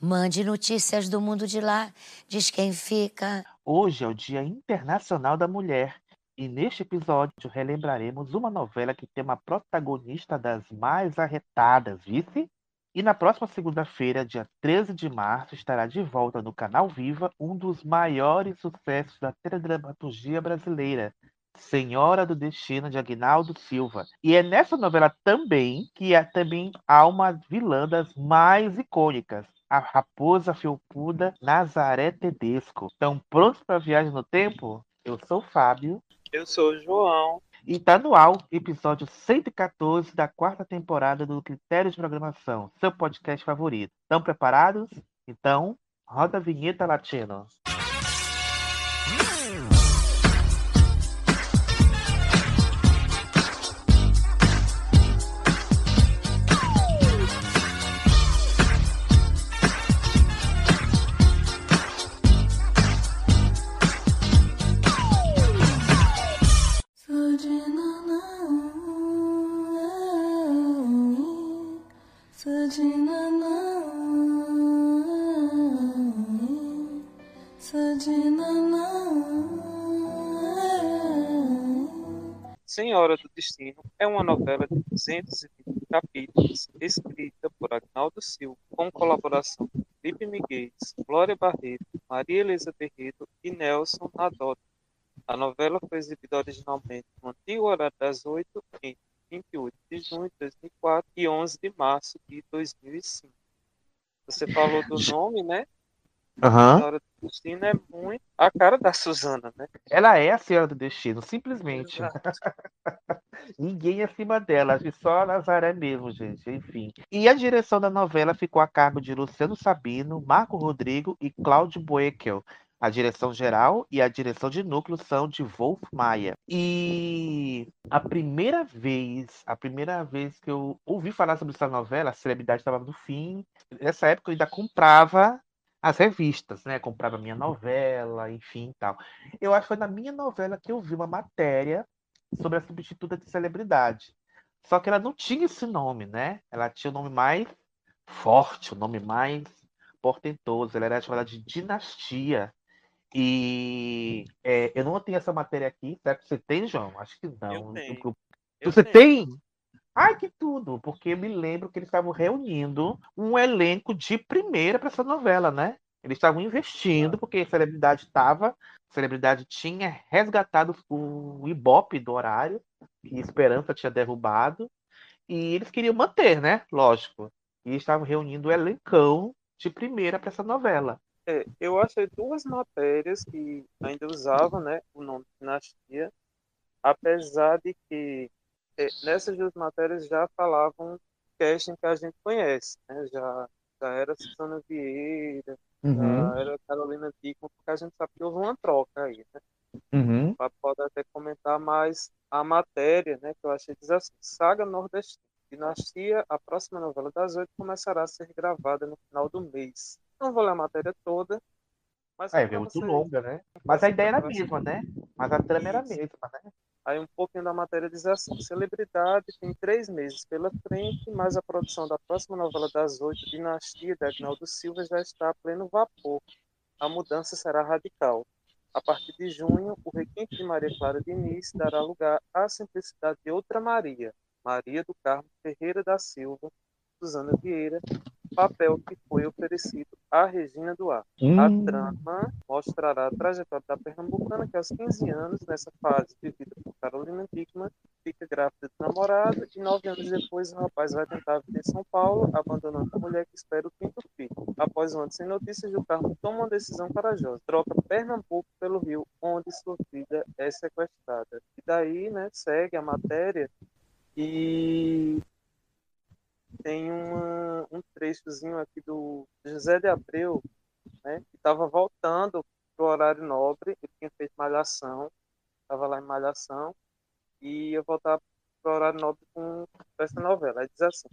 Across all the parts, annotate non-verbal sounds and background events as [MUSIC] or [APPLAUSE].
Mande notícias do mundo de lá, diz quem fica. Hoje é o Dia Internacional da Mulher e neste episódio relembraremos uma novela que tem uma protagonista das mais arretadas, vice? E na próxima segunda-feira, dia 13 de março, estará de volta no canal Viva um dos maiores sucessos da teledramaturgia brasileira, Senhora do Destino de Agnaldo Silva. E é nessa novela também que é, também há uma vilã das mais icônicas, a raposa felpuda Nazaré Tedesco. Estão prontos para viagem no tempo? Eu sou o Fábio. Eu sou o João. E tá no ar episódio 114 da quarta temporada do Critério de Programação, seu podcast favorito. Estão preparados? Então, roda a vinheta latino. Senhora do Destino é uma novela de 220 capítulos, escrita por Agnaldo Silva, com colaboração de Felipe Miguel, Glória Barreto, Maria Elisa Berredo e Nelson Nadota. A novela foi exibida originalmente no antigo horário das 8 em 28 de junho de 2004 e 11 de março de 2005. Você falou do [LAUGHS] nome, né? Uhum. A Senhora do Destino é muito a cara da Suzana, né? Ela é a Senhora do Destino, simplesmente. [LAUGHS] Ninguém acima dela, acho que só a Nazaré mesmo, gente. Enfim. E a direção da novela ficou a cargo de Luciano Sabino, Marco Rodrigo e Cláudio Boekel. A direção geral e a direção de núcleo são de Wolf Maia. E a primeira vez, a primeira vez que eu ouvi falar sobre essa novela, a celebridade estava no fim. Nessa época eu ainda comprava as revistas, né? Comprava minha novela, enfim, tal. Eu acho que foi na minha novela que eu vi uma matéria sobre a substituta de celebridade. Só que ela não tinha esse nome, né? Ela tinha o um nome mais forte, o um nome mais portentoso. Ela era chamada de Dinastia. E é, eu não tenho essa matéria aqui. Será que você tem, João? Acho que não. Eu tenho. Eu você tenho. tem? Ai, que tudo! Porque eu me lembro que eles estavam reunindo um elenco de primeira para essa novela, né? Eles estavam investindo, porque a celebridade estava, a celebridade tinha resgatado o Ibope do horário, que Esperança tinha derrubado, e eles queriam manter, né? Lógico. E estavam reunindo o elencão de primeira para essa novela. É, eu achei duas matérias que ainda usavam né, o nome Dinastia, apesar de que nessas duas matérias já falavam casting que a gente conhece, né? Já, já era Susana Vieira, Uhum. já era Carolina Dickman, porque a gente sabe que houve uma troca aí, né? Uhum. Pode até comentar mais a matéria, né? Que eu achei diz assim, Saga Nordestina. Dinastia, a próxima novela das oito começará a ser gravada no final do mês. Não vou ler a matéria toda, mas É, é muito você- longa, né? Mas a ideia era a mesma, né? Mas a trama era a mesma, né? Aí um pouquinho da matéria diz assim: celebridade tem três meses pela frente, mas a produção da próxima novela das oito, Dinastia de Agnaldo Silva, já está a pleno vapor. A mudança será radical. A partir de junho, o requinte de Maria Clara Diniz dará lugar à simplicidade de outra Maria, Maria do Carmo Ferreira da Silva, Suzana Vieira, papel que foi oferecido à Regina Duarte. A Hum. trama mostrará a trajetória da pernambucana que aos 15 anos, nessa fase vivida por Carolina Dickman, fica grávida do namorado e nove anos depois o rapaz vai tentar vir em São Paulo, abandonando a mulher que espera o quinto filho. Após um ano sem notícias, o Carmo toma uma decisão corajosa. Troca Pernambuco pelo Rio, onde sua filha é sequestrada. E daí, né, segue a matéria e tem uma, um trechozinho aqui do José de Abreu, né, que estava voltando pro horário nobre, ele tinha feito malhação, estava lá em malhação, e ia voltar pro horário nobre com essa novela. Aí diz assim,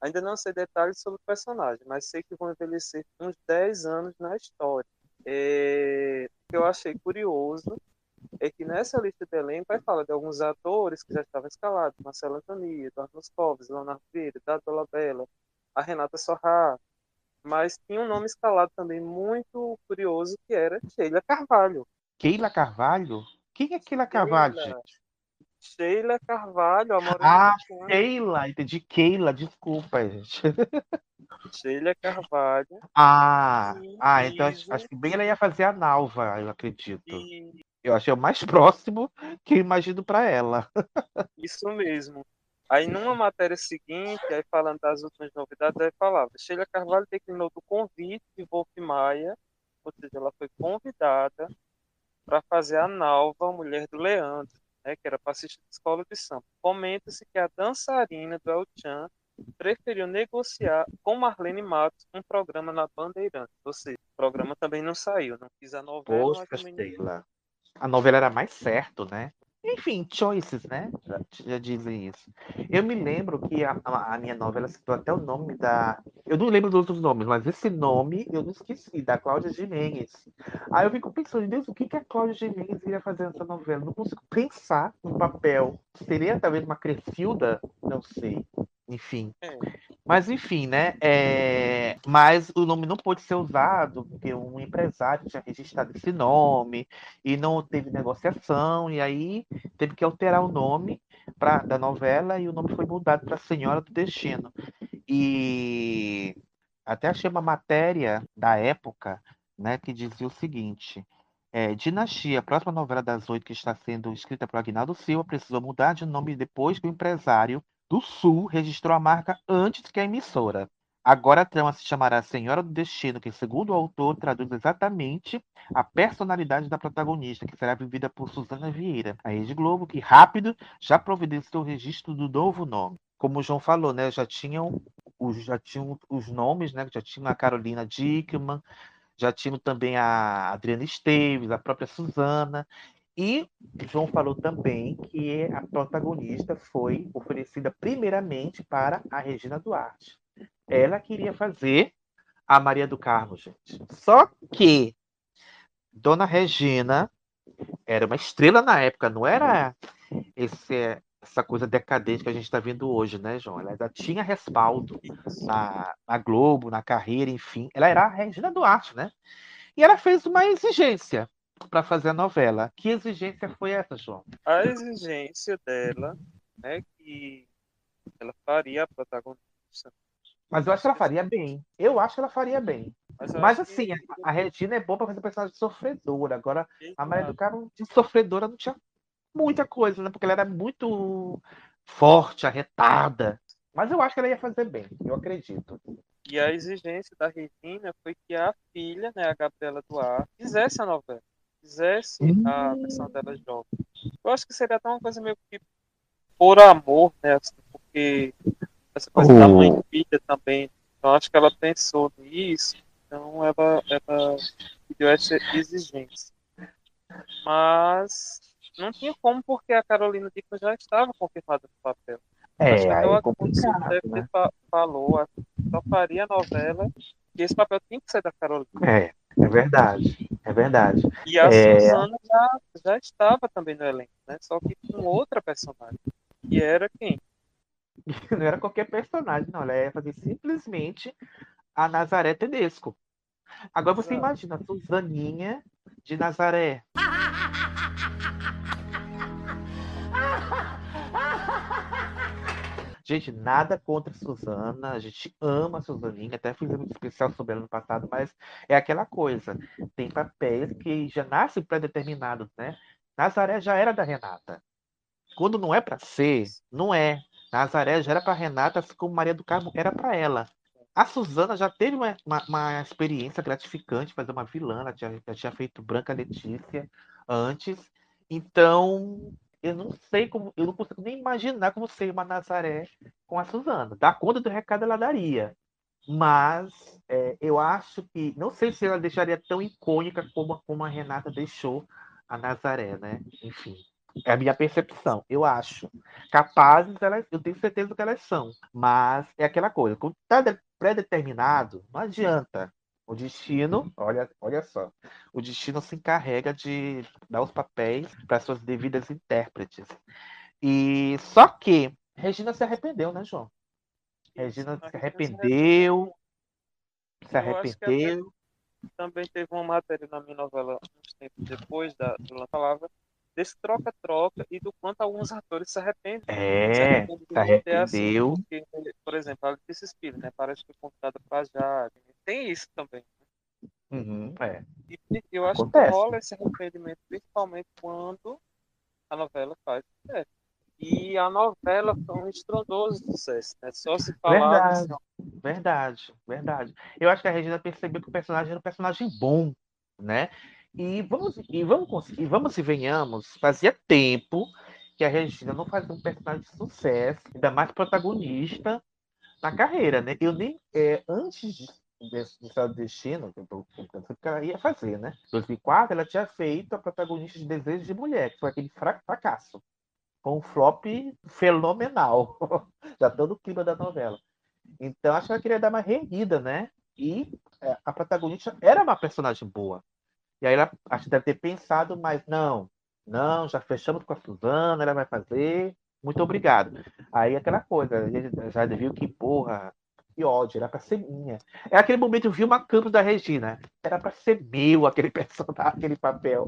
ainda não sei detalhes sobre o personagem, mas sei que vão envelhecer uns 10 anos na história. É, o eu achei curioso é que nessa lista de elenco vai falar de alguns atores que já estavam escalados, Marcelo Antoni, Eduardo Moscovis, Leonardo Vieira, Dado Dolabella, a Renata Sorra, Mas tinha um nome escalado também muito curioso que era Sheila Carvalho. Keila Carvalho? Quem é Keila Carvalho, Sheila. gente? Sheila Carvalho, a Ah. Keila, entendi. Keila, desculpa, gente. [LAUGHS] Sheila Carvalho. Ah, E ah, então acho, acho que bem ela ia fazer a Nalva, eu acredito. Eu achei o mais [LAUGHS] próximo que eu imagino pra ela. isso mesmo. Aí numa matéria seguinte, aí falando das últimas novidades, aí falava, Sheila Carvalho declinou do convite de Wolf Maia, ou seja, ela foi convidada para fazer a Nalva, mulher do Leandro, né, que era passista de escola de samba. Comenta-se que a dançarina do El Chan preferiu negociar com Marlene Matos um programa na Bandeirantes. Ou seja, o programa também não saiu, não quis a novela, Poxa, Sheila. A novela era mais certo, né? Enfim, choices, né? Já, já dizem isso. Eu me lembro que a, a- minha novela citou até o nome da. Eu não lembro dos outros nomes, mas esse nome eu não esqueci, da Cláudia Gimenez. Aí eu fico pensando, Deus, o que, que a Cláudia Gimenez iria fazer nessa novela? Não consigo pensar no papel. Seria talvez uma Crefilda? Não sei. Enfim. É. Mas enfim, né? é, Mas o nome não pôde ser usado porque um empresário tinha registrado esse nome e não teve negociação, e aí teve que alterar o nome pra... da novela e o nome foi mudado para Senhora do Destino. E até achei uma matéria da época, né, que dizia o seguinte. É, Dinastia, a próxima novela das oito que está sendo escrita por Agnaldo Silva, precisou mudar de nome depois que o empresário do Sul registrou a marca antes que a emissora. Agora a trama se chamará Senhora do Destino, que, segundo o autor, traduz exatamente a personalidade da protagonista, que será vivida por Suzana Vieira, a Rede Globo, que rápido já providenciou o registro do novo nome. Como o João falou, né, já tinham os, já tinham os nomes, né, já tinha a Carolina Dickman, já tinham também a Adriana Esteves, a própria Suzana, e João falou também que a protagonista foi oferecida primeiramente para a Regina Duarte. Ela queria fazer a Maria do Carmo, gente. Só que Dona Regina era uma estrela na época, não era esse- essa coisa decadente que a gente está vendo hoje, né, João? Ela já tinha respaldo na, na Globo, na carreira, enfim. Ela era a Regina Duarte, né? E ela fez uma exigência para fazer a novela. Que exigência foi essa, João? A exigência dela, né, que ela faria a protagonista. Mas eu acho que ela faria bem. Eu acho que ela faria bem. Mas, Mas assim, que- a, Regina é boa para fazer personagem sofredora. Agora, a Maria do. Carmo de sofredora não tinha muita coisa, né? Porque ela era muito forte, arretada. Mas eu acho que ela ia fazer bem, eu acredito. E a exigência da Regina foi que a filha, né, a Gabriela Duarte, fizesse a novela, fizesse a Hum. versão dela jovem. Eu acho que seria até uma coisa meio que por amor, né, assim, porque essa coisa da mãe e filha também. Então acho que ela pensou nisso, então ela, ela pediu essa exigência. Mas não tinha como, porque a Carolina Dickman já estava confirmada no papel. Acho É, que até o é complicado, deve né? falou, acho só faria a novela e esse papel tinha que ser da Carolina. É, é verdade. É verdade. E a É. Suzana já, já estava também no elenco, né? Só que com outra personagem. E era quem? [LAUGHS] Não era qualquer personagem, não. Ela ia fazer simplesmente a Nazaré Tedesco. Agora você Exato. imagina a Suzaninha de Nazaré. [LAUGHS] Gente, nada contra a Suzana. A gente ama a Suzaninha. Até fizemos um especial sobre ela no passado, mas é aquela coisa. Tem papéis que já nascem pré-determinados, né? Nazaré já era da Renata. Quando não é para ser, não é. Nazaré já era para Renata, assim como Maria do Carmo era para ela. A Suzana já teve uma, uma, uma experiência gratificante fazer uma vilã, ela tinha, já tinha feito Branca Letícia antes. Então, eu não sei como, eu não consigo nem imaginar como seria uma Nazaré com a Suzana. Da conta do recado ela daria. Mas é, eu acho que, não sei se ela deixaria tão icônica como, como a Renata deixou a Nazaré, né? Enfim. É a minha percepção, eu acho. Capazes, elas, eu tenho certeza que elas são. Mas é aquela coisa, quando está pré-determinado, não adianta. O destino, olha, olha só, o destino se encarrega de dar os papéis para suas devidas intérpretes. E só que Regina se arrependeu, né, João? Regina se arrependeu, se arrependeu. Também teve uma matéria na minha novela, uns tempos depois da, do palavra, desse troca-troca e do quanto alguns atores se arrependem. É, se, arrependeu. Assim, porque, por exemplo, a Letícia Spiller, né? Parece que foi convidada para já. Tem isso também. Uhum, é. E eu acho Acontece. que rola esse arrependimento, principalmente quando a novela faz sucesso. E a novela foi um estrondoso sucesso, né? Só se falava. Verdade, assim, verdade, verdade. Eu acho que a Regina percebeu que o personagem era um personagem bom, né? E vamos, e vamos, e vamos e venhamos, fazia tempo que a Regina não fazia um personagem de sucesso, ainda mais protagonista na carreira, né? Eu nem, é, antes de, do Céu do Destino, que eu ela ia fazer, né? Em 2004, ela tinha feito a protagonista de Desejo de Mulher, que foi aquele fracasso. Com um flop fenomenal. [LAUGHS] Já todo o clima da novela. Então, acho que ela queria dar uma reerguida, né? E é, a protagonista era uma personagem boa. E aí ela acho que deve ter pensado, mas não, não, já fechamos com a Suzana, ela vai fazer, muito obrigado. Aí aquela coisa, já viu que porra, que ódio, era para ser minha. É aquele momento, viu uma Campos da Regina, era para ser meu aquele [LAUGHS] personagem, aquele papel.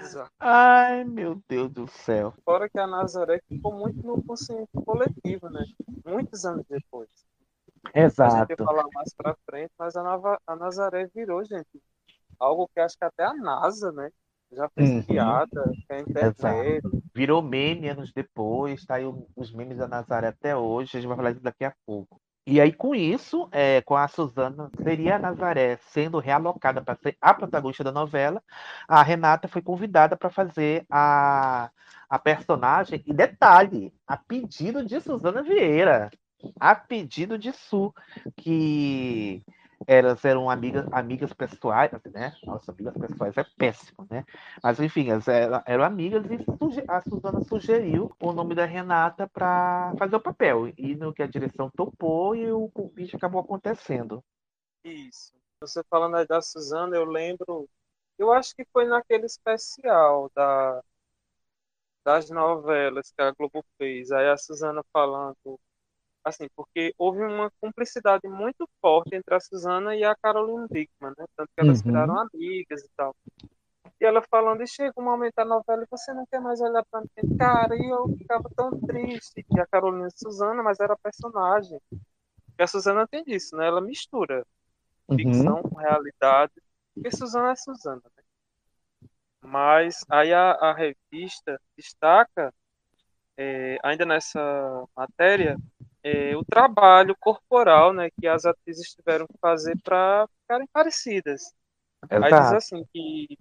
Exato. Ai, meu Deus do céu. Fora que a Nazaré ficou muito no consciente coletivo, né? Muitos anos depois. Exato. A gente falar mais pra frente, mas a, Nava, a Nazaré virou, gente, algo que acho que até a NASA, né? Já fez uhum. piada, que a internet. Exato. Virou meme anos depois, tá aí os memes da Nazaré até hoje, a gente vai falar disso daqui a pouco. E aí, com isso, é, com a Suzana, seria a Nazaré sendo realocada para ser a protagonista da novela, a Renata foi convidada para fazer a, a personagem, e detalhe, a pedido de Suzana Vieira a pedido de Su, que elas eram amigas, amigas pessoais, né? Nossa, amigas pessoais é péssimo, né? Mas enfim, elas eram, eram amigas e a Suzana sugeriu o nome da Renata para fazer o papel. E no que a direção topou e o convite acabou acontecendo. Isso. Você falando aí da Suzana, eu lembro. Eu acho que foi naquele especial da, das novelas que a Globo fez. Aí a Suzana falando assim, porque houve uma cumplicidade muito forte entre a Susana e a Caroline Dickman, né? Tanto que elas uhum. viraram amigas e tal. E ela falando, e chega um momento da novela e você não quer mais olhar pra mim. Cara, e eu ficava tão triste. E a Carolina e Suzana, mas era personagem. E a Suzana tem disso, né? Ela mistura uhum. ficção com realidade. Porque Suzana é Suzana, né? Mas aí a, a revista destaca, é, ainda nessa matéria, é, o trabalho corporal né, que as atrizes tiveram que fazer para ficarem parecidas. Exato. Aí diz assim que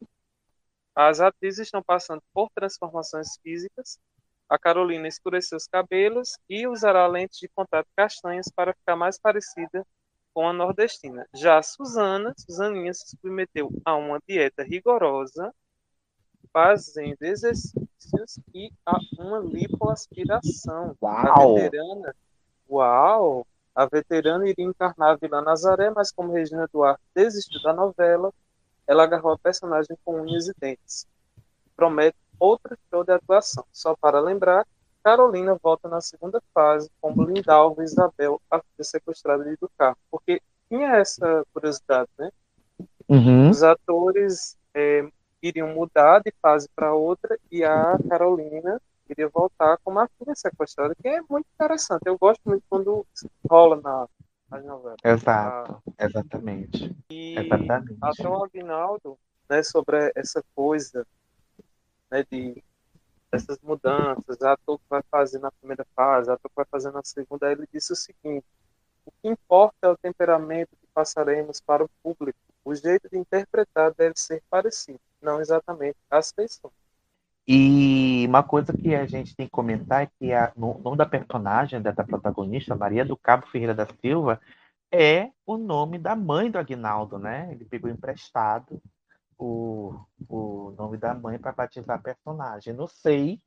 as atrizes estão passando por transformações físicas. A Carolina escureceu os cabelos e usará lentes de contato castanhas para ficar mais parecida com a nordestina. Já a Suzana, Suzaninha se submeteu a uma dieta rigorosa, fazendo exercícios e a uma lipoaspiração. Uau. A veterana Uau! A veterana iria encarnar a Vila Nazaré, mas como Regina Duarte desistiu da novela, ela agarrou a personagem com unhas e dentes. Promete outra show de atuação. Só para lembrar, Carolina volta na segunda fase como Lindalva Isabel, a filha sequestrada de do carro. Porque tinha essa curiosidade, né? Uhum. Os atores é, iriam mudar de fase para outra e a Carolina queria voltar com uma filha sequestrada, que é muito interessante. Eu gosto muito quando rola na, nas novelas. Exato, exatamente. E exatamente. até o Aguinaldo, né, sobre essa coisa né, de essas mudanças, ator que vai fazer na primeira fase, ator que vai fazer na segunda, ele disse o seguinte: o que importa é o temperamento que passaremos para o público. O jeito de interpretar deve ser parecido, não exatamente as feições. E uma coisa que a gente tem que comentar é que a, no nome da personagem, dessa protagonista, Maria do Cabo Ferreira da Silva, é o nome da mãe do Agnaldo, né? Ele pegou emprestado o, o nome da mãe para batizar a personagem. Não sei.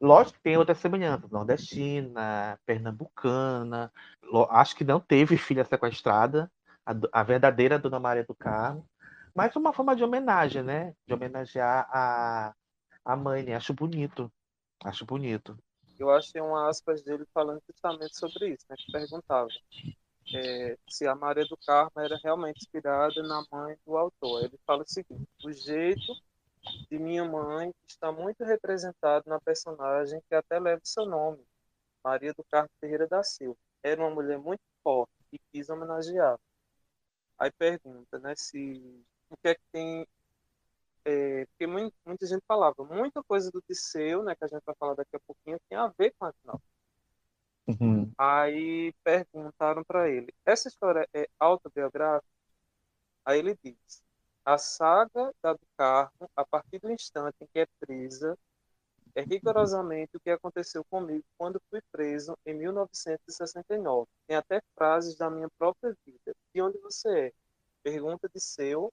Lógico que tem outras semelhanças, nordestina, pernambucana. Acho que não teve filha sequestrada, a, a verdadeira Dona Maria do Carmo. Mas uma forma de homenagem, né? De homenagear a, a mãe, né? Acho bonito. Acho bonito. Eu achei uma aspas dele falando justamente sobre isso, né? Que perguntava. é, se a Maria do Carmo era realmente inspirada na mãe do autor. Ele fala o seguinte: o jeito de minha mãe está muito representado na personagem que até leva seu nome, Maria do Carmo Ferreira da Silva. Era uma mulher muito forte e quis homenagear. Aí pergunta, né, se o que é que tem é, porque muita, muita gente falava, muita coisa do Tiseu, né, que a gente vai falar daqui a pouquinho, tem a ver com a final. Uhum. Aí perguntaram para ele, essa história é autobiográfica? Aí ele diz, a saga da do Carmo, a partir do instante em que é presa, é rigorosamente o que aconteceu comigo quando fui preso em 1969. Tem até frases da minha própria vida. De onde você é? Pergunta de seu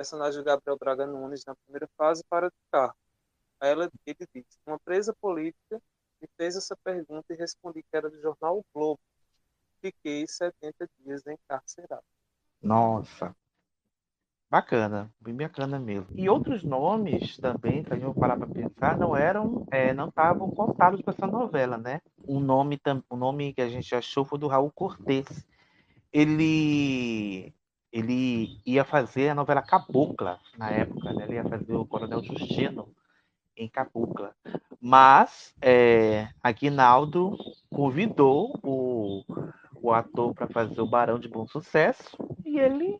personagem Gabriel Braga Nunes na primeira fase para carro. Aí ela, ele disse, uma presa política me fez essa pergunta e respondi que era do jornal o Globo. Fiquei 70 dias encarcerado. Nossa. Bacana, bem bacana mesmo. E outros nomes também, se a gente parar para pensar, não eram, é, não estavam contados para essa novela, né? O nome, o nome que a gente achou foi do Raul Cortez. Ele ele ia fazer a novela Cabocla na época, né? ele ia fazer o Coronel Justino em Cabocla. Mas é, Aguinaldo convidou o, o ator para fazer o Barão de Bom Sucesso e ele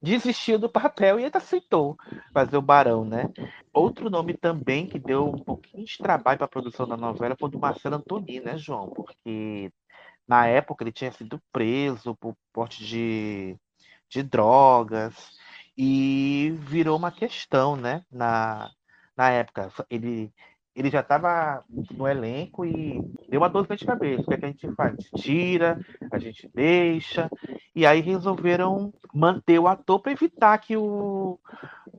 desistiu do papel e ele aceitou fazer o Barão, né? Outro nome também que deu um pouquinho de trabalho para a produção da novela foi o do Marcelo Antoni, né, João? Porque na época ele tinha sido preso por porte de de drogas, e virou uma questão, né? Na, na época, ele, ele já estava no elenco e deu uma dor de cabeça. O que, é que a gente faz? Tira, a gente deixa, e aí resolveram manter o ator para evitar que o,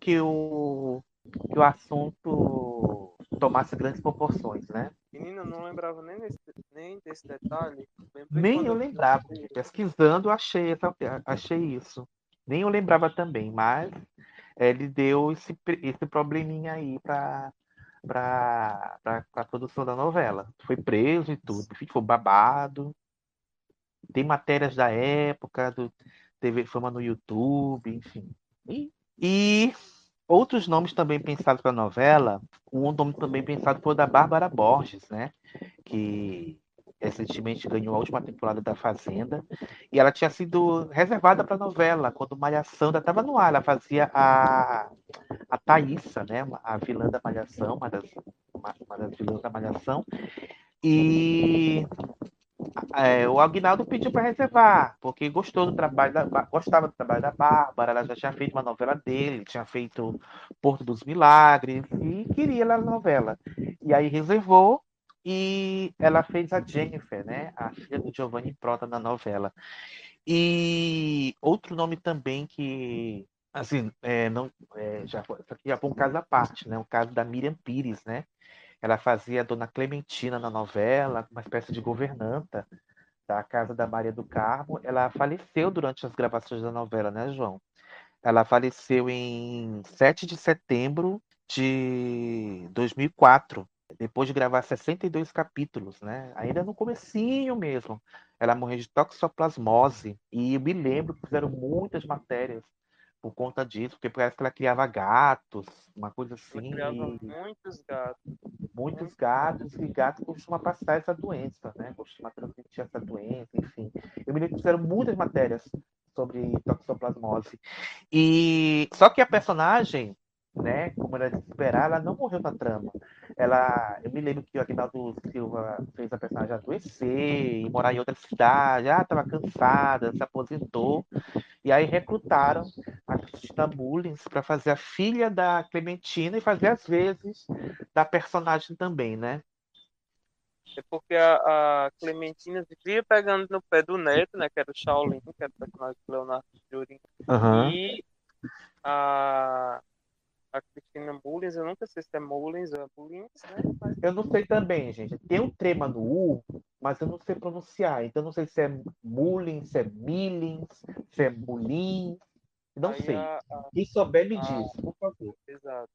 que o, que o assunto tomasse grandes proporções, né? Menina, eu não lembrava nem desse, nem desse detalhe. nem eu lembrava. Pesquisando, achei, achei isso. Nem eu lembrava também, mas ele deu esse, esse probleminha aí para para a produção da novela. Foi preso e tudo, foi babado. Tem matérias da época, do TV Fama no YouTube, enfim. E, e outros nomes também pensados para a novela, um nome também pensado foi o da Bárbara Borges, né? Que recentemente ganhou a última temporada da Fazenda, e ela tinha sido reservada para a novela, quando Malhação ainda estava no ar, ela fazia a, a Thaísa, né, a vilã da Malhação, uma das, uma, uma das vilãs da Malhação, e é, o Agnaldo pediu para reservar, porque gostou do trabalho da, gostava do trabalho da Bárbara, ela já tinha feito uma novela dele, tinha feito Porto dos Milagres, e queria ela na novela. E aí reservou, e ela fez a Jennifer, né? A filha do Giovanni Prota na novela. E outro nome também que, assim, é, não, é, já, já foi um caso à parte, né? O caso da Miriam Pires, né? Ela fazia a Dona Clementina na novela, uma espécie de governanta da casa da Maria do Carmo. Ela faleceu durante as gravações da novela, né, João? Ela faleceu em 7 de setembro de 2004 depois de gravar 62 capítulos, né? Ainda no comecinho mesmo. Ela morreu de toxoplasmose. E eu me lembro que fizeram muitas matérias por conta disso, porque parece que ela criava gatos, uma coisa assim. Ela criava muitos gatos. Muitos gatos, e gato costuma passar essa doença, né? Costuma transmitir essa doença, enfim. Eu me lembro que fizeram muitas matérias sobre toxoplasmose. E só que a personagem né? Como era de esperar, ela não morreu na trama. Ela, eu me lembro que o Aguinaldo Silva fez a personagem adoecer e morar em outra cidade, ah, estava cansada, se aposentou. E aí recrutaram a Cristina Mullins para fazer a filha da Clementina e fazer as vezes da personagem também, né? É porque a, a, Clementina vivia pegando no pé do neto, né? Que era o Shaolin, que era o personagem do Leonardo Jurin. Uhum. E a a Cristina Mullins, eu nunca sei se é Mullins ou é Mullins, né? Mas... Eu não sei também, gente. Tem um trema no U, mas eu não sei pronunciar. Então não sei se é Mullins, se é Millins, se é Mullins. Não Aí sei. A, a, Quem souber me a, diz, por favor. Exato.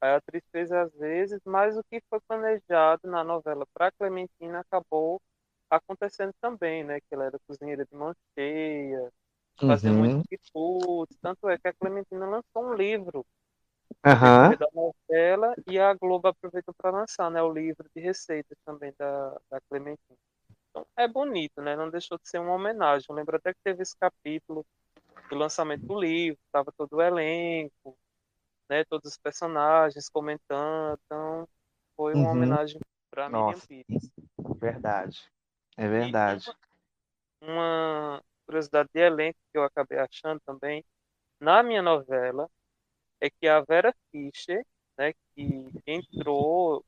A atriz fez às vezes, mas o que foi planejado na novela para Clementina acabou acontecendo também, né? Que ela era cozinheira de mão cheia, fazia uhum. muito quitutes. Tanto é que a Clementina lançou um livro uhum. da novela e a Globo aproveitou para lançar né, o livro de receitas também da, da Clementina. Então é bonito, né? Não deixou de ser uma homenagem. Eu lembro até que teve esse capítulo do lançamento do livro, estava todo o elenco, né? Todos os personagens comentando. Então foi uma uhum. homenagem para Miriam Pires. Verdade. É verdade. uma curiosidade de elenco que eu acabei achando também na minha novela é que a Vera Fischer, né, que entrou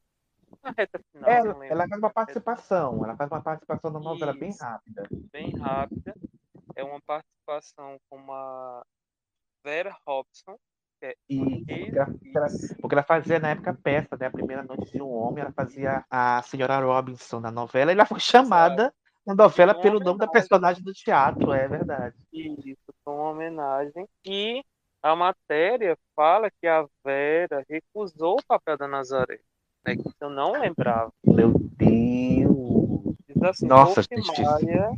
na reta final. Ela, ela faz uma participação, ela faz uma participação na novela bem rápida. Bem rápida. É uma participação com a Vera Robson, que é e porque ela, porque ela, fazia na época peça, né? A primeira noite de um homem, ela fazia a senhora Robinson na novela, e ela foi chamada na novela pelo nome da personagem do teatro, é verdade. Isso, foi uma homenagem. E a matéria fala que a Vera recusou o papel da Nazaré. Né, que eu não lembrava. Meu Deus! Diz assim, Nossa, gente. Maia,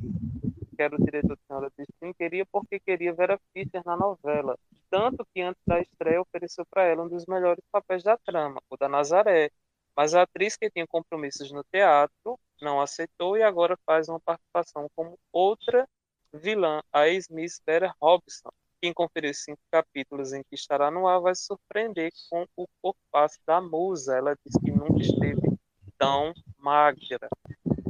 que era o diretor de Senhora Destino, queria porque queria Vera Fischer na novela. Tanto que antes da estreia ofereceu para ela um dos melhores papéis da trama, o da Nazaré. Mas a atriz que tinha compromissos no teatro não aceitou e agora faz uma participação como outra vilã, a ex-miss Vera Robson, quem conferir cinco capítulos em que estará no ar vai se surpreender com o corpaço da musa. Ela diz que nunca esteve tão magra.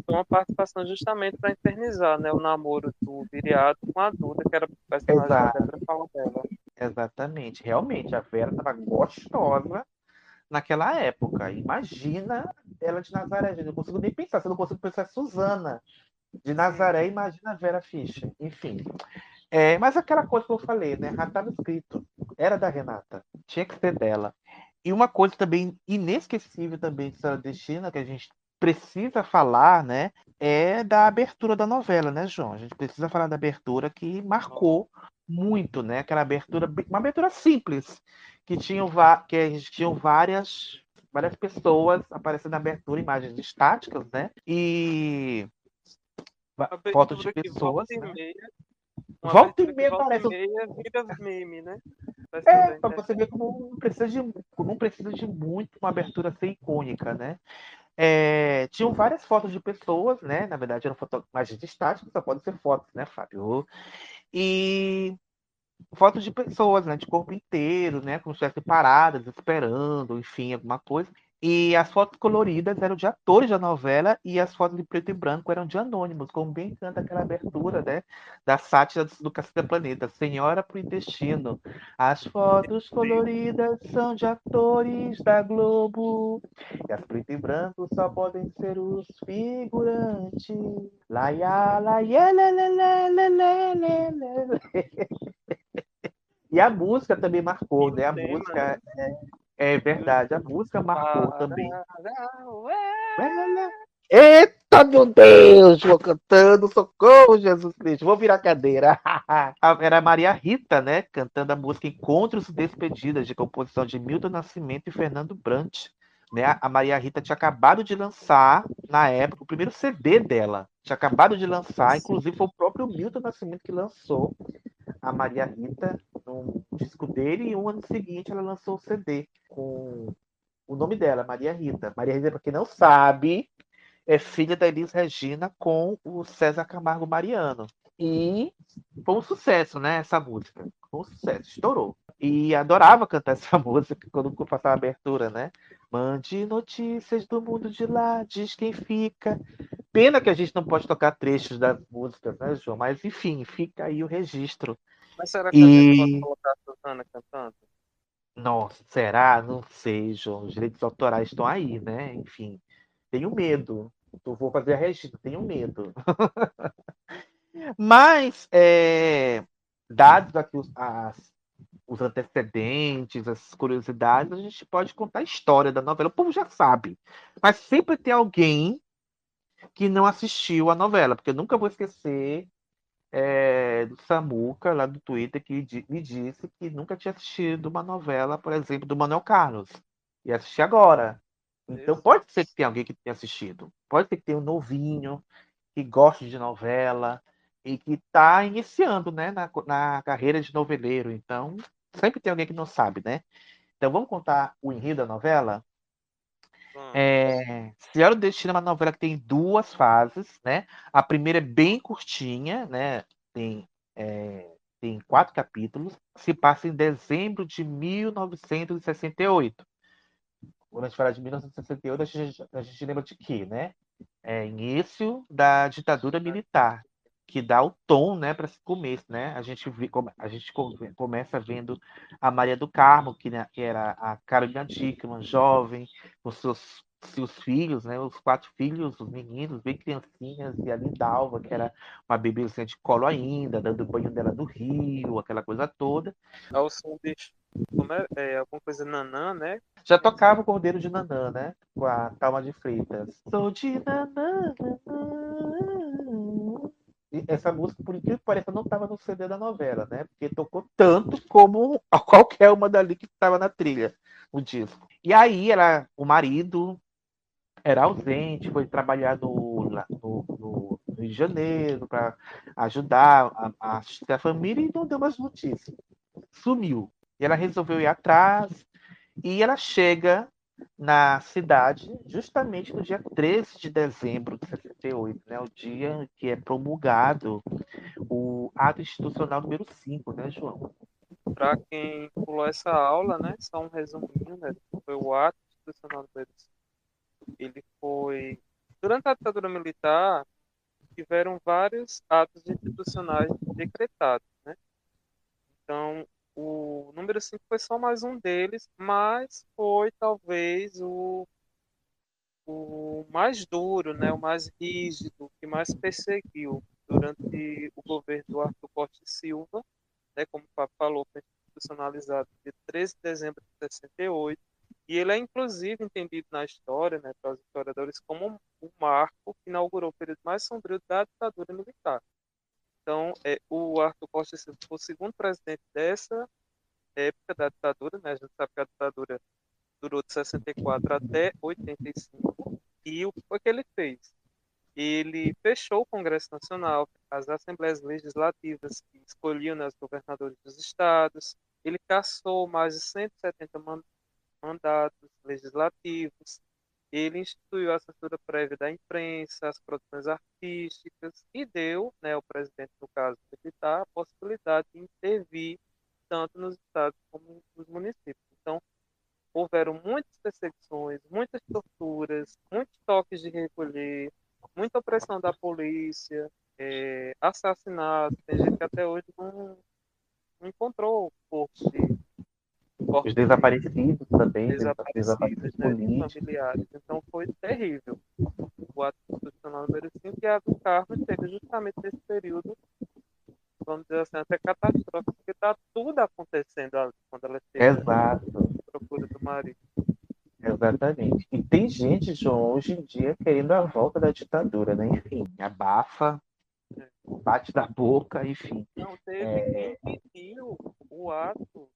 Foi uma participação justamente para infernizar né, o namoro do Viriato com a Duda, que era personagem Exato. da Débora dela. Exatamente. Realmente, a Vera estava gostosa naquela época. Imagina ela de Nazaré. Eu não consigo nem pensar. Se eu não consigo pensar Suzana de Nazaré, imagina a Vera Fischer. Enfim. É, mas aquela coisa que eu falei, né? Já estava escrito. Era da Renata. Tinha que ser dela. E uma coisa também inesquecível também de Sara Destina, que a gente precisa falar, né? É da abertura da novela, né, João? A gente precisa falar da abertura que marcou muito, né? Aquela abertura, uma abertura simples, que tinham, que tinham várias várias pessoas aparecendo na abertura, imagens estáticas, né? E fotos de pessoas. Né? Volta e meia parece. Meia vira meme, né? É, pra você ver como não precisa de, não precisa de muito uma abertura ser icônica, né? É, tinham várias fotos de pessoas, né? Na verdade, eram fotografias estáticas, só podem ser fotos, né, Fábio? E fotos de pessoas, né? De corpo inteiro, né? Como se estivessem paradas, esperando, enfim, alguma coisa. E as fotos coloridas eram de atores da novela e as fotos de preto e branco eram de anônimos, como bem canta aquela abertura, né? Da sátira do Caceta Planeta, Senhora pro Intestino. As fotos coloridas são de atores da Globo e as preto e branco só podem ser os figurantes. Laia, laia, [LAUGHS] E a música também marcou, né? A música é, é verdade, a música marcou também. Eita, meu Deus! Vou cantando, socorro, Jesus Cristo. Vou virar cadeira. [LAUGHS] Era Maria Rita, né? Cantando a música Encontros e Despedidas, de composição de Milton Nascimento e Fernando Brant. Né? A Maria Rita tinha acabado de lançar, na época, o primeiro CD dela. Tinha acabado de lançar, inclusive foi o próprio Milton Nascimento que lançou a Maria Rita no disco dele e um ano seguinte ela lançou o CD com o nome dela, Maria Rita. Maria Rita, para quem não sabe, é filha da Elis Regina com o César Camargo Mariano. E foi um sucesso, né, essa música. Foi um sucesso, estourou. E adorava cantar essa [LAUGHS] música quando passava a abertura, né? Mande notícias do mundo de lá, diz quem fica. Pena que a gente não pode tocar trechos das músicas, né, João? Mas enfim, fica aí o registro mas será que e... a gente pode colocar a Suzana cantando? Nossa, será? Não sei, João. Os direitos autorais estão aí, né? Enfim, tenho medo. Eu vou fazer a registro, tenho medo. [LAUGHS] Mas, é, dados aqui as, os antecedentes, as curiosidades, a gente pode contar a história da novela. O povo já sabe. Mas sempre tem alguém que não assistiu a novela, porque eu nunca vou esquecer é, do Samuca, lá do Twitter, que me disse que nunca tinha assistido uma novela, por exemplo, do Manuel Carlos. E assisti agora. Então Isso. pode ser que tenha alguém que tenha assistido. Pode ser que tenha um novinho que gosta de novela e que está iniciando né, na, na carreira de noveleiro. Então, sempre tem alguém que não sabe, né? Então, vamos contar o enredo da novela? É, Senhora do Destino é uma novela que tem duas fases, né? A primeira é bem curtinha, né? Tem, é, tem quatro capítulos. Se passa em dezembro de 1968. Quando a gente fala de 1968, a gente, a gente lembra de quê, né? É início da ditadura militar, que dá o tom, né, para esse começo, né? A gente a gente começa vendo a Maria do Carmo, que, né, que era a Carolina Dickman, jovem, com seus seus filhos, né, os quatro filhos, os meninos, bem criancinhas, e a Lindalva, que era uma bebezinha de colo ainda, dando banho dela do rio, aquela coisa toda. Ao som de como é, é, alguma coisa nanã, né? Já tocava o Cordeiro de Nanã, né? Com a Talma de Freitas. Sou de Nanã, E essa música, por incrível que pareça, não estava no CD da novela, né? Porque tocou tanto como [LAUGHS] qualquer uma dali que estava na trilha, o disco. E aí, ela, o marido era ausente, foi trabalhar no, no, no Rio de Janeiro para ajudar a, a a família e não deu mais notícias. Sumiu. E ela resolveu ir atrás e ela chega na cidade justamente no dia 13 de dezembro de 68, né, o dia que é promulgado o ato institucional número 5, né, João? Para quem pulou essa aula, né, só um resuminho, né, foi o ato institucional número 5. Ele foi durante a ditadura militar tiveram vários atos institucionais decretados, né? Então, o número 5 foi só mais um deles, mas foi talvez o, o mais duro, né, o mais rígido, que mais perseguiu durante o governo do Arthur Costa Silva, né, como o Papo falou, foi institucionalizado de 13 de dezembro de 68, e ele é inclusive entendido na história, né, pelos historiadores, como um marco que inaugurou o período mais sombrio da ditadura militar. Então, é, o Arthur Costa foi o segundo presidente dessa época da ditadura, né? A gente sabe que a ditadura durou de 64 até 85. E o que foi que ele fez? Ele fechou o Congresso Nacional, as assembleias legislativas que escolhiam né, os governadores dos estados. Ele cassou mais de 170 mandatos legislativos ele instituiu a censura prévia da imprensa, as produções artísticas e deu, né, ao presidente, no caso militar, a possibilidade de intervir tanto nos estados como nos municípios. Então, houveram muitas perseguições, muitas torturas, muitos toques de recolher, muita opressão da polícia, é, assassinatos. Tem gente que até hoje não, não encontrou o corpo de, os desaparecidos também, desaparecidos, desaparecidos né, políticos. familiares. Então foi terrível. O ato constitucional número 5 e a do Carmo teve justamente nesse período, vamos dizer assim, até catastrófico, porque está tudo acontecendo ali, quando ela esteve Exato. procura do marido. Exatamente. E tem gente, João, hoje em dia querendo a volta da ditadura, né? Enfim, abafa, é. bate da boca, enfim. Não, teve é... quem pediu o ato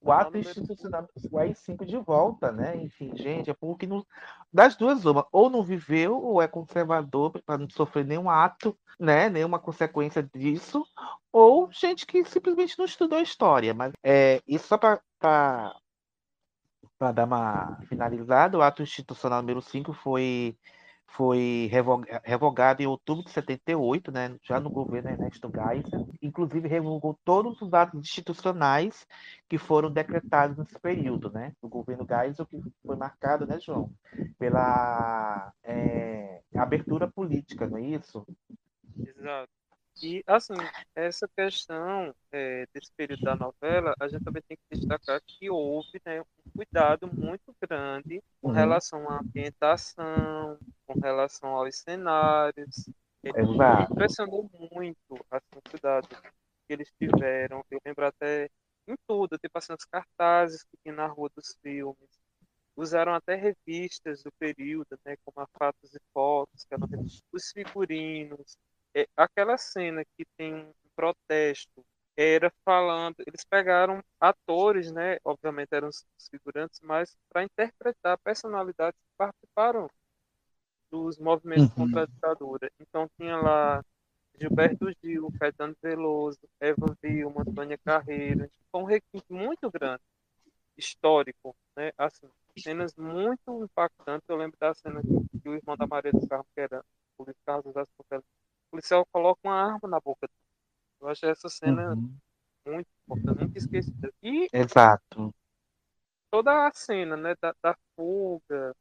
o ato institucional o AI-5 de volta, né? Enfim, gente, é porque não, das duas uma, ou não viveu ou é conservador para não sofrer nenhum ato, né? Nenhuma consequência disso, ou gente que simplesmente não estudou história. Mas é, isso só para para dar uma finalizada, o ato institucional número 5 foi foi revogado em outubro de 78, né, já no governo Ernesto Geisel, inclusive revogou todos os atos institucionais que foram decretados nesse período, né, do governo Geisel, que foi marcado, né, João, pela é, abertura política, não é isso? Exato. E, assim, essa questão é, desse período da novela, a gente também tem que destacar que houve né, um cuidado muito grande com uhum. relação à ambientação, com relação aos cenários. Exato. Impressionou muito assim, o cuidado que eles tiveram. Eu lembro até em tudo, tipo assim, os cartazes que tinha na rua dos filmes. Usaram até revistas do período, né, como a Fatos e Fotos, que eram os figurinos, é, aquela cena que tem um protesto era falando, eles pegaram atores, né, obviamente eram os figurantes, mas para interpretar personalidades que participaram dos movimentos Uhum. contra a ditadura. Então tinha lá Gilberto Gil, Caetano Veloso, Eva Vilma, Antônia Carreiro. Foi um requinte muito grande, histórico, né? Assim, cenas muito impactantes. Eu lembro da cena que o irmão da Maria do Carmo, que era o Luiz Carlos José Portela, o policial coloca uma arma na boca dele. Eu acho essa cena Uhum. muito importante, muito esquecida. E Exato. toda a cena, né, da, da fuga,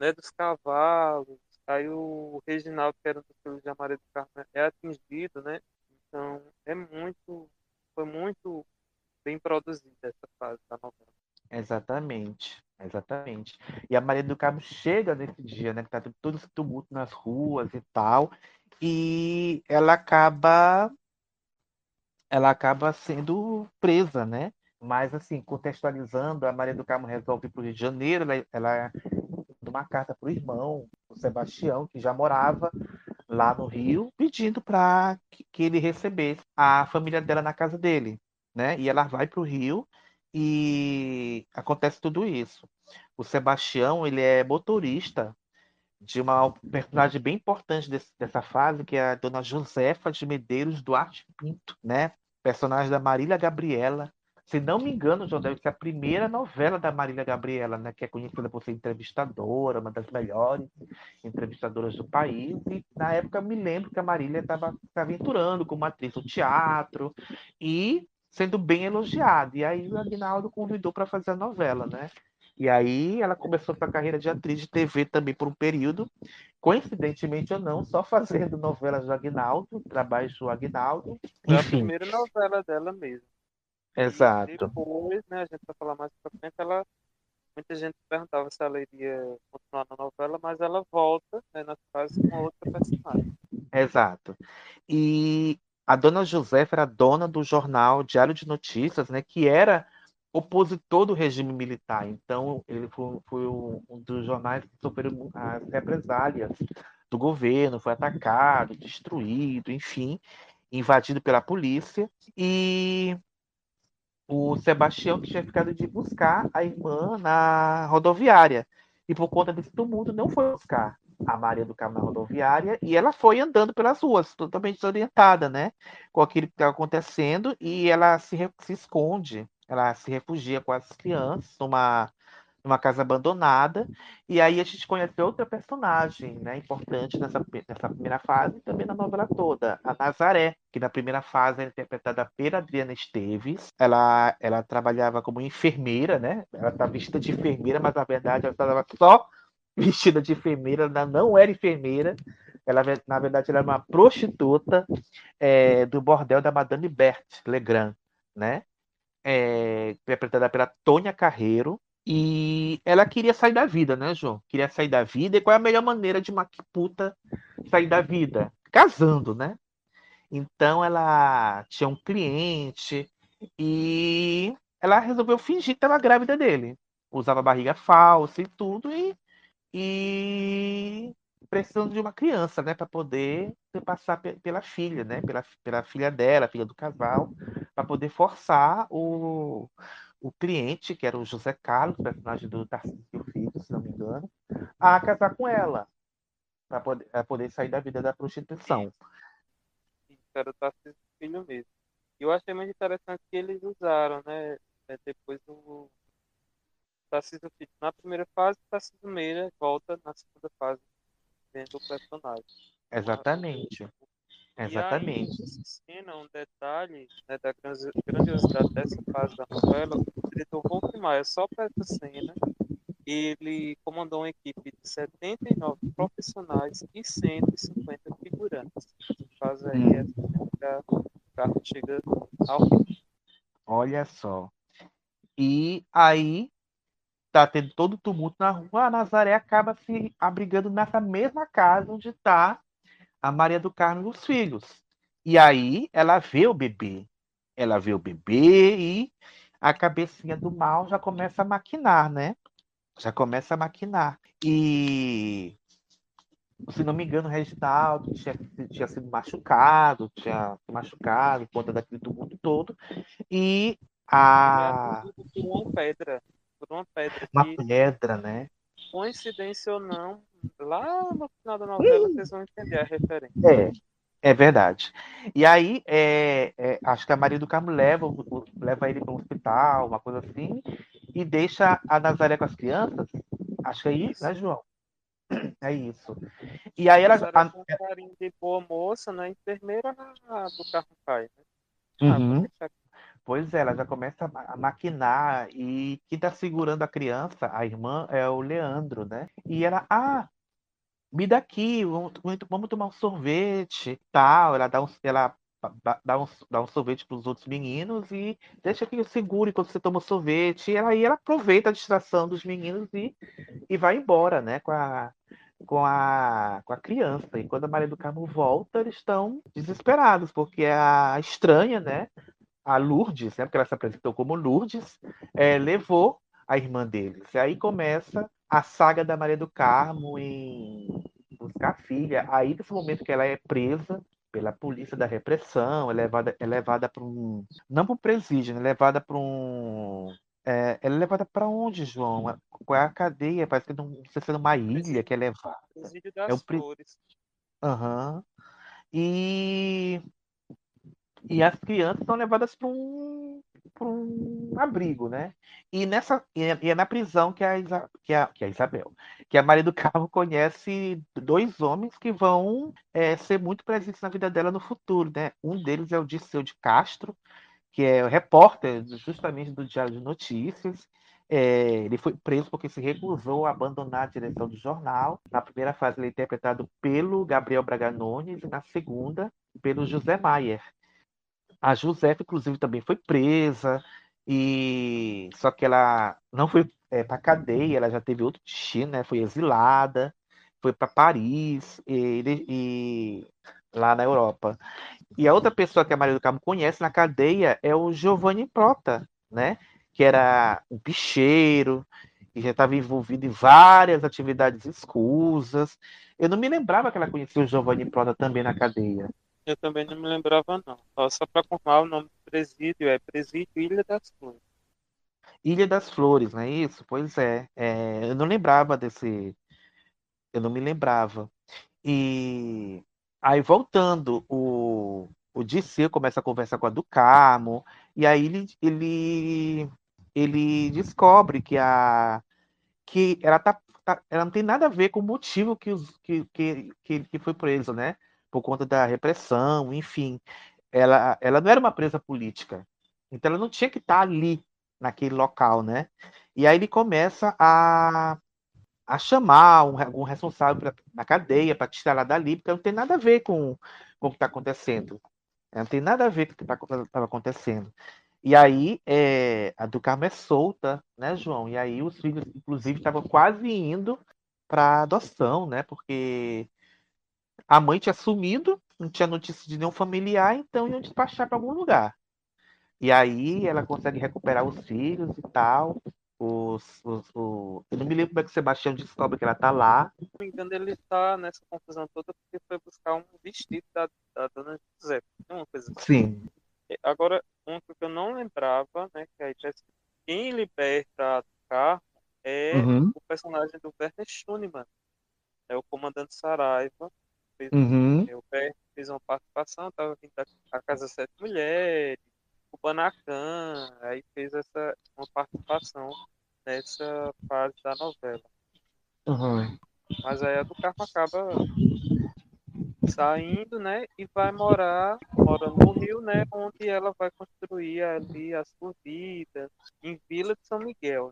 né, dos cavalos, aí o Reginaldo, que era dos filhos de Maria do Carmo, é atingido, né, então é muito, foi muito bem produzida essa fase da novela. Exatamente, exatamente. E a Maria do Carmo chega nesse dia, né? Que tá todo esse tumulto nas ruas e tal, e ela acaba, ela acaba sendo presa, né? Mas assim, contextualizando, a Maria do Carmo resolve ir para o Rio de Janeiro, ela, ela uma carta para o irmão, o Sebastião, que já morava lá no Rio, pedindo para que, que ele recebesse a família dela na casa dele, né? E ela vai para o Rio e acontece tudo isso. O Sebastião, ele é motorista de uma personagem bem importante desse- dessa fase, que é a dona Josefa de Medeiros Duarte Pinto, né? Personagem da Marília Gabriela. Se não me engano, João, deve ser a primeira novela da Marília Gabriela, né? Que é conhecida por ser entrevistadora, uma das melhores entrevistadoras do país. E na época eu me lembro que a Marília estava se aventurando como atriz no teatro e sendo bem elogiada. E aí o Aguinaldo convidou para fazer a novela, né? E aí ela começou sua carreira de atriz de TV também por um período, coincidentemente ou não, só fazendo novelas do Aguinaldo, trabalhos do Aguinaldo. Foi a primeira novela dela mesmo. E exato. depois, né, a gente vai falar mais pra frente, ela, muita gente perguntava se ela iria continuar na novela, mas ela volta, né, nas fases com outra personagem. Exato. E a dona Josefa era dona do jornal Diário de Notícias, né, que era opositor do regime militar. Então, ele foi, foi um dos jornais que sofreram as represálias do governo, foi atacado, destruído, enfim, invadido pela polícia. E o Sebastião tinha ficado de buscar a irmã na rodoviária. E por conta desse tumulto, não foi buscar a Maria do Carmo na rodoviária e ela foi andando pelas ruas, totalmente desorientada, né? Com aquilo que estava acontecendo e ela se, se esconde, ela se refugia com as crianças numa, numa casa abandonada. E aí a gente conhece outra personagem, né? Importante nessa, nessa primeira fase e também na novela toda, a Nazaré, que na primeira fase era interpretada pela Adriana Esteves. Ela, ela trabalhava como enfermeira, né? Ela está vestida de enfermeira, mas na verdade ela estava só [LAUGHS] vestida de enfermeira, ela não era enfermeira. Ela, na verdade, ela era uma prostituta é, do bordel da Madame Berthe Legrand, né? É, interpretada pela Tônia Carreiro. E ela queria sair da vida, né, João? Queria sair da vida. E qual é a melhor maneira de uma puta sair da vida? Casando, né? Então ela tinha um cliente e ela resolveu fingir que estava grávida dele. Usava barriga falsa e tudo, e, e precisando de uma criança, né, para poder passar pe- pela filha, né, pela, pela filha dela, filha do casal, para poder forçar o, o cliente, que era o José Carlos, personagem do Tarcísio Filho, se não me engano, a casar com ela, para poder, pra poder sair da vida da prostituição. Isso era o Tarcísio Filho mesmo. E eu achei muito interessante que eles usaram, né, é, depois o Tarcísio Filho na primeira fase, o Tarcísio Meira volta na segunda fase dentro do personagem. Exatamente. Aí, Exatamente. essa cena, um detalhe né, da grandiosi- grandiosidade dessa fase da novela, o diretor Wolf Maia, só para essa cena, ele comandou uma equipe de 79 profissionais e 150 figurantes. Faz aí Hum. essa carta chega ao. Olha só. E aí tá tendo todo o tumulto na rua, a Nazaré acaba se abrigando nessa mesma casa onde tá a Maria do Carmo e os filhos. E aí ela vê o bebê. Ela vê o bebê e a cabecinha do mal já começa a maquinar, né? Já começa a maquinar. E se não me engano, o Reginaldo tinha, tinha sido machucado, tinha se machucado por conta daquele tumulto todo. E a por uma pedra, por uma pedra uma que pedra, né? Coincidência ou não, lá no final da novela vocês vão entender a referência. É, é verdade. E aí, é, é, acho que a Maria do Carmo leva, leva ele para um hospital, uma coisa assim, e deixa a Nazaré com as crianças. Acho que é isso, né, João? É isso. E aí ela. Com um carinho de boa moça, né? Enfermeira na, do carro pai, né? Ah, Uhum. Pois é, ela já começa a ma- a maquinar. E quem está segurando a criança, a irmã, é o Leandro, né? E ela, ah, me dá aqui, vamos, vamos tomar um sorvete, tal. Ela dá um, ela dá um, dá um sorvete para os outros meninos e deixa que eu segure enquanto você toma o sorvete. E aí ela aproveita a distração dos meninos e, e vai embora, né? Com a, com a, com a criança. E quando a Maria do Carmo volta, eles estão desesperados, porque a estranha, né? A Lourdes, né? Porque ela se apresentou como Lourdes, é, levou a irmã deles. E aí começa a saga da Maria do Carmo em buscar a filha. Aí, nesse momento que ela é presa pela polícia da repressão, é levada, é levada para um. Não para um presídio, né? é levada para um. É, ela é levada para onde, João? Qual é a cadeia? Parece que não, não sei se é numa ilha que é levada. Presídio É das o pre- Flores. Aham. E, e as crianças são levadas para um, para um abrigo, né? E, nessa, e é, na prisão que a, Isa- que, a, que a Isabel, que a Maria do Carmo conhece dois homens que vão é, ser muito presentes na vida dela no futuro, né? Um deles é o Dirceu de Castro, que é repórter justamente do Diário de Notícias. É, ele foi preso porque se recusou a abandonar a direção do jornal. Na primeira fase, ele é interpretado pelo Gabriel Braga Nunes e na segunda, pelo José Maier. A Josefa, inclusive, também foi presa, e só que ela não foi para cadeia, ela já teve outro destino, né? Foi exilada, foi para Paris e, e lá na Europa. E a outra pessoa que a Maria do Carmo conhece na cadeia é o Giovanni Prota, né? Que era um bicheiro, que já estava envolvido em várias atividades escusas. Eu não me lembrava que ela conhecia o Giovanni Prota também na cadeia. Eu também não me lembrava, não. Ó, Só para confirmar, o nome do presídio é Presídio Ilha das Flores. Ilha das Flores, não é isso? Pois é. é, eu não lembrava desse. Eu não me lembrava. E aí, voltando, o, o Dirceu começa a conversar com a do Carmo, e aí ele, ele, ele descobre que a que ela tá, tá- ela não tem nada a ver com o motivo que, os, que, que, que, que foi preso, né? Por conta da repressão, enfim. Ela, ela não era uma presa política. Então ela não tinha que estar ali, naquele local, né? E aí ele começa a, a chamar um, algum responsável pra, na cadeia para tirar ela dali, porque não tem nada a ver com, com o que está acontecendo. Não tem nada a ver com o que estava acontecendo. E aí é, a do Carmo é solta, né, João? E aí os filhos, inclusive, estavam quase indo para adoção, né? Porque a mãe tinha sumido, não tinha notícia de nenhum familiar, então iam despachar para algum lugar. E aí ela consegue recuperar os filhos e tal. Os, os, o... Eu não me lembro como é que o Sebastião descobre que ela tá lá. Se não me engano, ele está nessa confusão toda porque foi buscar um vestido da, da dona José. Uma coisa assim. Sim. Agora, uma coisa que eu não lembrava, né? Que aí tá escrito, quem liberta carro é Uhum. o personagem do Werner Schunemann. É o comandante Saraiva. Fez, Uhum. o Werner fez uma participação, estava vindo da a Casa Sete Mulheres, o Banacan, aí fez essa uma participação nessa fase da novela. Uhum. Mas aí a do Carmo acaba saindo, né? E vai morar, mora no Rio, né? Onde ela vai construir ali a sua vida em Vila de São Miguel.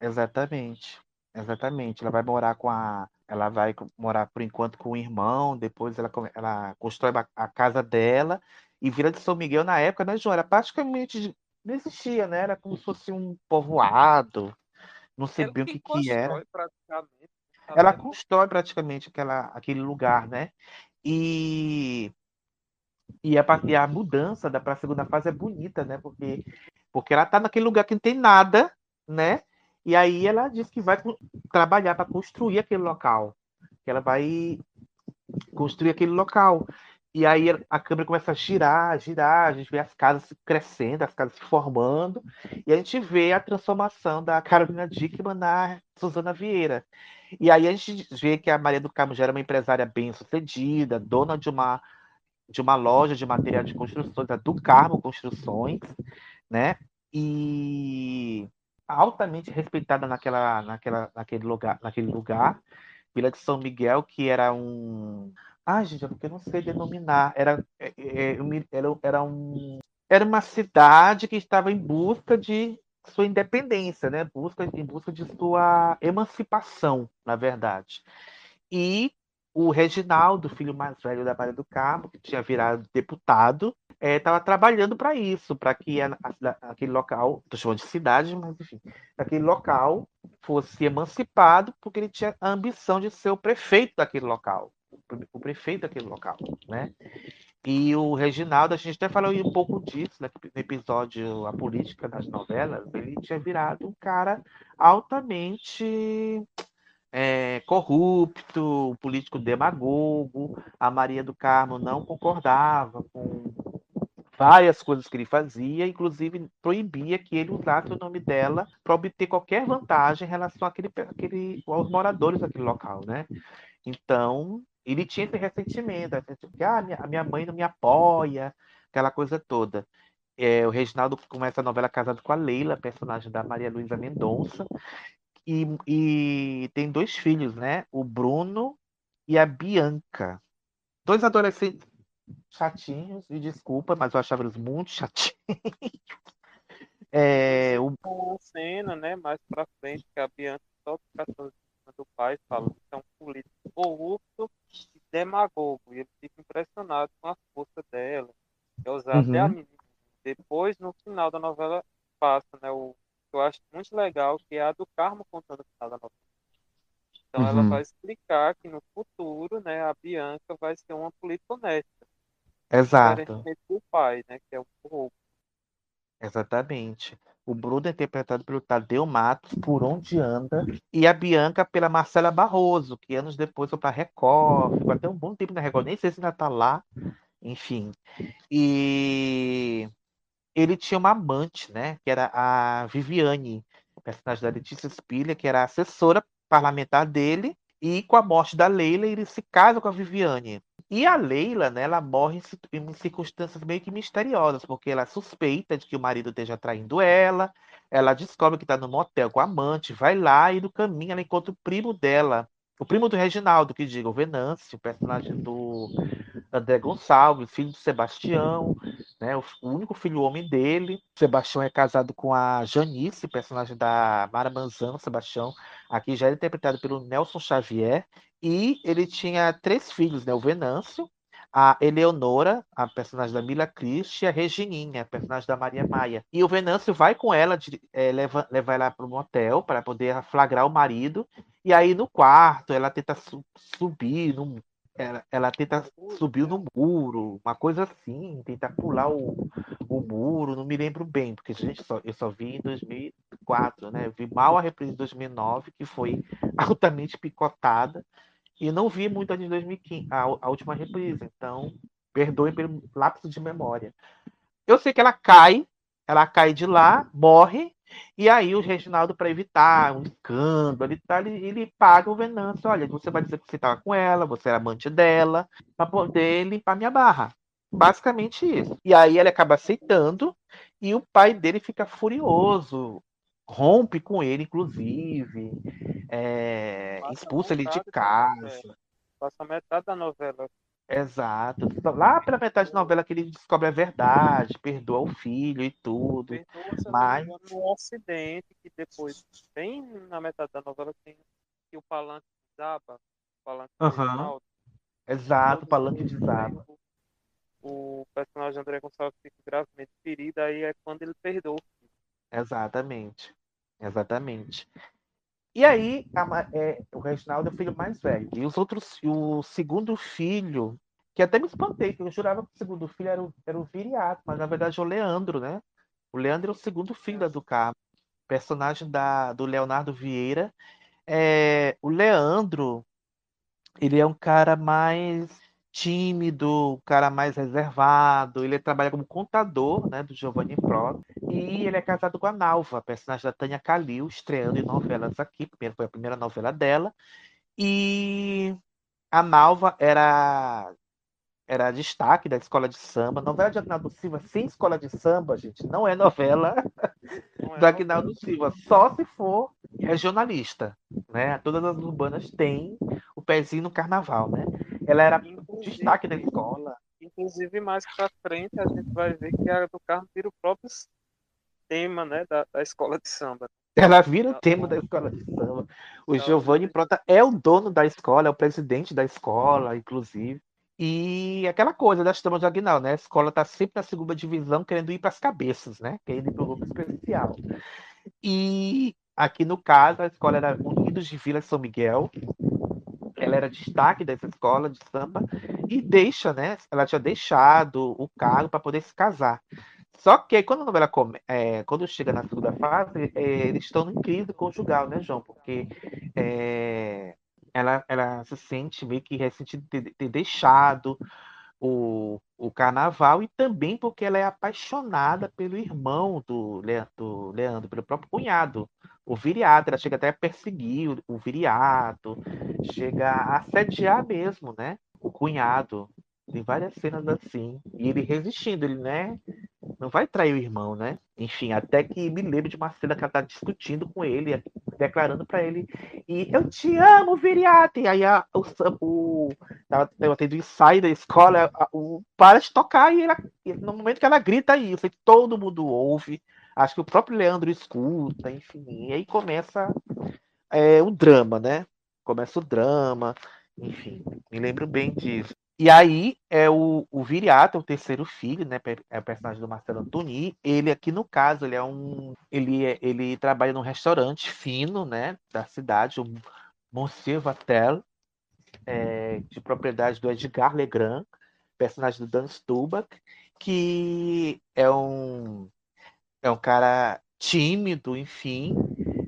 Exatamente. Exatamente. Ela vai morar com a. Ela vai morar por enquanto com o irmão, depois ela, ela constrói a casa dela. E Vila de São Miguel, na época, né, João? Era praticamente. Não existia, né? Era como se fosse um povoado. Não sei bem o que que era. praticamente. tá Ela vendo? constrói praticamente aquela, aquele lugar, né? E, e, a, e a mudança da para a segunda fase é bonita, né? Porque, porque ela tá naquele lugar que não tem nada, né? E aí ela diz que vai trabalhar para construir aquele local. Que ela vai construir aquele local. E aí a câmera começa a girar, girar, a gente vê as casas crescendo, as casas se formando, e a gente vê a transformação da Carolina Dickman na Suzana Vieira. E aí a gente vê que a Maria do Carmo já era uma empresária bem-sucedida, dona de uma, de uma loja de material de construções, a do Carmo Construções, né? E altamente respeitada naquela, naquela, naquele lugar, naquele lugar, Vila de São Miguel, que era um ah, gente, é porque eu não sei denominar. Era, é, é, era, era, um, era uma cidade que estava em busca de sua independência, né? Busca, em busca de sua emancipação, na verdade. E o Reginaldo, filho mais velho da Maria do Carmo, que tinha virado deputado, estava é, trabalhando para isso, para que a, a, aquele local, estou chamando de cidade, mas enfim, aquele local fosse emancipado, porque ele tinha a ambição de ser o prefeito daquele local o prefeito daquele local, né? E o Reginaldo, a gente até falou um pouco disso né, no episódio A Política das Novelas, ele tinha virado um cara altamente é, corrupto, político demagogo. A Maria do Carmo não concordava com várias coisas que ele fazia, inclusive proibia que ele usasse o nome dela para obter qualquer vantagem em relação àquele, àquele, aos moradores daquele local, né? Então, ele tinha esse ressentimento, que ah, minha, a minha mãe não me apoia, aquela coisa toda. É, o Reginaldo começa a novela casado com a Leila, personagem da Maria Luísa Mendonça, e, e, tem dois filhos, né? O Bruno e a Bianca. Dois adolescentes chatinhos, e desculpa, mas eu achava eles muito chatinhos. [LAUGHS] É, o... Uma cena, né, mais pra frente, que a Bianca só do pai fala que é um político corrupto e demagogo. E ele fica impressionado com a força dela. É usar uhum. até a menina. Depois, no final da novela, passa, né? O que eu acho muito legal, que é a do Carmo contando o final da novela. Então uhum. ela vai explicar que no futuro, né, a Bianca vai ser uma política honesta. Exato. do pai, né, que é o corrupto. Exatamente. O Bruno é interpretado pelo Tadeu Matos, por onde anda, e a Bianca pela Marcela Barroso, que anos depois foi para Record, ficou até um bom tempo na Record, nem sei se ainda está lá, enfim. E ele tinha uma amante, né, que era a Viviane, personagem da Letícia Spiller, que era assessora parlamentar dele, e com a morte da Leila, ele se casa com a Viviane. E a Leila, né, ela morre em circunstâncias meio que misteriosas, porque ela suspeita de que o marido esteja traindo ela, ela descobre que está no motel com a amante, vai lá e no caminho ela encontra o primo dela, o primo do Reginaldo, que diga, o Venâncio, o personagem do André Gonçalves, filho do Sebastião, né, o único filho homem dele. O Sebastião é casado com a Janice, personagem da Mara Manzano, Sebastião, aqui já é interpretado pelo Nelson Xavier. E ele tinha três filhos, né, o Venâncio, a Eleonora, a personagem da Mila Christi, e a Regininha, a personagem da Maria Maia. E o Venâncio vai com ela, é, leva, leva ela para o motel para poder flagrar o marido. E aí no quarto ela tenta su subir num ela, ela tenta subir no muro, uma coisa assim, tentar pular o, o muro, não me lembro bem, porque gente, só, eu só vi em 2004, né? Eu vi mal a reprise de 2009, que foi [LAUGHS] altamente picotada, e não vi muito a de 2015, a, a última reprise, então perdoe pelo lapso de memória. Eu sei que ela cai, ela cai de lá, morre, e aí o Reginaldo, para evitar um escândalo e tal, ele, ele paga o Venâncio. Olha, você vai dizer que você estava com ela, você era amante dela, para poder limpar minha barra. Basicamente isso. E aí ele acaba aceitando e o pai dele fica furioso, rompe com ele, inclusive, é, expulsa ele de casa. Passa metade da novela Exato. Lá pela metade da novela que ele descobre a verdade, perdoa o filho e tudo. Perdoa, mas um acidente que depois, bem na metade da novela, tem que o palanque desaba. O palanque uhum. Exato, o palanque desaba. O personagem André Gonçalves fica gravemente ferido, aí é quando ele perdoa o filho. Exatamente. Exatamente. E aí, a, é, o Reginaldo é o filho mais velho. E os outros, o segundo filho, que até me espantei, porque eu jurava que o segundo filho era o, era o Viriato, mas na verdade é o Leandro, né? O Leandro é o segundo filho da do Carmo, personagem da, do Leonardo Vieira. É, o Leandro, ele é um cara mais tímido, o cara mais reservado. Ele trabalha como contador, né, do Giovanni Pro. E ele é casado com a Nalva, personagem da Tânia Calil, estreando em novelas aqui. Primeiro foi a primeira novela dela. E a Nalva era era destaque da escola de samba. Novela de Agnaldo Silva sem escola de samba, gente, não é novela [LAUGHS] não [LAUGHS] é do Agnaldo Silva, só se for regionalista, né? Todas as urbanas têm o pezinho no carnaval, né? Ela era inclusive, destaque da escola. Inclusive, mais para frente, a gente vai ver que a do Carmo vira o próprio tema, né, da, da escola de samba. Ela vira o tema da escola de samba. O Giovanni Prota é o dono da escola, é o presidente da escola, inclusive. E aquela coisa das tramas de Aguinaldo, né? A escola está sempre na segunda divisão, querendo ir para as cabeças, né? Querendo ir para o grupo especial. E aqui no caso, a escola era Unidos de Vila São Miguel. Ela era destaque dessa escola de samba e deixa, né? Ela tinha deixado o cargo para poder se casar. Só que quando a novela come, é, quando chega na segunda fase, é, eles estão em crise conjugal, né, João? Porque é, ela, ela se sente meio que ressentida de ter deixado o, o carnaval e também porque ela é apaixonada pelo irmão do, do Leandro, pelo próprio cunhado, o Viriato. Ela chega até a perseguir o, o Viriato, chega a assediar mesmo, né? O cunhado. Tem várias cenas assim. E ele resistindo, ele, né? Não vai trair o irmão, né? Enfim, até que me lembro de uma cena que ela tá discutindo com ele, declarando para ele, e eu te amo, Viriato! E aí a, o, o, ela tendo ensaio da escola, a, o, para de tocar, e ela, no momento que ela grita isso, todo mundo ouve, acho que o próprio Leandro escuta, enfim, e aí começa é, o drama, né? Começa o drama, enfim, me lembro bem disso. E aí é o, o Viriato, o terceiro filho, né? É o personagem do Marcelo Antoni. Ele aqui no caso, ele é um, ele é, ele trabalha num restaurante fino, né? Da cidade, o Monsieur Vatel, é, de propriedade do Edgar Legrand, personagem do Dan Stubach, que é um é um cara tímido, enfim,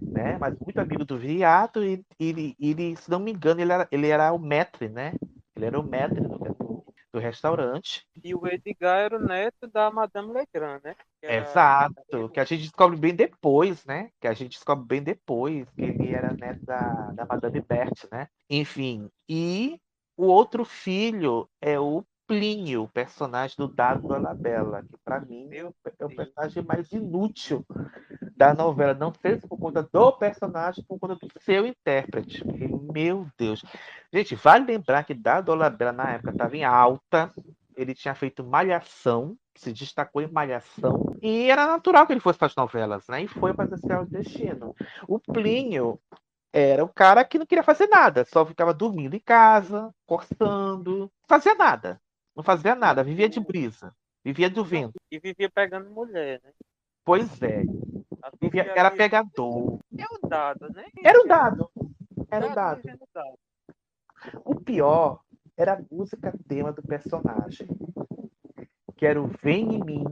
né? Mas muito amigo do Viriato e ele, ele, se não me engano, ele era, ele era o maître, né? Ele era o maître do, do restaurante. E o Edgar era o neto da Madame Legrand, né? Que era... Exato, que a gente descobre bem depois, né? Que a gente descobre bem depois que ele era neto da, da Madame Berthe, né? Enfim, e o outro filho é o Plínio, o personagem do Dado Dolabella, que para mim é o personagem mais inútil da novela. Não sei se por conta do personagem, por conta do seu intérprete. Meu Deus. Gente, vale lembrar que Dado Dolabella na época estava em alta. Ele tinha feito Malhação, se destacou em Malhação. E era natural que ele fosse para as novelas, né? E foi para esse destino. O Plínio era o cara que não queria fazer nada, só ficava dormindo em casa, coçando, fazia nada. Não fazia nada, vivia de brisa, vivia do vento. E vivia pegando mulher, né? Pois é. Vivia, era pegador. É o dado, né? Era o dado. Era o dado. O pior era a música tema do personagem. Que era o Vem em mim.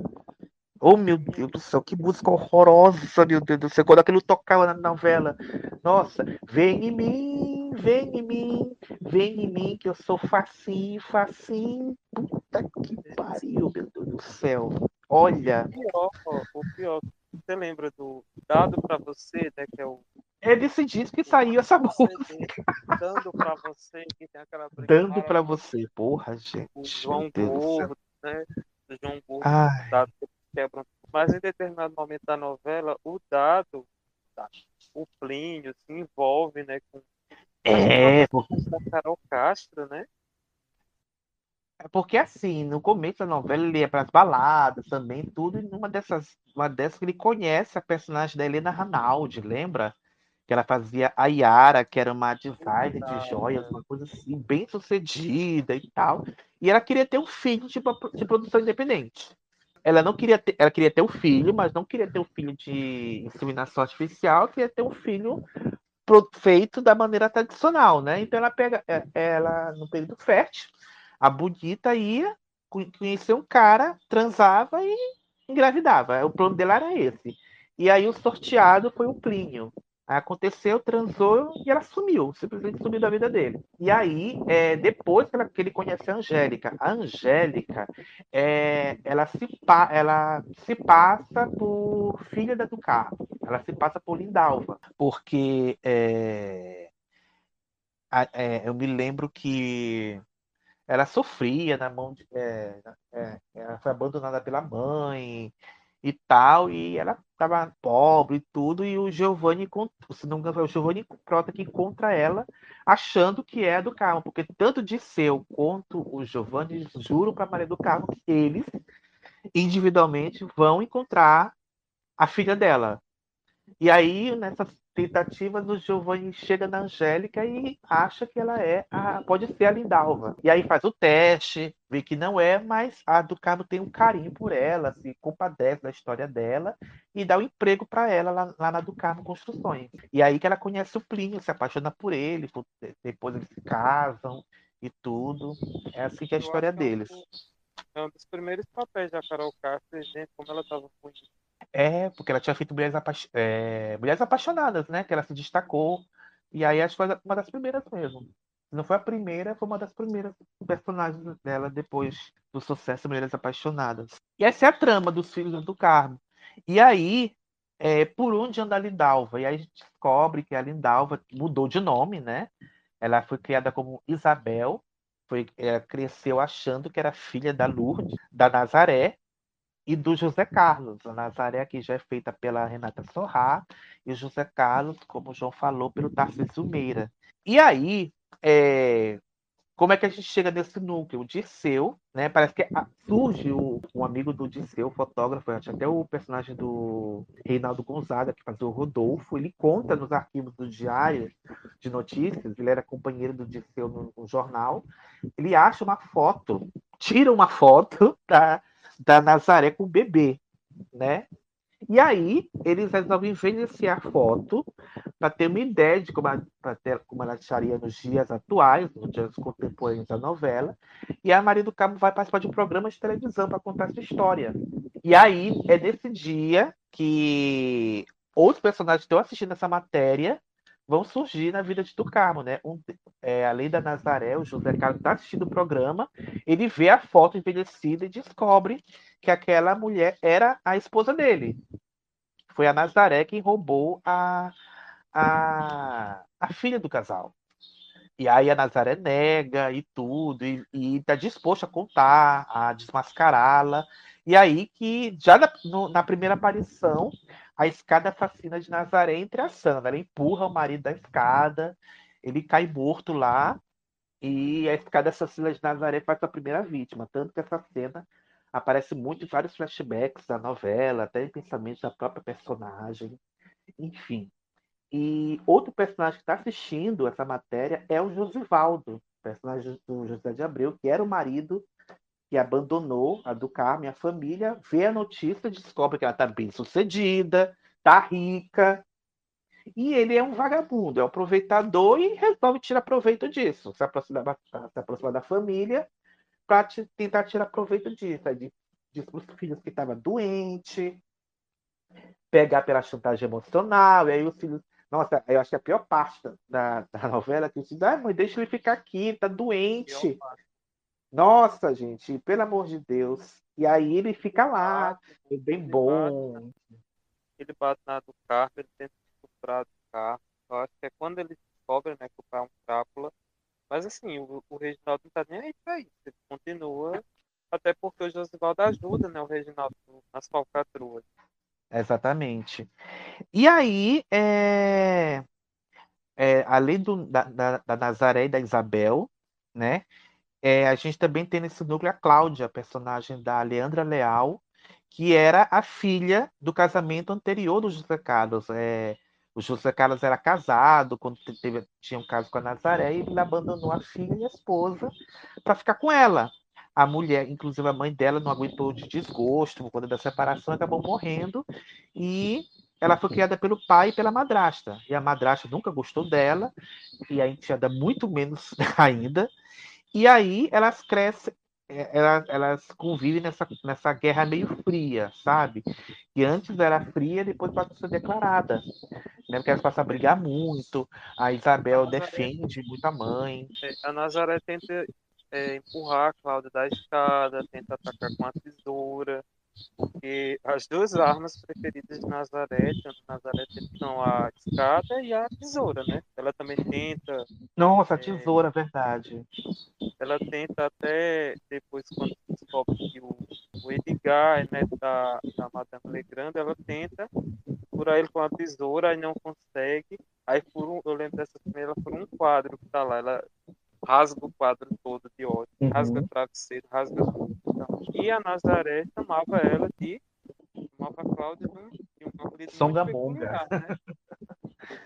Oh, meu Deus do céu, que música horrorosa, meu Deus do céu. Quando aquilo tocava na novela. Nossa, vem em mim, vem em mim, vem em mim, que eu sou facinho, facinho. Puta que pariu, meu Deus do céu. Olha. O pior, o pior, você lembra do Dado para Você, né, que é o é desse disco que saiu essa música. Dando para você, que tem aquela Dando para você, porra, gente. O João Gordo, né? O João Gordo, Dado quebra. Mas em determinado momento da novela, o Dado, o Plínio, se envolve, né, com é, porque... com Carol Castro, né? É porque assim, no começo da novela ele ia para as baladas também, tudo, e numa dessas, uma dessas que ele conhece a personagem da Helena Ranaldi, lembra? Que ela fazia a Yara, que era uma designer de joias, uma coisa assim, bem sucedida e tal. E ela queria ter um filho de, de produção independente. Ela não queria ter, ela queria ter um filho, mas não queria ter um filho de inseminação artificial, queria ter um filho feito da maneira tradicional, né? Então ela pega, é, ela no período fértil, a bonita ia conhecer um cara, transava e engravidava. O plano dela era esse. E aí o sorteado foi o Plínio. Aconteceu, transou e ela sumiu, simplesmente sumiu da vida dele. E aí, é, depois que, ela, que, ele conhece a Angélica, a Angélica, é, ela, se, ela se passa por filha da do carro, ela se passa por Lindalva, porque é, é, eu me lembro que ela sofria na mão de. É, é, ela foi abandonada pela mãe e tal, e ela estava pobre e tudo, e o Giovanni, se não engano, o Giovanni Prota que encontra ela, achando que é do Carmo, porque tanto de seu quanto o Giovanni juram para Maria do Carmo que eles individualmente vão encontrar a filha dela. E aí, nessa tentativa do Giovanni chega na Angélica e acha que ela é a, pode ser a Lindalva. E aí faz o teste, vê que não é, mas a do Carmo tem um carinho por ela, se compadece da história dela e dá um emprego para ela lá, lá, na do Carmo Construções. E aí que ela conhece o Plínio, se apaixona por ele, depois eles se casam e tudo. É assim que é a história deles. É um dos primeiros papéis da Carol Castro, gente, como ela estava muito é, porque ela tinha feito Mulheres, Apa é, Mulheres Apaixonadas, né? Que ela se destacou. E aí acho que foi uma das primeiras mesmo. Se não foi a primeira, foi uma das primeiras personagens dela depois do sucesso Mulheres Apaixonadas. E essa é a trama dos Filhos do Carmo. E aí, é, por onde anda a Lindalva? E aí a gente descobre que a Lindalva mudou de nome, né? Ela foi criada como Isabel, foi, ela cresceu achando que era filha da Lourdes, da Nazaré, e do José Carlos. A Nazaré que já é feita pela Renata Sorrá e o José Carlos, como o João falou, pelo Tarcísio Meira. E aí, é, como é que a gente chega nesse núcleo? O Dirceu, né? Parece que surge o, um amigo do Dirceu, fotógrafo, até o personagem do Reinaldo Gonzaga, que fazia o Rodolfo, ele conta nos arquivos do diário de notícias, ele era companheiro do Dirceu no, no jornal, ele acha uma foto, tira uma foto da, [LAUGHS] da Nazaré com o bebê, né? E aí eles resolvem envelhecer a foto para ter uma ideia de como, ter, como ela estaria nos dias atuais, nos dias contemporâneos da novela. E a Maria do Cabo vai participar de um programa de televisão para contar essa história. E aí é nesse dia que outros personagens estão assistindo essa matéria vão surgir na vida de Tucamo, né? Um, é, além da Nazaré, o José Carlos está assistindo o programa, ele vê a foto envelhecida e descobre que aquela mulher era a esposa dele. Foi a Nazaré quem roubou a, a, a filha do casal. E aí a Nazaré nega e tudo, e está disposto a contar, a desmascará-la. E aí que, já na, no, na primeira aparição, a escada fascina de Nazaré entre a Sandra. Ela empurra o marido da escada, ele cai morto lá, e a escada assassina de Nazaré faz a primeira vítima. Tanto que essa cena aparece muito em vários flashbacks da novela, até em pensamentos da própria personagem. Enfim. E outro personagem que está assistindo essa matéria é o Josivaldo, personagem do José de Abreu, que era o marido que abandonou a do Carmen, a família, vê a notícia, descobre que ela está bem sucedida, está rica, e ele é um vagabundo, é um aproveitador e resolve tirar proveito disso, se aproximar, se aproximar da família para tentar tirar proveito disso. Aí diz para os filhos que estava doente, pegar pela chantagem emocional, e aí os filhos. Nossa, eu acho que a pior parte da, da novela é que diz, ah, mãe, deixa ele ficar aqui, tá doente. Nossa, gente, pelo amor de Deus. E aí ele fica lá, é bem bom. Ele bate na do carro, ele tenta estuprar do carro. Eu acho que é quando ele descobre né, que o pai é um crápula. Mas assim, o, o Reginaldo não tá nem aí pra isso. Ele continua, até porque o Josivaldo ajuda né, o Reginaldo nas falcatruas. Exatamente. E aí, é... É, além do, da, da, da Nazaré e da Isabel, né? É, a gente também tem nesse núcleo a Cláudia, personagem da Leandra Leal, que era a filha do casamento anterior do José Carlos. É, o José Carlos era casado quando teve, tinha um caso com a Nazaré e ele abandonou a filha e a esposa para ficar com ela. A mulher, inclusive a mãe dela, não aguentou de desgosto por conta da separação, acabou morrendo e ela foi criada pelo pai e pela madrasta. E a madrasta nunca gostou dela e a enteada muito menos [LAUGHS] ainda. E aí elas crescem, é, elas, elas convivem nessa, nessa guerra meio fria, sabe? Que antes era fria, depois passou a ser declarada. Né? Porque elas passam a brigar muito, a Isabel defende muito a mãe. É, a Nazaré tenta é, empurrar a Cláudia da escada, tenta atacar com a tesoura, porque as duas armas preferidas de Nazaré, tanto Nazaré são a escada e a tesoura, né? Ela também tenta. Nossa, a tesoura, é, verdade. Ela tenta até depois, quando descobre que o, o Edgar é neto da, da Madame Legrand, ela tenta furar ele com a tesoura e não consegue. Aí por um, eu lembro dessa primeira por um quadro que tá lá. Ela rasga o quadro todo de ódio, uhum. rasga o travesseiro, rasga tudo. Então, e a Nazaré chamava ela de chamava a Cláudia de um, de um apelido Songamonga. Né?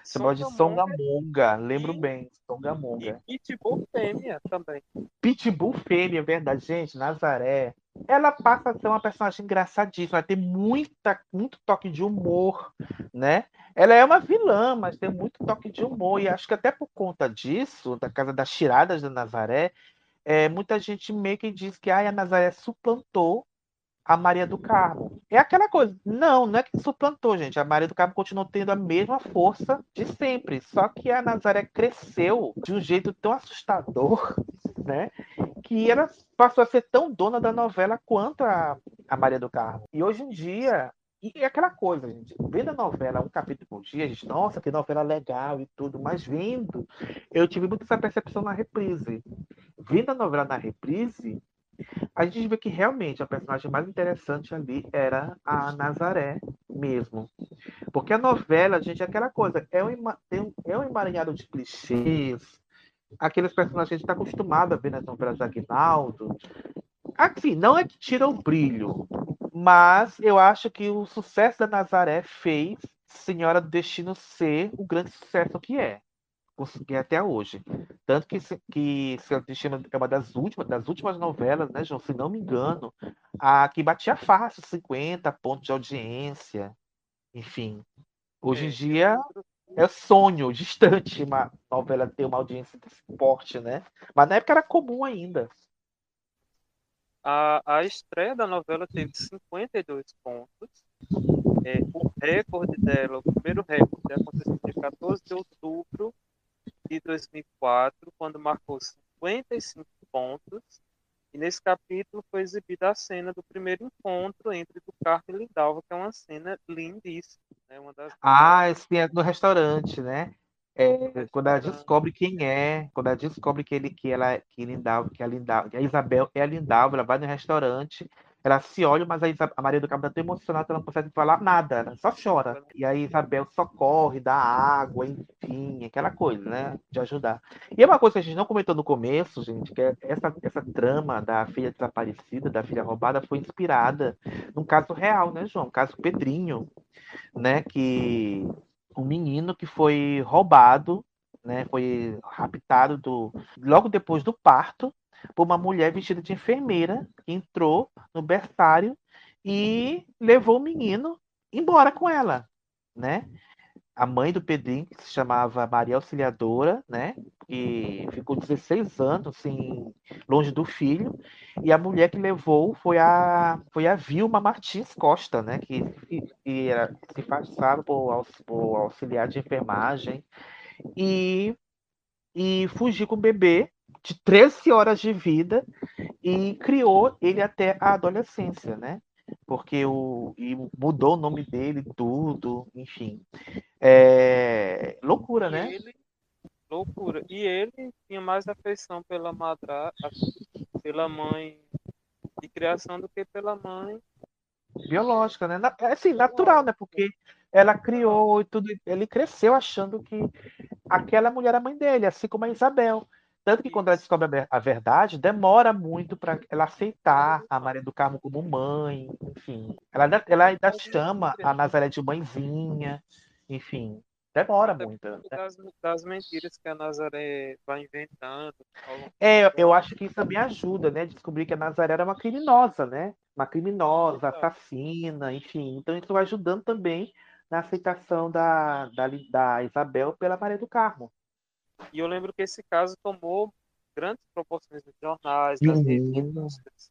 Chamava de Songamonga, lembro e, bem, Songamonga. E Pitbull fêmea também. Pitbull fêmea, verdade. Gente, Nazaré, ela passa a ser uma personagem engraçadíssima, ela tem muita, muito toque de humor, né? Ela é uma vilã, mas tem muito toque de humor. E acho que até por conta disso, da casa das tiradas da Nazaré, é, muita gente meio que diz que ah, a Nazaré suplantou a Maria do Carmo. É aquela coisa. Não, não é que suplantou, gente. A Maria do Carmo continuou tendo a mesma força de sempre. Só que a Nazaré cresceu de um jeito tão assustador, [LAUGHS] né? Que ela passou a ser tão dona da novela quanto a, a Maria do Carmo. E hoje em dia, e é aquela coisa, gente, vendo a novela um capítulo por dia, gente, nossa, que novela legal e tudo, mas vendo, eu tive muito essa percepção na reprise. Vendo a novela na reprise, a gente vê que realmente a personagem mais interessante ali era a Nazaré mesmo. Porque a novela, gente, é aquela coisa, é um, é um emaranhado de clichês, aqueles personagens que a gente está acostumado a ver nas novelas da Aguinaldo. Assim, não é que tira o brilho, mas eu acho que o sucesso da Nazaré fez Senhora do Destino ser o grande sucesso que é. Consegui até hoje. Tanto que, que Senhora do Destino é uma das últimas, das últimas novelas, né, João? Se não me engano, a que batia fácil 50 pontos de audiência. Enfim. Hoje em é, dia é sonho distante uma novela ter uma audiência desse porte, né? Mas na época era comum ainda. A, a estreia da novela teve 52 pontos. É, o recorde dela, o primeiro recorde, aconteceu em 14 de outubro de 2004, quando marcou 55 pontos. E nesse capítulo foi exibida a cena do primeiro encontro entre o Carmo e Lindalva, que é uma cena lindíssima. Né? Uma das... Ah, esse é no restaurante, né? É, quando ela descobre quem é, quando ela descobre que ele que ela que Lindalva, que a Lindalva, que a Isabel é a Lindalva, ela vai no restaurante, ela se olha, mas a, Isabel, a Maria do Carmo está tão emocionada que ela não consegue falar nada, ela só chora. E aí Isabel socorre, dá água, enfim, aquela coisa, né? De ajudar. E é uma coisa que a gente não comentou no começo, gente, que é essa, essa trama da filha desaparecida, da filha roubada, foi inspirada num caso real, né, João? Um caso Pedrinho, né? Que um menino que foi roubado, né, foi raptado do, logo depois do parto por uma mulher vestida de enfermeira que entrou no berçário e levou o menino embora com ela, né? A mãe do Pedrinho, que se chamava Maria Auxiliadora, né? Que ficou 16 anos assim, longe do filho, e a mulher que levou foi a, foi a Vilma Martins Costa, né? Que, que era, se passava por, por auxiliar de enfermagem, e, e fugiu com o bebê de 13 horas de vida e criou ele até a adolescência, né? Porque o, e mudou o nome dele, tudo, enfim. É, loucura, né? Ele, loucura. E ele tinha mais afeição pela madrasta, pela mãe de criação do que pela mãe biológica, né? É assim, natural, né? Porque ela criou e tudo, ele cresceu achando que aquela mulher era a mãe dele, assim como a Isabel. Tanto que quando ela descobre a verdade, demora muito para ela aceitar a Maria do Carmo como mãe, enfim. Ela, ela ainda chama a Nazaré de mãezinha, enfim. Demora muito. Né? Das, das, mentiras que a Nazaré vai inventando. É, eu acho que isso também ajuda, né? Descobrir que a Nazaré era uma criminosa, né? Uma criminosa, assassina, enfim. Então isso vai ajudando também na aceitação da, da, da Isabel pela Maria do Carmo. E eu lembro que esse caso tomou grandes proporções nos jornais, nas revistas.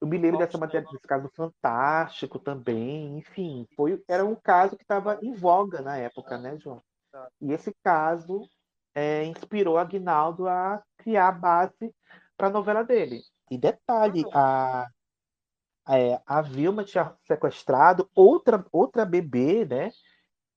Eu me lembro dessa matéria desse caso fantástico também, enfim, foi, era um caso que estava em voga na época, né, João? E esse caso é, inspirou Aguinaldo a criar a base para a novela dele. E detalhe, a, é, a Vilma tinha sequestrado outra, outra bebê, né?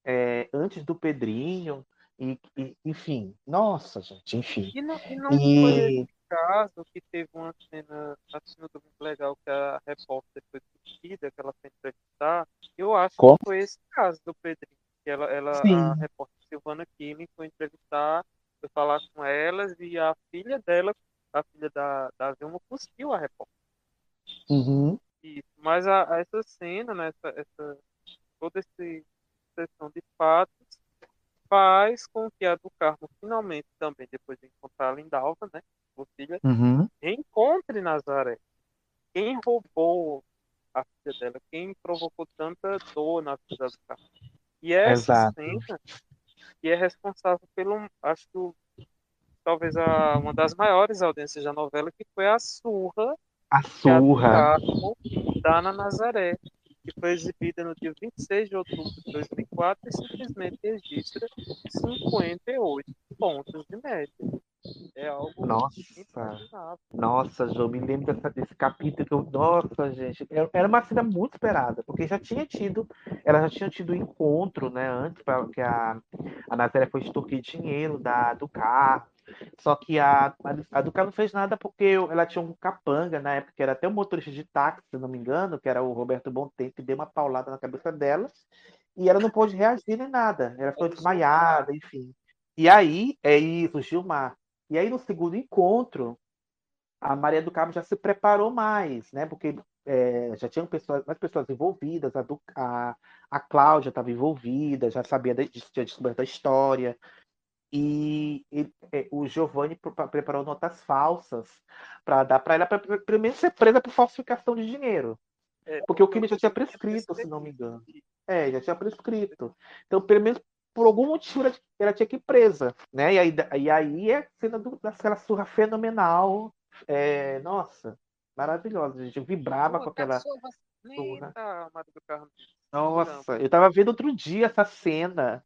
é, antes do Pedrinho, e, e- enfim, nossa, gente, enfim. E não, e não foi E esse caso que teve uma cena assim, no Domingo Legal que a repórter foi despedida, que ela foi entrevistar. Eu acho Como? que foi esse caso do Pedrinho. Que ela, ela, Sim. a repórter Silvana Kimi foi entrevistar, foi falar com elas e a filha dela, a filha da, da Vilma, cuspiu a repórter. Uhum, Isso. Mas a, a essa cena, né, essa, essa, toda essa sucessão de fatos faz com que a do Carmo finalmente também, depois de encontrar a Lindalva, né, sua filha, uhum, reencontre Nazaré. Quem roubou a filha dela? Quem provocou tanta dor na vida do Carmo? E essa Exato. cena que é responsável pelo, acho que talvez a, uma das maiores audiências da novela, que foi a surra a que a do surra. Carmo dá na Nazaré, que foi exibida no dia 26 de outubro de 2004 e simplesmente registra 58 pontos de média. É algo Nossa. Nossa, João, me lembro dessa- desse capítulo que eu. Nossa, gente, era uma cena muito esperada, porque já tinha tido, ela já tinha tido encontro, né, antes, para que a, a Nazaré foi extorquir dinheiro da, do carro. Só que a, a, não fez nada porque ela tinha um capanga na época, que era até um motorista de táxi, se não me engano, que era o Roberto Bontempo, que deu uma paulada na cabeça dela, e ela não pôde reagir nem nada. Ela ficou desmaiada, enfim. E aí, é isso, Gilmar. E aí, no segundo encontro, a Maria do Carmo já se preparou mais, né? Porque é, já tinham pessoas, mais pessoas envolvidas, a, a, a Cláudia estava envolvida, já sabia, de, tinha descoberto a história. E, e, é, o Giovanni pre- preparou notas falsas para dar para ela, para primeiro ser presa por falsificação de dinheiro. É, Porque o crime já tinha prescrito, se não me engano. É, já tinha prescrito. Então, pelo menos por algum motivo ela, ela tinha que ir presa, né? E aí, e aí é a cena do, daquela surra fenomenal. É, nossa, maravilhosa. A gente vibrava com aquela. Do Carmo. Nossa, eu tava vendo outro dia essa cena.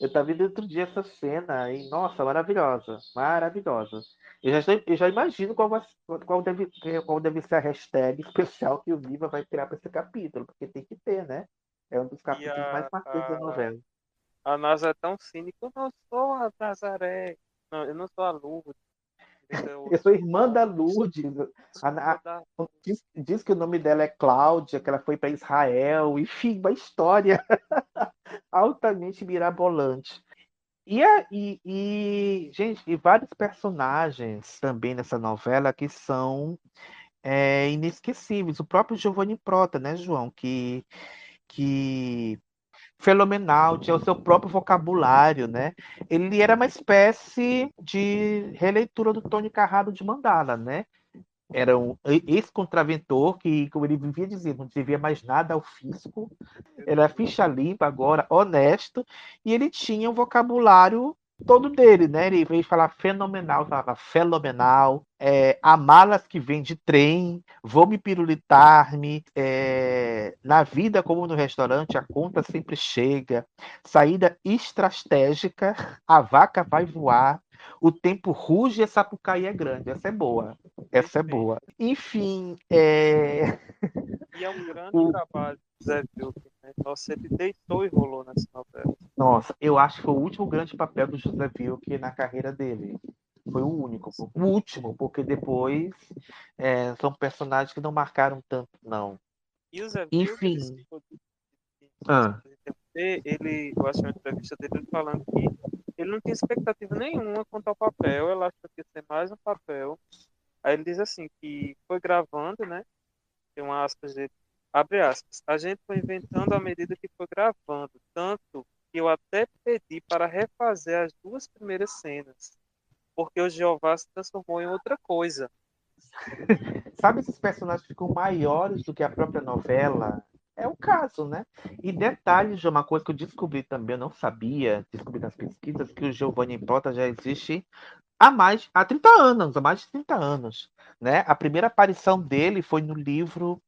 Eu tava vendo outro dia essa cena e, nossa, maravilhosa, maravilhosa. Eu já, eu já imagino qual, vai, qual, deve, qual deve ser a hashtag especial que o Viva vai criar para esse capítulo, porque tem que ter, né? É um dos capítulos a- mais marcantes da novela. A Nazaré é tão cínica. Eu não sou a Nazaré. Não, eu não sou a Lourdes. Entendeu? Eu sou irmã da Lourdes. A- a- Diz, diz que o nome dela é Cláudia, que ela foi para Israel, enfim, uma história [LAUGHS] altamente mirabolante. E, e, e, gente, e vários personagens também nessa novela que são é, inesquecíveis. O próprio Giovanni Prota, né, João? Que, que fenomenal, tinha o seu próprio vocabulário, né? Ele era uma espécie de releitura do Tony Carrado de Mandala, né? Era um ex-contraventor que, como ele vivia dizendo, não devia mais nada ao fisco, era ficha limpa agora, honesto, e ele tinha um vocabulário todo dele, né? Ele veio falar fenomenal, falava fenomenal, é, há malas que vêm de trem, vou me pirulitar-me, é, na vida como no restaurante, a conta sempre chega, saída estratégica, a vaca vai voar, o tempo ruge e a sapucaí é grande. Essa é boa, essa é boa. Enfim, é... E é um [LAUGHS] grande O- trabalho Zé Vilker, né? Nossa, ele deitou e rolou nessa novela. Nossa, eu acho que foi o último grande papel do José Wilke na carreira dele. Foi o único, o último, porque depois é, são personagens que não marcaram tanto, não. E o Zé Enfim. Desculpa, Ah. ele, eu achei uma entrevista dele ele falando que ele não tinha expectativa nenhuma quanto ao papel, ela achou que ia ser mais um papel. Aí ele diz assim, que foi gravando, né? Tem uma aspas dele, abre aspas, a gente foi inventando à medida que foi gravando, tanto que eu até pedi para refazer as duas primeiras cenas, porque o Jeová se transformou em outra coisa. [LAUGHS] Sabe esses personagens ficam maiores do que a própria novela? É o caso, né? E detalhe de uma coisa que eu descobri também, eu não sabia, descobri nas pesquisas, que o Giovanni Prota já existe há mais há 30 anos, há mais de 30 anos. Né? A primeira aparição dele foi no livro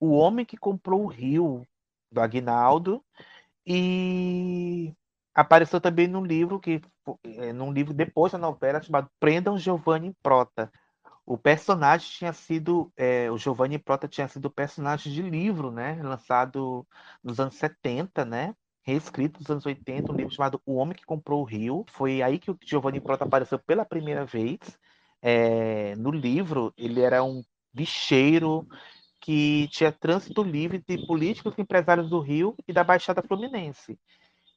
O Homem que Comprou o Rio, do Aguinaldo, e apareceu também num livro que é, num livro depois da novela chamado Prendam Giovanni Prota. O personagem tinha sido é, o Giovanni Prota tinha sido personagem de livro, né, lançado nos anos 70, né? Reescrito nos anos 80, um livro chamado O Homem que Comprou o Rio. Foi aí que o Giovanni Prota apareceu pela primeira vez. É, no livro, ele era um bicheiro que tinha trânsito livre de políticos e empresários do Rio e da Baixada Fluminense.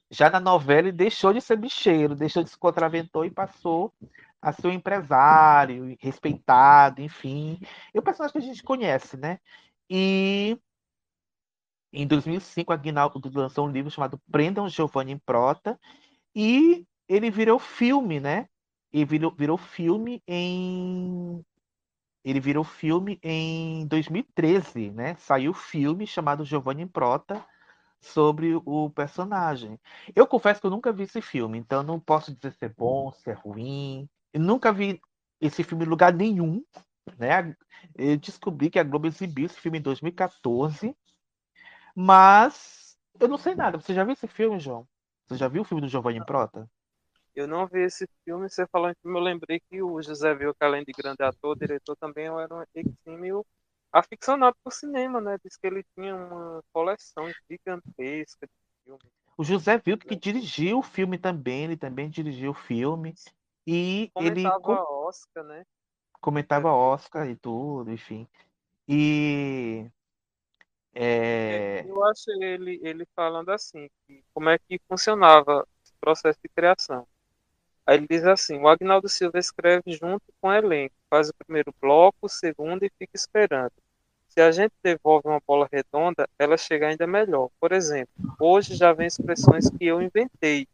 Já na novela, ele deixou de ser bicheiro, deixou de se contraventor e passou a ser um empresário, respeitado, enfim. É um personagem que a gente conhece, né? E em 2005, a Guinaldo lançou um livro chamado Prendam Giovanni Prota e ele virou filme, né? E virou, virou filme em ele virou filme em 2013, né? Saiu o filme chamado Giovanni Prota sobre o personagem. Eu confesso que eu nunca vi esse filme, então não posso dizer se é bom, se é ruim. Eu nunca vi esse filme em lugar nenhum, né? Eu descobri que a Globo exibiu esse filme em 2014, mas eu não sei nada. Você já viu esse filme, João? Você já viu o filme do Giovanni Prota? Eu não vi esse filme, você falou em filme, eu lembrei que o José Viu, que além de grande ator, diretor, também era um exímio aficionado por cinema, né? Diz que ele tinha uma coleção gigantesca de filmes. O José Vilk que dirigiu o filme também, ele também dirigiu o filme. E Comentava ele Oscar, né? comentava Oscar e tudo, enfim. E é, Eu achei ele, ele falando assim, como é que funcionava esse processo de criação. Aí ele diz assim, o Agnaldo Silva escreve junto com o elenco, faz o primeiro bloco, o segundo e fica esperando. Se a gente devolve uma bola redonda, ela chega ainda melhor. Por exemplo, hoje já vem expressões que eu inventei.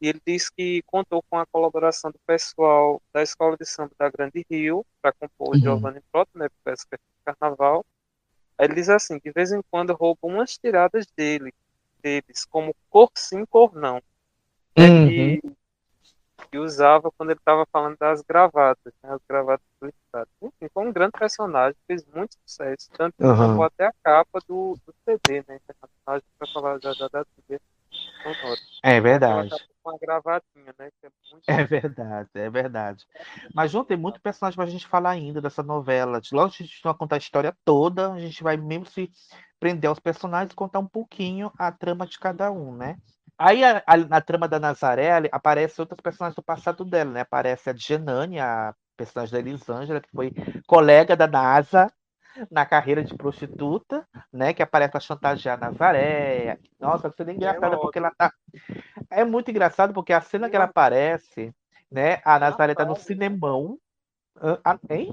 E ele diz que contou com a colaboração do pessoal da Escola de Samba da Grande Rio para compor o Uhum. Giovanni Prota, né, para esse carnaval. Aí ele diz assim, de vez em quando rouba umas tiradas dele, deles, como cor sim, cor não. Uhum. que, que usava quando ele estava falando das gravatas, né, as gravatas publicitárias. Enfim, foi um grande personagem, fez muito sucesso, tanto que tomou até a capa do, do CD, né, internacional, para falar já já da trilha sonora. é verdade. com a gravatinha, né, é muito É verdade, é verdade. Mas, João, tem muito personagem pra gente falar ainda dessa novela. Logo a gente não vai contar a história toda, a gente vai mesmo se prender aos personagens e contar um pouquinho a trama de cada um, né? Aí, a- a- na trama da Nazaré, aparecem outros personagens do passado dela, né? Aparece a Djanane, a personagem da Elisângela, que foi colega da NASA na carreira de prostituta, né? Que aparece pra chantagear a Nazaré. Nossa, isso é engraçada porque ela tá. É muito engraçado porque a cena que ela aparece, né? A Nazaré tá no cinemão. Ah, Hein?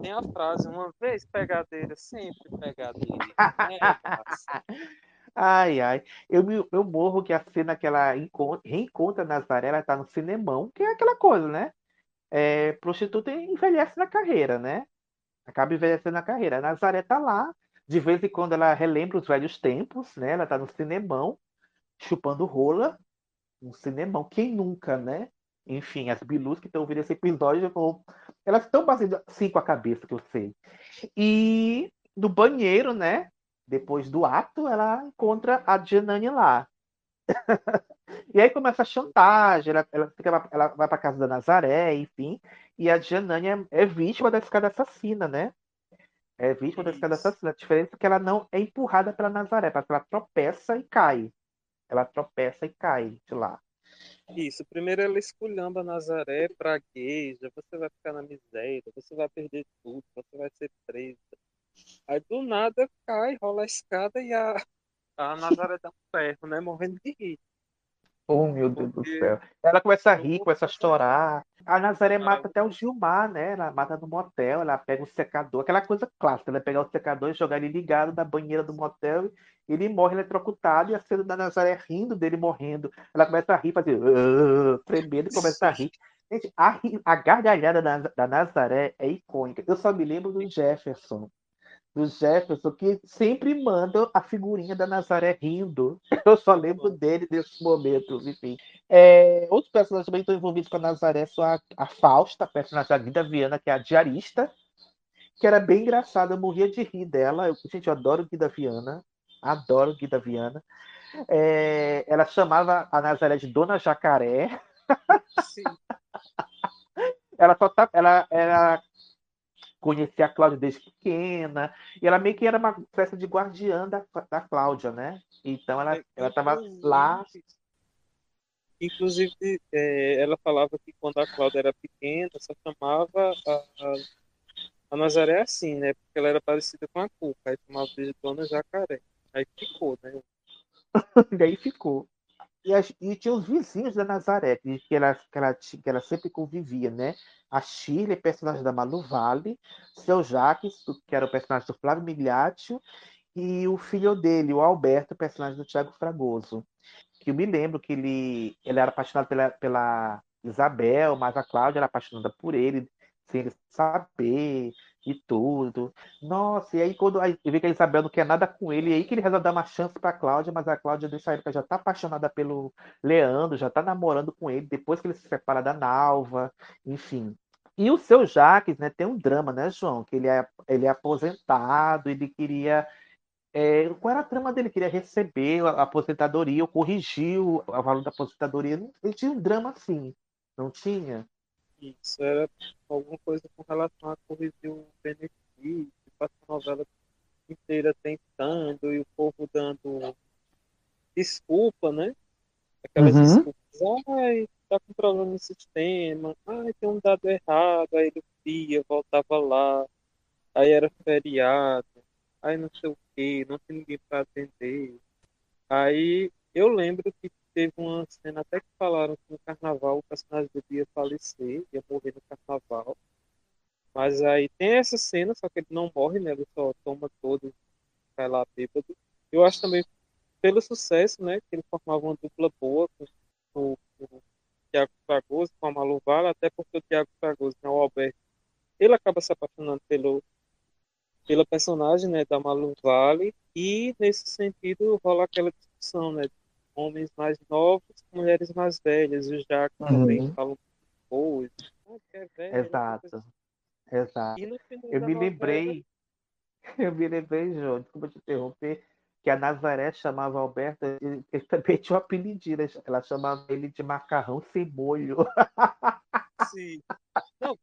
Tem a frase, uma vez pegadeira, sempre pegadeira. [LAUGHS] É. Ai, ai. Eu, me- eu morro que a cena que ela encon- reencontra Nazaré, ela tá no cinemão, que é aquela coisa, né? É, prostituta envelhece na carreira, né? Acaba envelhecendo na carreira. A Nazaré tá lá, de vez em quando ela relembra os velhos tempos, né? Ela tá no cinemão, chupando rola, no cinemão. Quem nunca, né? Enfim, as bilus que estão ouvindo esse episódio, vão- elas estão batendo assim com a cabeça, que eu sei. E no banheiro, né? Depois do ato, ela encontra a Janane lá. [LAUGHS] e aí começa a chantagem, ela, ela, fica- ela vai para casa da Nazaré, enfim, e a Janane é, é vítima da escada assassina, né? É vítima da escada assassina. A diferença é que ela não é empurrada pela Nazaré, porque ela tropeça e cai. Ela tropeça e cai de lá. Isso, primeiro ela esculhamba Nazaré, pragueja, você vai ficar na miséria, você vai perder tudo, você vai ser presa. Aí do nada cai, rola a escada e a, a Nazaré dá um ferro, né? Morrendo de rir. Oh, meu Deus do céu. Ela começa a rir, começa a chorar. A Nazaré mata até o Gilmar, né? Ela mata no motel, ela pega o secador, aquela coisa clássica, ela pegar o secador e jogar ele ligado na banheira do motel, e ele morre eletrocutado, e a cena da Nazaré rindo dele morrendo. Ela começa a rir, fazer "Ah", tremendo e começa a rir. Gente, a, a gargalhada da, da Nazaré é icônica. Eu só me lembro do Jefferson. Do Jefferson, que sempre manda a figurinha da Nazaré rindo. [LAUGHS] Eu só lembro dele nesses momentos, enfim. É, outros personagens também estão envolvidos com a Nazaré são a, a Fausta, a personagem da Guida Viana, que é a diarista, que era bem engraçada, eu morria de rir dela. Eu, gente, eu adoro Guida Viana, adoro Guida Viana. É, ela chamava a Nazaré de Dona Jacaré. Sim. [LAUGHS] ela só tá, ela era conhecia a Cláudia desde pequena, e ela meio que era uma espécie de guardiã da, da Cláudia, né? Então ela, ela estava lá. Inclusive, é, ela falava que quando a Cláudia era pequena, só chamava a, a, a Nazaré assim, né? Porque ela era parecida com a Cuca, aí chamava de Dona Jacaré. Aí ficou, né? [LAUGHS] e aí ficou. E, as, e, tinha os vizinhos da Nazaré, que ela, que, ela, que ela sempre convivia, né? A Shirley, personagem da Malu Vale, seu Jaques, que era o personagem do Flávio Migliaccio, e o filho dele, o Alberto, personagem do Tiago Fragoso. Que eu me lembro que ele, ele era apaixonado pela, pela Isabel, mas a Cláudia era apaixonada por ele, sem ele saber e tudo. Nossa, e aí quando eu vi que a Isabel não quer nada com ele, e aí que ele resolve dar uma chance pra Cláudia, mas a Cláudia nessa época já tá apaixonada pelo Leandro, já tá namorando com ele, depois que ele se separa da Nalva, enfim. E o seu Jaques, né, tem um drama, né, João? Que ele é, ele é aposentado, ele queria. É, qual era a trama dele? Ele queria receber a aposentadoria, ou corrigir o valor da aposentadoria. Ele tinha um drama assim, não tinha? Isso era alguma coisa com relação a corrigir o benefício, passa a novela inteira tentando e o povo dando desculpa, né? Aquelas uhum. desculpas, ai, tá com problema no sistema, ai, tem um dado errado, aí ele via, voltava lá, aí era feriado, aí não sei o que, não tem ninguém para atender. Aí eu lembro que teve uma cena até que falaram que no carnaval o personagem dele ia falecer, ia morrer no carnaval. Mas aí tem essa cena, só que ele não morre, né? Ele só toma todo, cai lá bêbado. Eu acho também pelo sucesso, né? Que ele formava uma dupla boa com, com, com o Tiago Fragoso, com a Malu Vala, até porque o Tiago Fragoso, né, o Alberto, ele acaba se apaixonando pelo, pela personagem, né, da Malu Vale, e nesse sentido rola aquela discussão, né, homens mais novos, mulheres mais velhas. E o Jacques uhum. também falam coisas. É velho, Exato. Exato. Eu me lembrei, [LAUGHS] eu me lembrei, João, desculpa te interromper, que a Nazaré chamava Alberto, ele também tinha um apelidinho, né? ela chamava ele de macarrão sem molho. [LAUGHS] Sim. Não,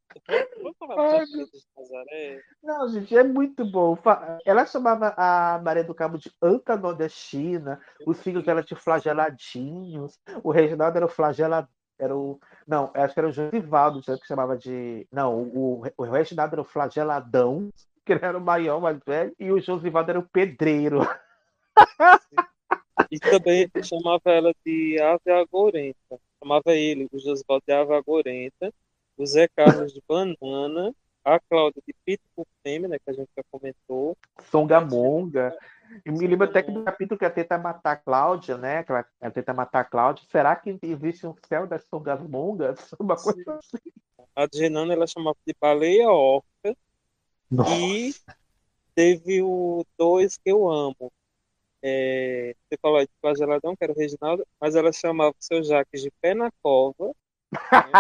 vamos falar de Nazaré. Não, gente, é muito bom. Ela chamava a Maria do Cabo de Anta Nordestina, os filhos dela de flageladinhos, o Reginaldo era o flagelado. Era o. Não, acho que era o Josivaldo que chamava de. Não, o, o Reginaldo era o flageladão, que ele era o maior, mais velho, e o Josivaldo era o pedreiro. [LAUGHS] E também chamava ela de Ave Agorenta. Chamava ele, o Josivaldo de Ave Agorenta, o Zé Carlos de Banana, a Cláudia de Pito por Fêmea, né, que a gente já comentou. Songamonga. Eu me lembro até que do capítulo que ela tenta matar a Cláudia, né? Que ela, ela tenta matar a Cláudia. Será que existe um céu das Songamongas? [LAUGHS] Uma coisa Sim. assim. A Genana ela chamava de Baleia Orca. Nossa. E teve o dois que eu amo, é, você falou de flageladão, que era o Reginaldo, mas ela chamava o seu Jaques de pé na cova. Né?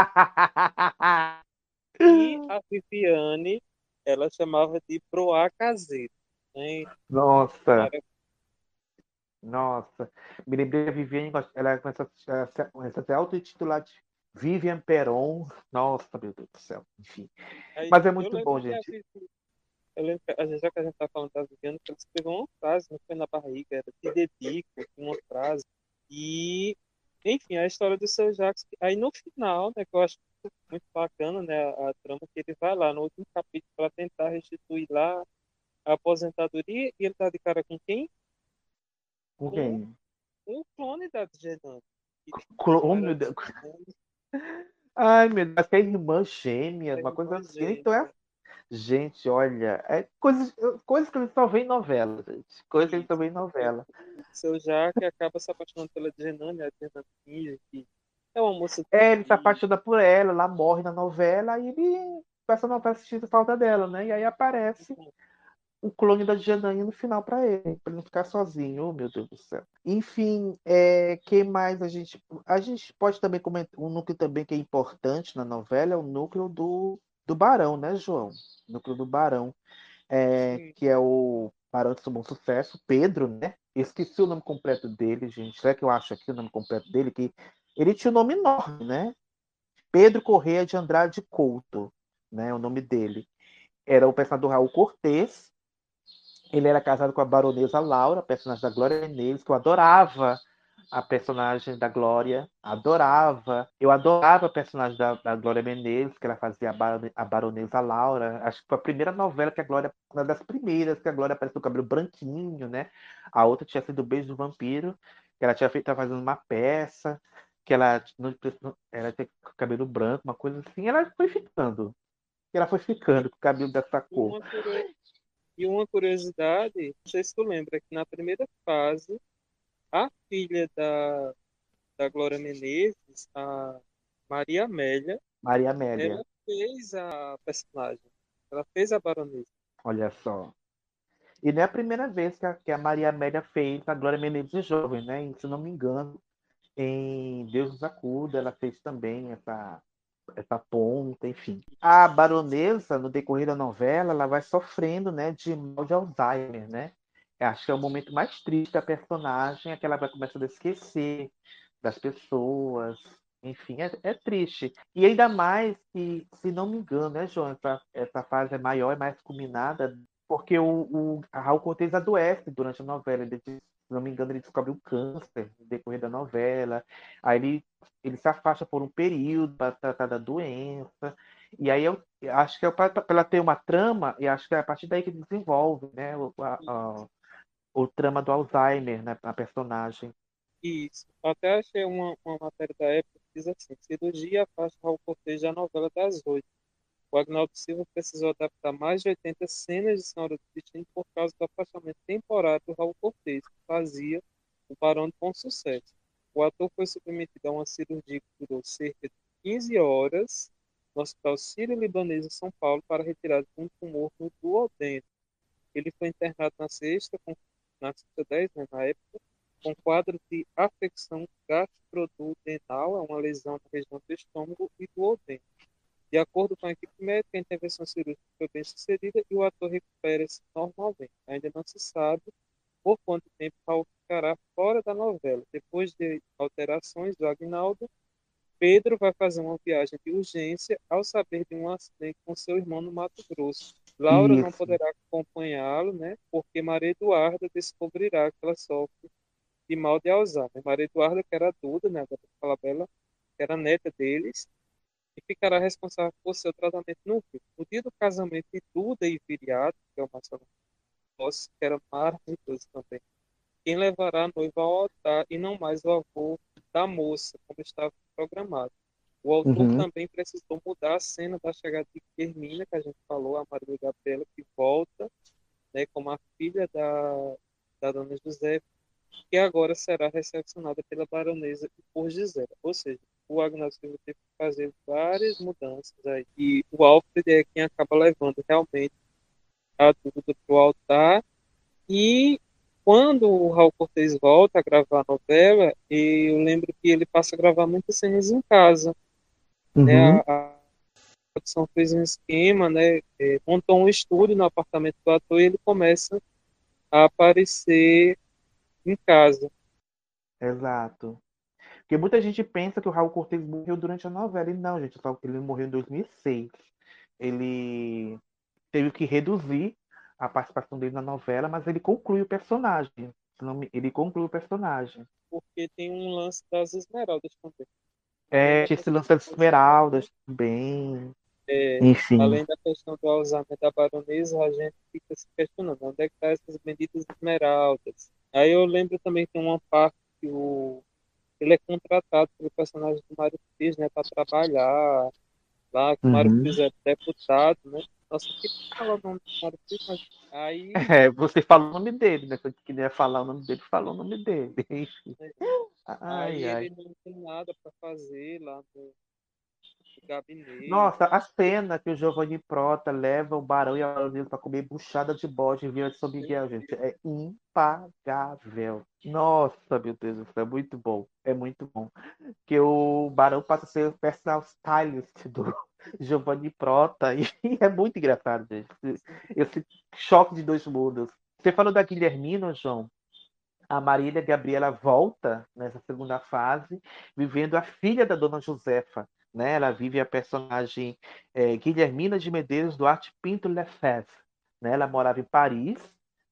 e [LAUGHS] a Viviane, ela chamava de proa caseiro. Né? Nossa! Era... Nossa! Me lembrei da Viviane, ela começa, a ser auto-titular de Vivian Peron. Nossa, meu Deus do céu. Enfim. Aí, Mas é muito bom, gente. Eu lembro que, já que a gente tá falando da Viviane, ela escreveu uma frase, não foi na barriga, era te dedico, uma frase. E, enfim, a história do seu Jacques. Aí no final, né, que eu acho muito bacana, né, a, a trama que ele vai lá no último capítulo para tentar restituir lá a aposentadoria e ele tá de cara com quem? Com quem? Um, um clone da Genan. Clone, meu Deus. Ai, meu Deus, é irmã gêmea, é uma coisa assim. Então é Gente, olha, é coisas, coisas que ele só vê em novela, gente. Coisas que ele só vê em novela. Seu Jaque acaba se apaixonando pela Genane, a Genane que é uma moça. É, ele se apaixona por ela, ela morre na novela, e ele passa a novela assistindo falta dela, né? E aí aparece o clone da Janaína no final para ele, para ele não ficar sozinho. Oh, meu Deus do céu. Enfim, é, que mais a gente. A gente pode também comentar. Um núcleo também que é importante na novela é o núcleo do, do Barão, né, João? Núcleo do Barão. É, que é o Barão de Bom Sucesso, Pedro, né? Esqueci o nome completo dele, gente. Será que eu acho aqui o nome completo dele? Que ele tinha um nome enorme, né? Pedro Correia de Andrade Couto, né? O nome dele. Era o personagem do Raul Cortez, ele era casado com a baronesa Laura, personagem da Glória Menezes, que eu adorava a personagem da Glória, adorava. Eu adorava a personagem da, da Glória Menezes, que ela fazia a, a baronesa Laura. Acho que foi a primeira novela que a Glória, uma das primeiras que a Glória apareceu com o cabelo branquinho, né? A outra tinha sido o Beijo do Vampiro, que ela tinha feito, fazendo uma peça, que ela, ela tinha cabelo branco, uma coisa assim. Ela foi ficando. Ela foi ficando com o cabelo dessa cor. E uma curiosidade, não sei se tu lembra, que na primeira fase, a filha da, da Glória Menezes, a Maria Amélia, Maria Amélia. ela fez a personagem. Ela fez a baronesa. Olha só. E não é a primeira vez que a, que a Maria Amélia fez a Glória Menezes jovem, né? se não me engano, em Deus nos acuda, ela fez também essa, essa ponta, enfim. A baronesa, no decorrer da novela, ela vai sofrendo, né, de mal de Alzheimer, né? Acho que é o momento mais triste da personagem, é que ela vai começando a esquecer das pessoas, enfim, é, é, triste. E ainda mais que, se não me engano, né, João, essa, essa fase é maior, é mais culminada, porque o, o Raul Cortez adoece durante a novela. Ele se não me engano, ele descobre o câncer no decorrer da novela. Aí ele, ele se afasta por um período para tratar da doença. E aí eu acho que é para ela ter uma trama, e acho que é a partir daí que desenvolve né, a, a, o trama do Alzheimer né, na personagem. Isso. Até achei uma, uma matéria da época que diz assim: cirurgia afasta Raul Cortez da novela das oito o Agnaldo Silva precisou adaptar mais de 80 cenas de Senhora do Destino por causa do afastamento temporário do Raul Cortez, que fazia o Barão com sucesso. O ator foi submetido a uma cirurgia que durou cerca de 15 horas no Hospital Sírio-Libanês em São Paulo para retirar um tumor no duodeno. Ele foi internado na sexta, com, na 10, né, na época, com quadro de afecção gastroduodenal, é uma lesão na região do estômago e do duodeno. De acordo com a equipe médica, a intervenção cirúrgica foi bem sucedida e o ator recupera-se normalmente. Ainda não se sabe por quanto tempo Raul ficará fora da novela. Depois de alterações do Agnaldo, Pedro vai fazer uma viagem de urgência ao saber de um acidente com seu irmão no Mato Grosso. Laura Isso. não poderá acompanhá-lo, né? Porque Maria Eduarda descobrirá que ela sofre de mal de Alzheimer. Maria Eduarda, que era a Duda, né? Da Falabella, que era neta deles, e ficará responsável por seu tratamento no Rio. No dia do casamento de Duda e Viriato, que é o Marcelo Rossi, que era maravilhoso também, quem levará a noiva ao altar e não mais o avô da moça, como estava programado. O autor uhum. também precisou mudar a cena da chegada de Hermina, que a gente falou, a Maria Gabriela, que volta né, como a filha da, da dona José, que agora será recepcionada pela baronesa e por Gisela. Ou seja, o Agnaldo Silva teve que fazer várias mudanças aí. E o Alfred é quem acaba levando realmente a dúvida para o altar. E quando o Raul Cortez volta a gravar a novela, eu lembro que ele passa a gravar muitas cenas em casa. Uhum. Né? A, a produção fez um esquema, né? É, montou um estúdio no apartamento do ator e ele começa a aparecer em casa. Exato. Porque muita gente pensa que o Raul Cortez morreu durante a novela. E não, gente, só que ele morreu em 2006. Ele teve que reduzir a participação dele na novela, mas ele conclui o personagem. Ele conclui o personagem. Porque tem um lance das esmeraldas também. É, esse lance das esmeraldas também. É, Enfim. Além da questão do Alzheimer da baronesa, a gente fica se questionando onde é que estão tá essas benditas esmeraldas. Aí eu lembro também que tem uma parte que o ele é contratado pelo personagem do Mário Frias, né, para trabalhar lá, que o Mário uhum. Frias é deputado, né? Nossa, que fala o nome do Mário Frias, mas aí... [LAUGHS] É, você falou o nome dele, né? Quando queria falar o nome dele, falou o nome dele. [LAUGHS] Ai, aí ai. ele não tem nada para fazer lá no, gabinete. Nossa, a cena que o Giovanni Prota leva o Barão e a Baronesa para comer buchada de bode em Vila de São Miguel, gente, é impagável. Nossa, meu Deus céu, é muito bom. É muito bom. Que o Barão passa a ser o personal stylist do [LAUGHS] Giovanni Prota e [LAUGHS] é muito engraçado, gente. Esse choque de dois mundos. Você falou da Guilhermina, João? A Marília Gabriela volta nessa segunda fase, vivendo a filha da dona Josefa. Né? Ela vive a personagem é, Guilhermina de Medeiros Duarte Pinto Lefebvre. Né? Ela morava em Paris,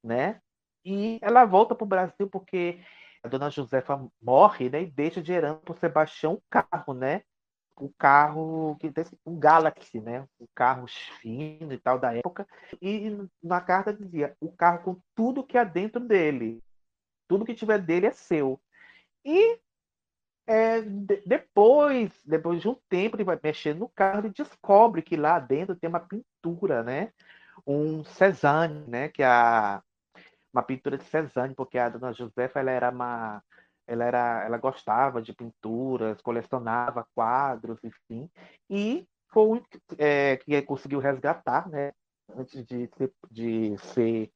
né? e ela volta para o Brasil porque a dona Josefa morre né? e deixa de herança para Sebastião um carro, né? o carro que um Galaxy, né? O carro fino e tal da época. E na carta dizia o carro com tudo que há dentro dele, tudo que tiver dele é seu. E é, de, depois, depois de um tempo, ele vai mexendo no carro e descobre que lá dentro tem uma pintura, né? Um Cezanne, né? Que é a, uma pintura de Cezanne, porque a dona Josefa ela era uma ela era ela gostava de pinturas, colecionava quadros, enfim, e foi é, que conseguiu resgatar, né? Antes de de ser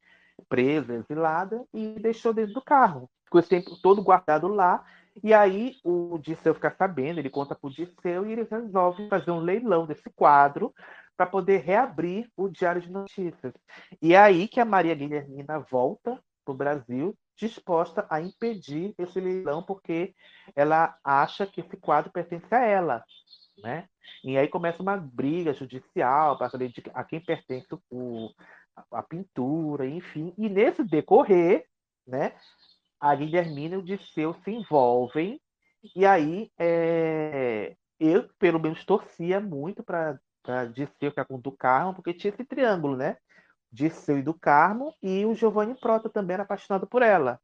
presa, exilada, e deixou dentro do carro. Ficou esse tempo todo guardado lá. E aí o Disseu fica sabendo, ele conta para o Disseu e ele resolve fazer um leilão desse quadro para poder reabrir o Diário de Notícias. E é aí que a Maria Guilhermina volta para o Brasil, disposta a impedir esse leilão, porque ela acha que esse quadro pertence a ela. Né? E aí começa uma briga judicial para saber a quem pertence o, a pintura, enfim. E nesse decorrer, né, a Guilhermina e o Disseu se envolvem. E aí é, eu, pelo menos, torcia muito para Disseu ficar com o do Carmo, porque tinha esse triângulo, né? Disseu e do Carmo, e o Giovanni Prota também era apaixonado por ela.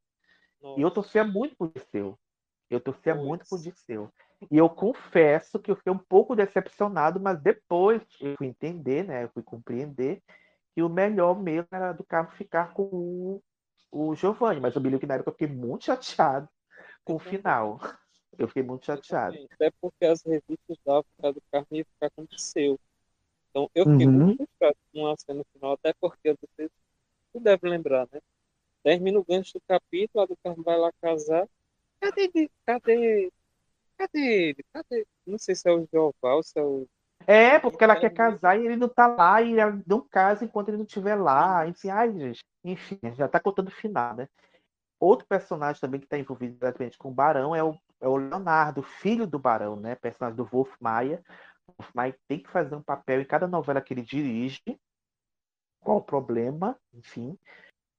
Nossa. E eu torcia muito por Disseu. Eu torcia Nossa. muito por Disseu. E eu confesso que eu fiquei um pouco decepcionado, mas depois eu fui entender, né? Eu fui compreender e o melhor mesmo era do carro ficar com o, o Giovanni. Mas eu me lembro que na época eu fiquei muito chateado com o final. [LAUGHS] Eu fiquei muito chateado. Até porque as revistas davam para do carro ia ficar com o seu. Então eu fiquei uhum. muito chateado com a cena final, até porque você, você deve lembrar, né? Termina o gancho do capítulo, a do carro vai lá casar. Cadê ele? Cadê? Cadê ele? Cadê? Não sei se é o Joval, se é o é, porque ela quer casar e ele não tá lá, e ela não casa enquanto ele não estiver lá. Enfim, ai, gente. Enfim, já tá contando o final, né? Outro personagem também que está envolvido diretamente com o Barão é o, é o Leonardo, filho do Barão, né? Personagem do Wolf Maia. O Wolf Maia tem que fazer um papel em cada novela que ele dirige. Qual o problema? Enfim.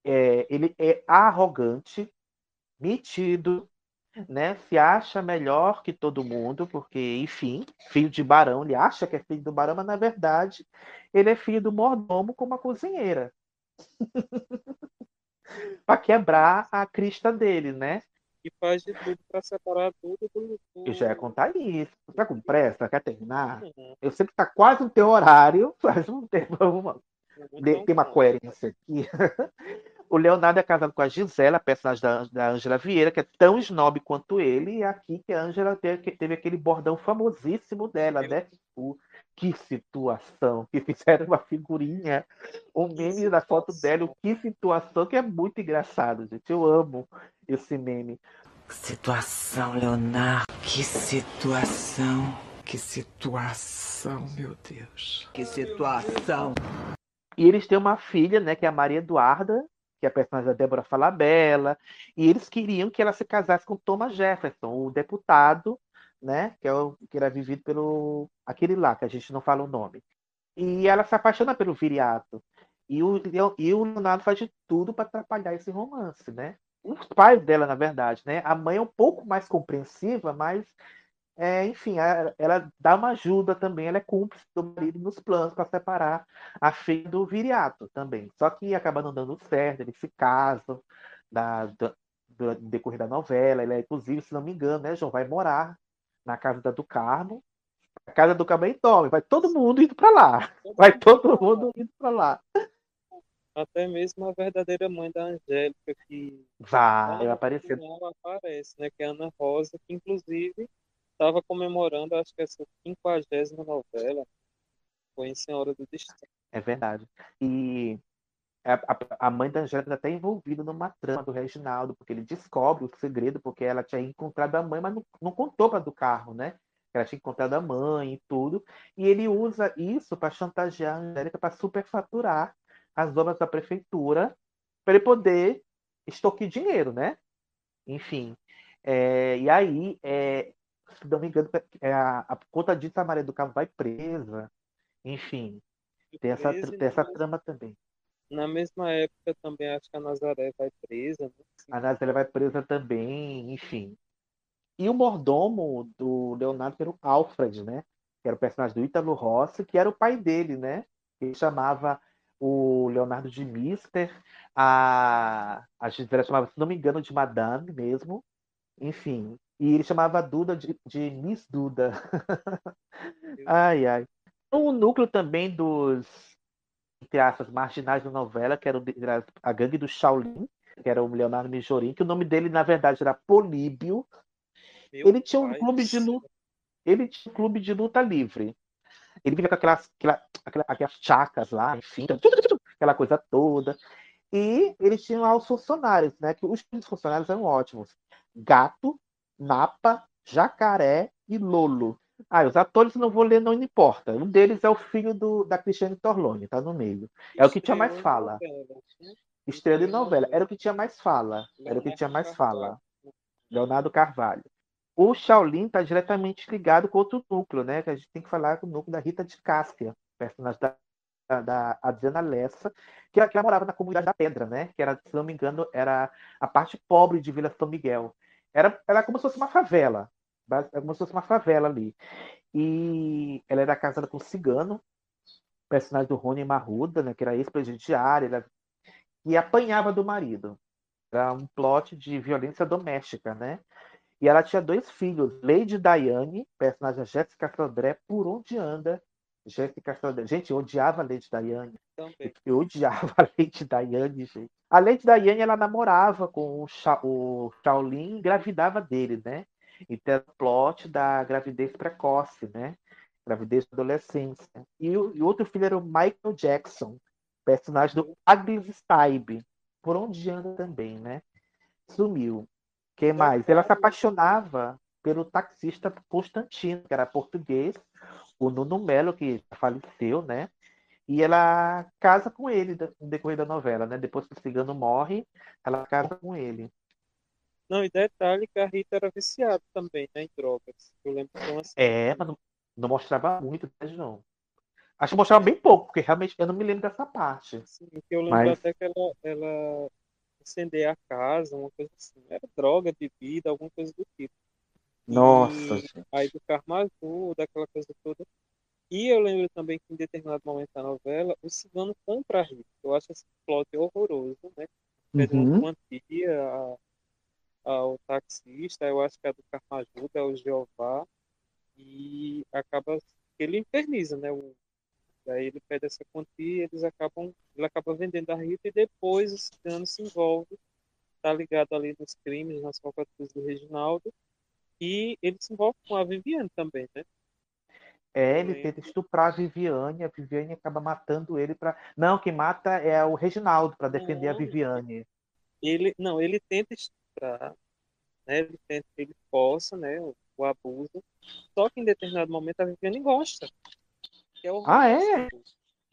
É, ele é arrogante, metido, né, se acha melhor que todo mundo, porque, enfim, filho de barão, ele acha que é filho do barão, mas na verdade ele é filho do mordomo com uma cozinheira. [LAUGHS] para quebrar a crista dele, né? E faz de tudo para separar tudo do. Eu já ia contar isso. Tá com pressa? Quer terminar? Eu sei que tá quase no teu horário, faz um tempo. Uma... Tem uma coerência aqui. [LAUGHS] O Leonardo é casado com a Gisela, personagem da Ângela Vieira, que é tão snob quanto ele, e aqui que a Ângela teve, teve, aquele bordão famosíssimo dela, né? Tipo, que situação, que fizeram uma figurinha, um meme da foto dela, que situação, que é muito engraçado, gente. Eu amo esse meme. Situação, Leonardo, que situação, que situação, meu Deus. Que situação. E eles têm uma filha, né, que é a Maria Eduarda, que é a personagem da Débora Falabella, e eles queriam que ela se casasse com Thomas Jefferson, o deputado, né, que, é o, que era vivido pelo aquele lá, que a gente não fala o nome. E ela se apaixona pelo Viriato. E o, e o Leonardo faz de tudo para atrapalhar esse romance, né? Os pais dela, na verdade, né? A mãe é um pouco mais compreensiva, mas é, enfim, ela dá uma ajuda também, ela é cúmplice do marido nos planos para separar a filha do viriato também. Só que acaba não dando certo, eles se casam da, da, do decorrer da novela. Ela, inclusive, se não me engano, né, João, vai morar na casa da do Carmo. A casa do Carmo é enorme, vai todo mundo indo para lá. Vai todo mundo indo para lá. Até mesmo a verdadeira mãe da Angélica, que vai aparecer. Ela aparece, né? Que é a Ana Rosa, que inclusive estava comemorando, acho que essa quinquagésima novela foi em Senhora do Destino. É verdade. E a, a, a mãe da Angélica está até envolvida numa trama do Reginaldo, porque ele descobre o segredo, porque ela tinha encontrado a mãe, mas não, não contou para do carro, né? Ela tinha encontrado a mãe e tudo. E ele usa isso para chantagear a Angélica para superfaturar as obras da prefeitura, para ele poder estoquear dinheiro, né? Enfim. É, e aí, é, se não me engano, é a, a a Maria do Carmo vai presa. Enfim, tem essa, tem essa mas trama também. Na mesma época também acho que a Nazaré vai presa, né? A Nazaré vai presa também, enfim. E o mordomo do Leonardo era o Alfred, né? Que era o personagem do Ítalo Rossi, que era o pai dele, né? Ele chamava o Leonardo de Mister, a, a Gisela chamava, se não me engano, de Madame mesmo. Enfim. E ele chamava a Duda de, de Miss Duda. [LAUGHS] ai, ai. O núcleo também dos, entre aspas, marginais da novela, que era, a gangue do Shaolin, que era o Leonardo Mijorin, que o nome dele, na verdade, era Políbio. Meu Ele tinha um pai clube de luta. Ele tinha um clube de luta livre. Ele vivia com aquelas, aquela, aquela- aquelas chacas lá, enfim, aquela coisa toda. E eles tinham lá os funcionários, né? Que os funcionários eram ótimos. Gato, Napa, Jacaré e Lolo. Ah, os atores não vou ler, não importa. Um deles é o filho do, da Cristiane Torlone, tá no meio. É o que tinha mais fala. né? Estrela de novela. Era o que tinha mais fala. Era o que tinha mais fala. Leonardo Carvalho. O Shaolin está diretamente ligado com outro núcleo, né? Que a gente tem que falar com o núcleo da Rita de Cássia, personagem da, da, da Adriana Lessa, que, ela- que ela morava na comunidade da Pedra, né? Que era, se não me engano, era a parte pobre de Vila São Miguel. Era, era como se fosse uma favela. Era como se fosse uma favela ali. E ela era casada com um cigano, personagem do Rony Marruda, né? Que era ex-presidiário, era- e apanhava do marido. Era um plot de violência doméstica, né? E ela tinha dois filhos, Lady Diane, personagem da Jéssica Sodré, por onde anda. Sodré. Gente, eu odiava a Lady Diane. Também. [LAUGHS] Eu odiava a Lady Diane, gente. A Lady Diane, ela namorava com o, Sha o Shaolin e engravidava dele, né? Então, era o plot da gravidez precoce, né? Gravidez da adolescência. E o, e outro filho era o Michael Jackson, personagem do Agnes Stibe. Por onde anda também, né? Sumiu. que mais? Ela se apaixonava pelo taxista Constantino, que era português, o Nuno Melo, que faleceu, né? E ela casa com ele no decorrer da novela, né? Depois que o cigano morre, ela casa com ele. Não, e detalhe que a Rita era viciada também, né, em drogas. Eu lembro que uma É, mas não, não mostrava muito, né, não. Acho que mostrava bem pouco, porque realmente eu não me lembro dessa parte. que eu lembro Mas- até que ela, ela incendeia a casa, uma coisa assim. Era droga, bebida, alguma coisa do tipo. Nossa, E aí do Carmo Azul, daquela coisa toda. E eu lembro também que em determinado momento da novela, o cigano compra a Rita. Eu acho esse plot horroroso, né? Pede uma Uhum. quantia a- ao taxista, eu acho que é do Carmo Ajuda, é o Jeová, e acaba ele inferniza, né? O, daí ele pede essa quantia e eles acabam, ele acaba vendendo a Rita e depois o cigano se envolve, tá ligado ali nos crimes, nas falcatruas do Reginaldo, e ele se envolve com a Viviane também, né? É, ele Também. tenta estuprar a Viviane, a Viviane acaba matando ele para. Não, quem mata é o Reginaldo para defender a Não. Viviane. Ele, não, ele tenta estuprar, né? Ele tenta, ele força, né? O, o abuso. Só que em determinado momento a Viviane gosta. Que é Ah, é?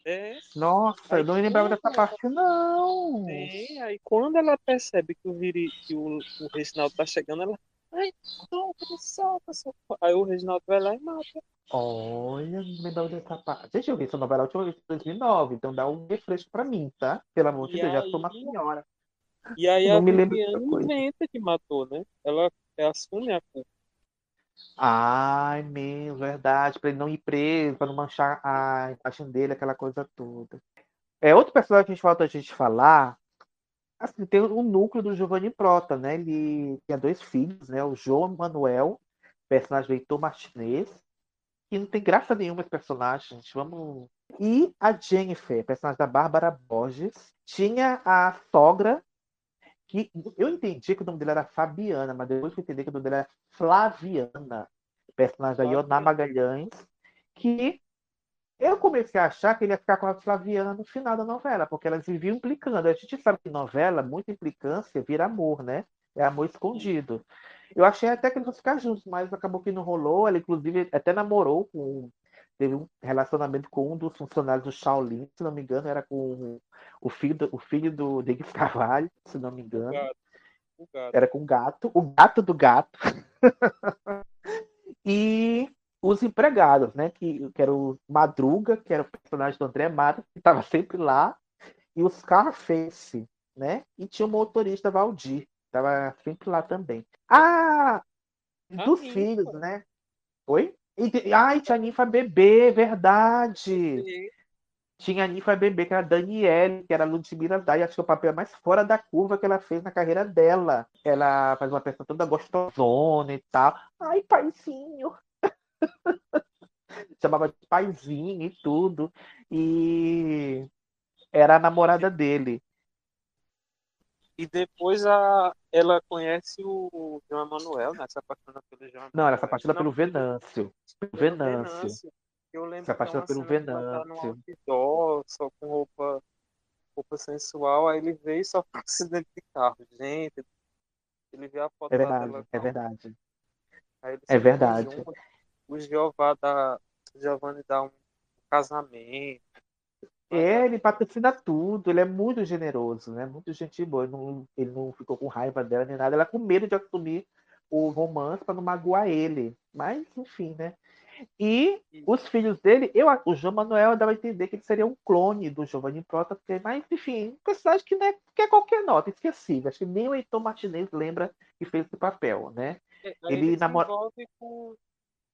É, Nossa, Aí eu não lembrava dessa parte, não. é. Aí quando ela percebe que o, Viri, que o, o Reginaldo tá chegando, ela. Ai, solta, me solta, solta. Aí o Reginaldo vai lá e mata. Olha, me lembrava dessa parte. Gente, eu vi essa novela a última vez em 2009, então dá um refresco pra mim, tá? Pelo amor de E Deus, já sou uma aí- senhora. E aí Eu a não dessa Viviane inventa que matou, né? Ela assume a culpa. Ai, meu, verdade, pra ele não ir preso, pra não manchar a imagem dele, aquela coisa toda. É outro personagem que a gente falta a gente falar. Assim, tem o núcleo do Giovanni Prota, né? Ele tinha dois filhos, né? O João Manuel, personagem do Heitor Martinez, que não tem graça nenhuma esse personagem, gente. Vamos. E a Jennifer, personagem da Bárbara Borges, tinha a sogra, que eu entendi que o nome dela era Fabiana, mas depois eu entendi que o nome dela era Flaviana. personagem da Ioná Magalhães, que eu comecei a achar que ele ia ficar com a Flaviana no final da novela, porque elas viviam implicando. A gente sabe que novela, muita implicância, vira amor, né? É amor escondido. Eu achei até que eles iam ficar juntos, mas acabou que não rolou. Ela, inclusive, até namorou com. Teve um relacionamento com um dos funcionários do Shaolin, se não me engano, era com o filho do, o filho do Denis Carvalho, se não me engano. O gato. Era com o gato, o gato do gato. [LAUGHS] e os empregados, né? Que, que era o Madruga, que era o personagem do André Mata, que estava sempre lá, e o Scarface, né? E tinha o motorista Valdir, estava sempre lá também. Ah, dos Ninfa. filhos, né? Oi? E, ai, tinha a Ninfa Bebê, verdade. E Tinha a Ninfa Bebê, que era a Daniele, que era a Ludmilla Dai, acho que é o papel mais fora da curva que ela fez na carreira dela. Ela faz uma peça toda gostosona e tal. Ai, paizinho. [LAUGHS] Chamava de paizinho e tudo. E era a namorada dele. E depois a, ela conhece o João Emanuel, né? Se apaixona pelo João Não, ela se Emanuel. apaixona pelo Venâncio. Pelo Venâncio. Eu lembro Se apaixona pelo Venâncio. outdoor, só com roupa, roupa sensual, aí ele veio e sofre um acidente de carro. Gente, ele vê a foto É verdade, dela, é verdade. É verdade. O Jeová dá, o Giovanni dá um casamento. É, ele patrocina tudo, ele é muito generoso, né? Muito gente boa. Ele não, ele não ficou com raiva dela nem nada. Ela com medo de assumir o romance para não magoar ele. Mas, enfim, né? E os filhos dele, eu, o João Manuel dava a entender que ele seria um clone do Giovanni Prota, porque, mas, enfim, um personagem que não é, que é qualquer nota, esquecível. Acho que nem o Heitor Martinez lembra que fez esse papel, né? Aí Ele ele namora- com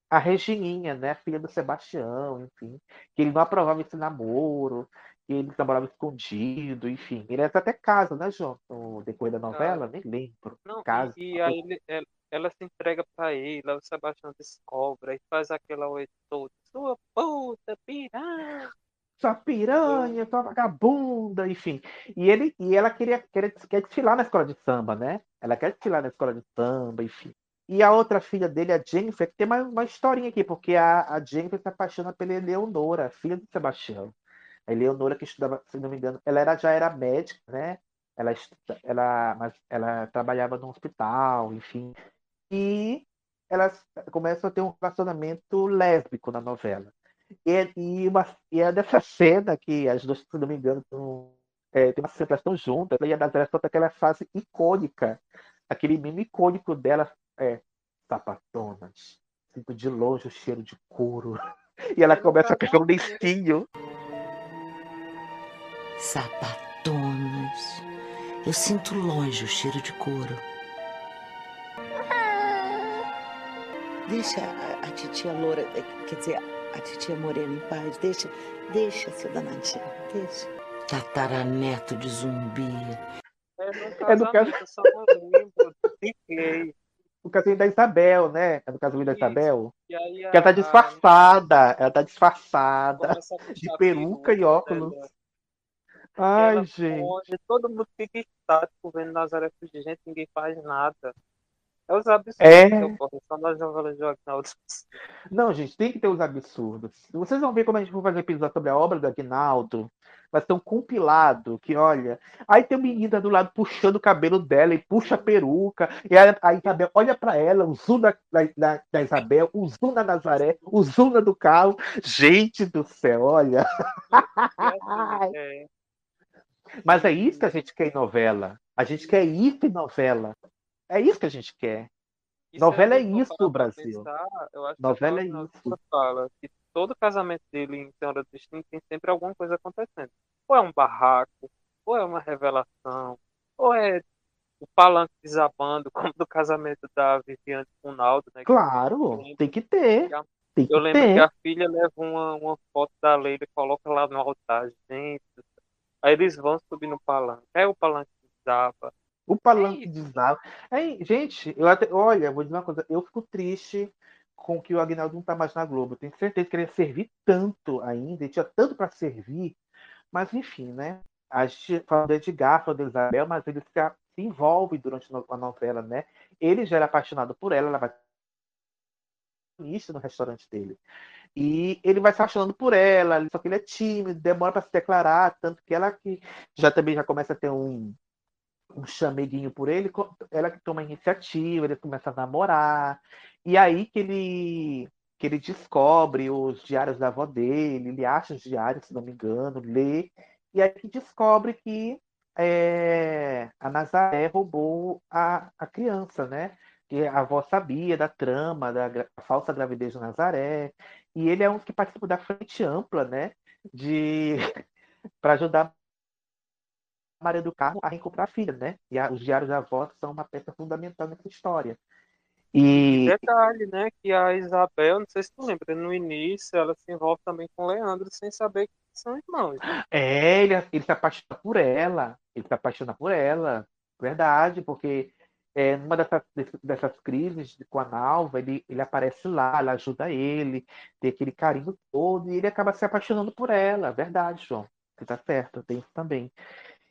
a Regininha, né, filha do Sebastião, enfim, que ele não aprovava esse namoro, que ele namorava escondido, enfim. Ele até casa, né, João? No decorrer da novela, nem lembro. Não, Casa. e, e aí ele, ela, ela se entrega pra ele, o Sebastião descobre, aí faz aquela oi toda, sua puta, piranha. Sua piranha, sua vagabunda, enfim. E ele e ela queria, quer, quer desfilar na escola de samba, né? Ela quer desfilar na escola de samba, enfim. E a outra filha dele, a Jennifer, que tem uma, uma historinha aqui, porque a, a Jennifer se apaixona pela Eleonora, filha do Sebastião. A Eleonora que estudava, se não me engano, ela era, já era médica, né? Ela, ela, mas ela trabalhava no hospital, enfim. E elas começam a ter um relacionamento lésbico na novela. E, é- e, uma, e é dessa cena que as duas, se não me engano, tão, é, tem uma cena elas estão juntas, e a Nazaré solta aquela frase icônica, aquele meme icônico dela, é sapatonas, sinto de longe o cheiro de couro. [LAUGHS] E ela começa a pegar um lencinho. Sapatonas. Eu sinto longe o cheiro de couro. Deixa a, a titia loura, eh, quer dizer, a titia morena em paz. Deixa, deixa, seu danadinho, deixa. Tataraneto de zumbi. É no É no casamento, caso- só não lembro de quem. O casinho da Isabel, né? É no casamento da. Isabel. Aí a, Que ela tá disfarçada. Ela tá disfarçada. De peruca e óculos. dela. Ai, ela gente. todo mundo fica estático vendo Nazaré fugir, gente, ninguém faz nada. É os absurdos É. que ocorrem só nas novelas de Agnaldo. Não, gente, tem que ter os absurdos. Vocês vão ver como a gente for fazer episódio sobre a obra do Agnaldo. Vai ter um compilado que, olha. Aí tem uma menina do lado puxando o cabelo dela e puxa a peruca. E a, a Isabel olha pra ela, o zoom da, da, da Isabel, o zoom da Nazaré, o zoom da do carro. Gente do céu, olha. é, Mas é isso que a gente quer em novela. A gente quer isso em novela. É isso que a gente quer. e Novela é for isso, Brasil. pensar, eu acho que Novela até é Agnaldo isso. fala que todo casamento dele em Senhora do Destino tem sempre alguma coisa acontecendo. Ou é um barraco, ou é uma revelação, ou é o palanque desabando, [LAUGHS] como do casamento da Viviane com o Naldo, né? Claro, tem que ter. Tem que Eu lembro ter. que a filha leva uma, uma foto da Leila e coloca lá no altar, gente. Aí eles vão subir no palanque. Aí o palanque desaba. O palanque É desaba. Aí, gente, eu até, olha, vou dizer uma coisa, eu fico triste com que o Agnaldo não tá mais na Globo. Eu tenho certeza que ele ia servir tanto ainda, ele tinha tanto para servir, mas enfim, né? A gente fala do Edgar, fala da Isabel, mas ele se, envolve durante a novela, né? Ele já era apaixonado por ela, ela vai no restaurante dele. E ele vai se apaixonando por ela, só que ele é tímido, demora para se declarar, tanto que ela que já também já começa a ter um, um chameguinho por ele, ela que toma iniciativa, ele começa a namorar. E aí que ele que ele descobre os diários da avó dele, ele acha os diários, se não me engano, lê, e aí que descobre que é, a Nazaré roubou a, a criança, né? Que a avó sabia da trama, da falsa gravidez de Nazaré, e ele é um que participa da frente ampla, né? De [LAUGHS] para ajudar Maria do Carmo a reencontrar a filha, né? E a, os diários da avó são uma peça fundamental nessa história. E... detalhe, né? Que a Isabel, não sei se tu lembra, no início ela se envolve também com o Leandro sem saber que são irmãos. Né? É, ele, ele se apaixona por ela. Ele se apaixona por ela. Verdade, porque é, numa dessas, dessas crises com a Nalva, ele, ele aparece lá, ela ajuda ele, tem aquele carinho todo, e ele acaba se apaixonando por ela. Verdade, João. Você tá certo, tem isso também.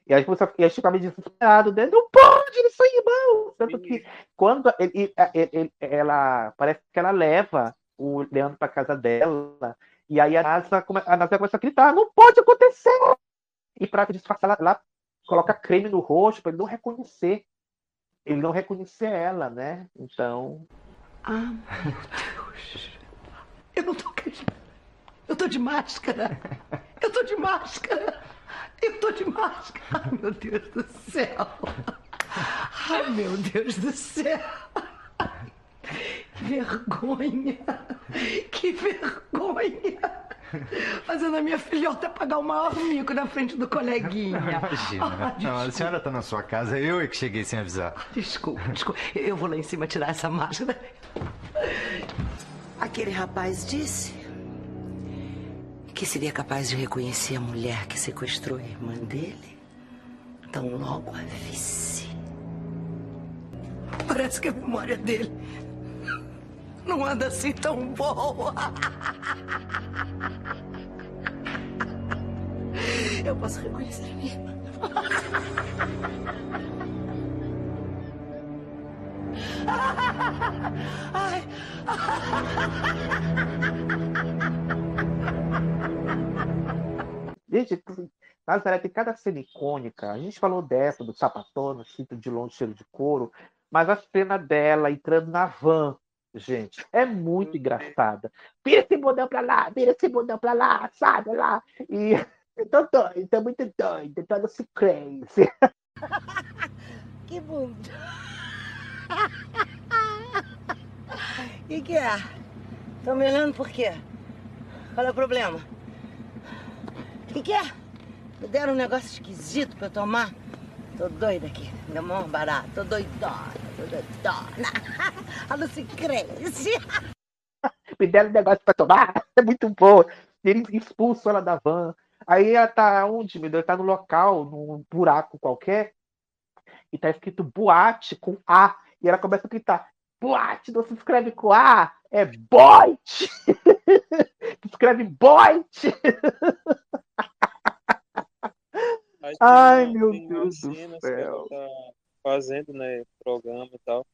E aí começou, e aí ficava desesperado, né? Não pode, eles são irmãos! Tanto que quando ele, ele, ela parece que ela leva o Leandro para casa dela, e aí a NASA, a NASA começa a gritar, não pode acontecer! E para disfarçar, ela, ela coloca creme no rosto para ele não reconhecer. Ele não reconhecer ela, né? Então. Ah, meu Deus! Eu não tô acreditando. Eu tô de máscara! Eu tô de máscara! Eu tô de máscara. Ai, [LAUGHS] meu Deus do céu. Ai, meu Deus do céu. Que vergonha. Que vergonha. Fazendo a minha filhota pagar o maior mico na frente do coleguinha. [LAUGHS] Imagina. Ah, não, a senhora tá na sua casa, eu é que cheguei sem avisar. Desculpa, desculpa. Eu vou lá em cima tirar essa máscara. Aquele rapaz disse que seria capaz de reconhecer a mulher que sequestrou a irmã dele tão logo a visse. Parece que a memória dele não anda assim tão boa. Eu posso reconhecer a minha irmã. Ai. Gente, Nazaré tem cada cena icônica. A gente falou dessa, do sapatona, cinto de longe, cheiro de couro, mas a cena dela entrando na van, gente, é muito engraçada. Vira esse bundão pra lá, vira esse bundão pra lá, sabe lá. E [LAUGHS] eu tô doido, tô muito doido, tô no crazy. [LAUGHS] Que bunda. O [LAUGHS] que é? Estão me olhando por quê? Qual é o problema? O que, que é? Me deram um negócio esquisito pra eu tomar. Tô doida aqui. Meu mão barato. Tô doidona. Tô doidona. A Lucy cresce. Me deram um negócio pra tomar. [LAUGHS] É muito bom. Ele expulsou ela da van. Aí ela tá onde, meu Deus? Ela tá no local, num buraco qualquer. E tá escrito boate com A. E ela começa a gritar: boate não se escreve com A, é boite! [LAUGHS] escreve boite! [LAUGHS] Ai, meu Deus do céu. Tá fazendo, né, programa e tal.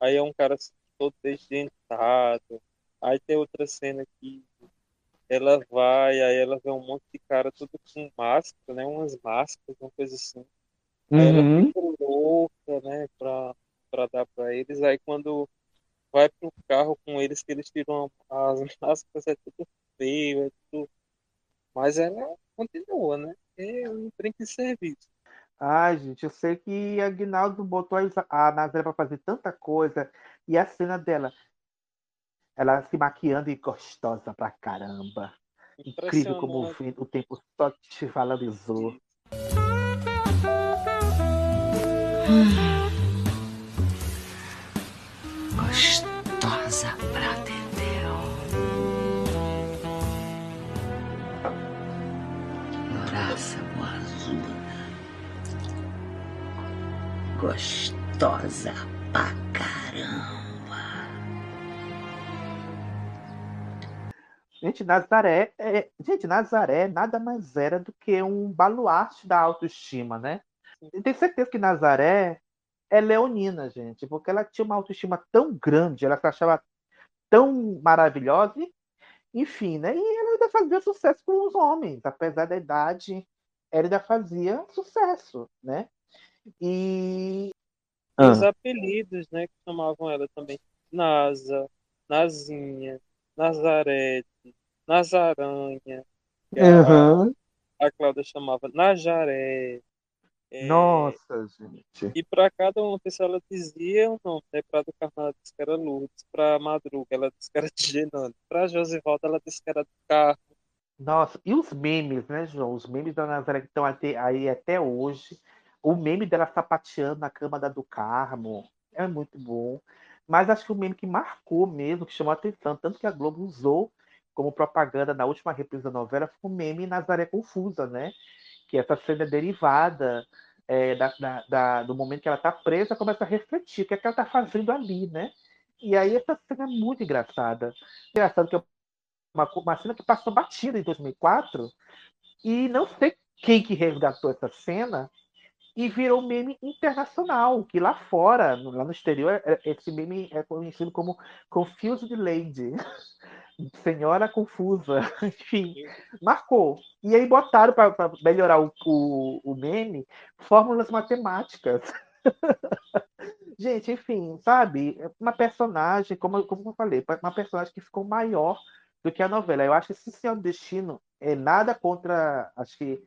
Aí é um cara assim, todo desdentado. Aí tem outra cena que ela vai, aí ela vê um monte de cara tudo com máscara, né? Umas máscaras, uma coisa assim. Aí uhum. ela fica louca, né? Pra, pra dar pra eles. Aí quando vai pro carro com eles, que eles tiram as [LAUGHS] máscaras, é tudo feio, é tudo. Mas ela continua, né? É um trem de serviço. Ai, gente, eu sei que a Aguinaldo botou a Nazaré para fazer tanta coisa. E a cena dela, ela se maquiando e gostosa pra caramba. Incrível como o, o tempo só te valorizou. Gostosa pra caramba. Gente, Nazaré, é... gente, Nazaré nada mais era do que um baluarte da autoestima, né? Eu tenho certeza que Nazaré é leonina, gente, porque ela tinha uma autoestima tão grande, ela se achava tão maravilhosa. E, enfim, né? E ela ainda fazia sucesso com os homens, apesar da idade, ela ainda fazia sucesso, né? E. E os apelidos, né, que chamavam ela também. Nasa, Nazinha, Nazarete, Nazaranha. que a- Uhum. A, Cláudia chamava Najaré. É, Nossa, gente. E para cada uma pessoa ela dizia um nome, né? Para do Carnaval ela disse que era Lourdes, para Madruga ela disse que era de Genando, para Josivaldo ela disse que era do Carmo. Nossa, e os memes, né, João? Os memes da Nazaré que estão até- aí até hoje. O meme dela sapateando na cama da do Carmo é muito bom. Mas acho que o meme que marcou mesmo, que chamou a atenção, tanto que a Globo usou como propaganda na última reprise da novela, foi o meme Nazaré Confusa, né? Que essa cena é derivada é, da- da- da- do momento que ela está presa, começa a refletir o que, é que ela está fazendo ali, né? E aí essa cena é muito engraçada. Engraçado que é uma, uma cena que passou batida em 2004 e não sei quem que resgatou essa cena e virou meme internacional, que lá fora, lá no exterior, é- esse meme é conhecido como Confused Lady. [LAUGHS] Senhora confusa, [LAUGHS] enfim, marcou. E aí botaram para melhorar o, o, o meme fórmulas matemáticas. [LAUGHS] Gente, enfim, sabe? Uma personagem, como, como eu falei, uma personagem que ficou maior do que a novela. Eu acho que esse Senhor do Destino é nada contra, acho que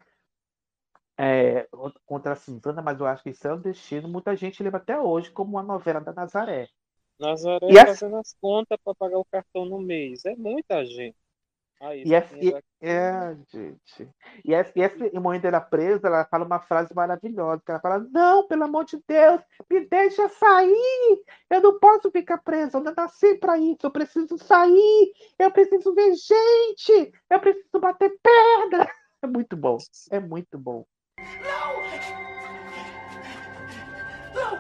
é, contra a Suzana, mas eu acho que do Destino muita gente lembra até hoje como uma novela da Nazaré. Nazaré E essa- fazendo as contas para pagar o cartão no mês. É muita gente. Aí, E essa, tinha e, é, gente. E essa, e essa momento dela presa, ela fala uma frase maravilhosa, que ela fala, não, pelo amor de Deus, me deixa sair, eu não posso ficar presa, eu não nasci para isso, eu preciso sair, eu preciso ver gente, eu preciso bater perna. [LAUGHS] É muito bom, é muito bom. Não! Não!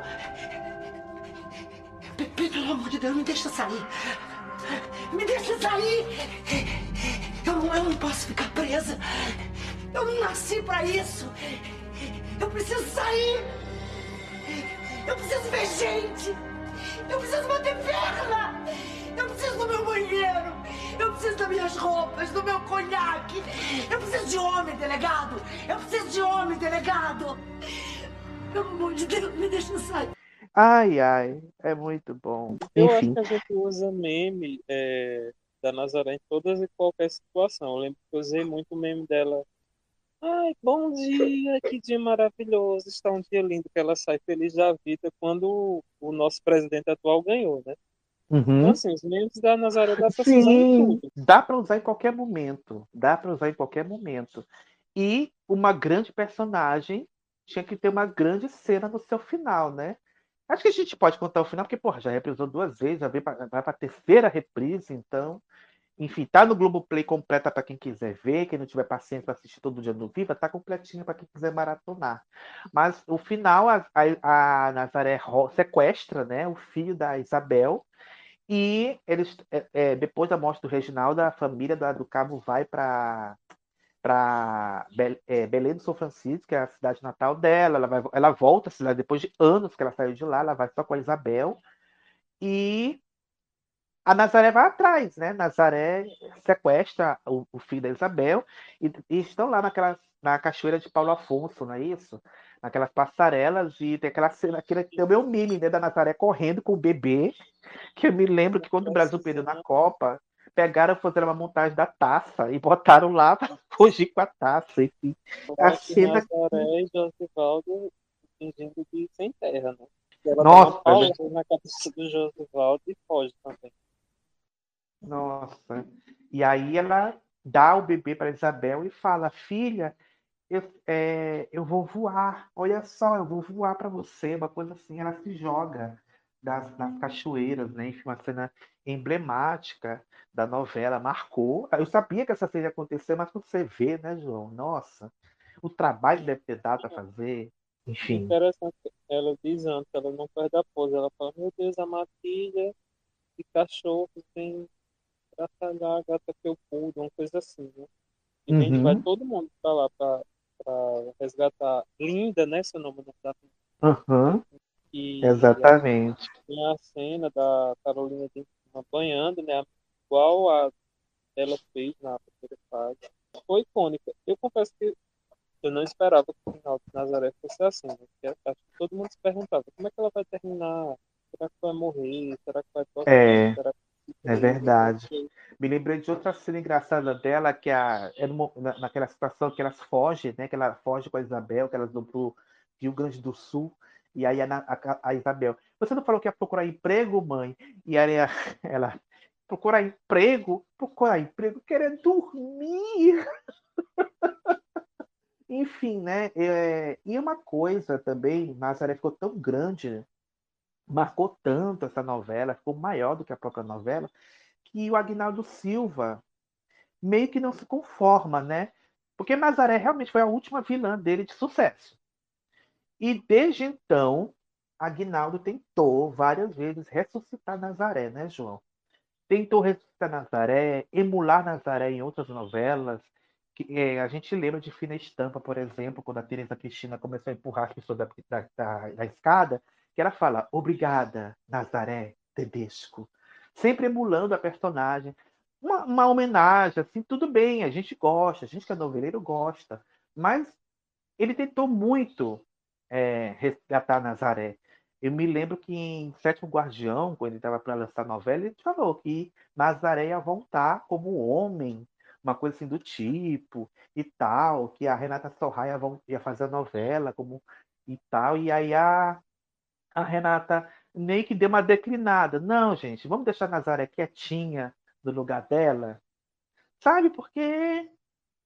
Pe- Pelo amor de Deus, me deixa sair! Me deixa sair! Eu não, eu não posso ficar presa! Eu não nasci pra isso! Eu preciso sair! Eu preciso ver gente! Eu preciso bater perna! Eu preciso do meu banheiro! Eu preciso das minhas roupas, do meu conhaque! Eu preciso de homem, delegado! Eu preciso de homem, delegado! Pelo amor de Deus, me deixa sair! Ai, ai, é muito bom. Eu acho Enfim, que a gente usa meme é, da Nazaré em todas e qualquer situação. Eu lembro que eu usei muito o meme dela. Ai, bom dia, que dia maravilhoso. Está um dia lindo que ela sai feliz da vida quando o nosso presidente atual ganhou, né? Então, uhum. assim, os memes da Nazaré dá pra se usar em Sim, tudo. dá para usar em qualquer momento. Dá para usar em qualquer momento. E uma grande personagem tinha que ter uma grande cena no seu final, né? Acho que a gente pode contar o final, porque, porra, já reprisou duas vezes, já veio pra- vai para a terceira reprise, então. Enfim, tá no Globoplay completa para quem quiser ver, quem não tiver paciência para assistir todo dia no Viva, tá completinha para quem quiser maratonar. Mas o final, a, a, a Nazaré sequestra, né, o filho da Isabel, e eles, é, é, depois da morte do Reginaldo, a família da- do Cabo vai para para Belém do São Francisco, que é a cidade natal dela. Ela, vai, ela volta à cidade depois de anos que ela saiu de lá, ela vai só com a Isabel. E a Nazaré vai atrás, né? Nazaré sequestra o, o filho da Isabel e, e estão lá naquela, na cachoeira de Paulo Afonso, não é isso? Naquelas passarelas e tem aquela cena, aquele, tem o meu meme né, da Nazaré correndo com o bebê, que eu me lembro que quando o Brasil perdeu na Copa, pegaram, fizeram uma montagem da taça e botaram lá para [LAUGHS] fugir com a taça, enfim. A cena- Nazaré e Josivaldo fingindo de sem terra, né? Ela Nossa, dá uma pausa na cabeça do Josivaldo e foge também. Nossa. E aí ela dá o bebê para Isabel e fala: Filha, eu, é, eu vou voar. Olha só, eu vou voar para você. Uma coisa assim. Ela se joga das, nas cachoeiras, né? Enfim, uma cena emblemática da novela. Marcou. Eu sabia que essa cena ia acontecer, mas quando você vê, né, João? Nossa, o trabalho que deve ter dado para fazer. Enfim. Interessante, ela diz antes, ela não perde a pose. Ela fala, meu Deus, a matilha de cachorro tem pra talhar a gata felpuda, uma coisa assim, né? E a gente Uhum. vai todo mundo pra lá pra, pra resgatar. Linda, né? Seu nome da E exatamente. tem a cena da Carolina banhando, né? Igual a ela fez na primeira fase. Foi icônica. Eu confesso que eu não esperava que o final de Nazaré fosse assim. Né? Porque acho que todo mundo se perguntava como é que ela vai terminar? Será que vai morrer? Será que vai tocar? É. Será que... É verdade. Me lembrei de outra cena engraçada dela, que a, é numa- na- naquela situação que elas fogem, né? Que ela foge com a Isabel, que elas vão pro Rio Grande do Sul. E aí a, a- a Isabel, você não falou que ia procurar emprego, mãe? E aí a- [LAUGHS] ela, procurar emprego? Procurar emprego? Querer dormir. [LAUGHS] Enfim, né? É, e uma coisa também, Nazaré ficou tão grande, marcou tanto essa novela, ficou maior do que a própria novela, que o Agnaldo Silva meio que não se conforma, né? Porque Nazaré realmente foi a última vilã dele de sucesso. E desde então, Agnaldo tentou várias vezes ressuscitar Nazaré, né, João? Tentou ressuscitar Nazaré, emular Nazaré em outras novelas. Que, é, a gente lembra de Fina Estampa, por exemplo, quando a Teresa Cristina começou a empurrar as pessoas da, da, da, da escada, que ela fala, obrigada, Nazaré Tedesco. Sempre emulando a personagem. Uma, uma homenagem, assim, tudo bem, a gente gosta, a gente que é noveleiro gosta, mas ele tentou muito é, resgatar Nazaré. Eu me lembro que em Sétimo Guardião, quando ele estava para lançar a novela, ele falou que Nazaré ia voltar como homem, uma coisa assim do tipo, e tal, que a Renata Sorraia vol- ia fazer a novela como e tal, e aí a, a Renata meio que deu uma declinada. Não, gente, vamos deixar a Nazaré quietinha no lugar dela, sabe? Porque,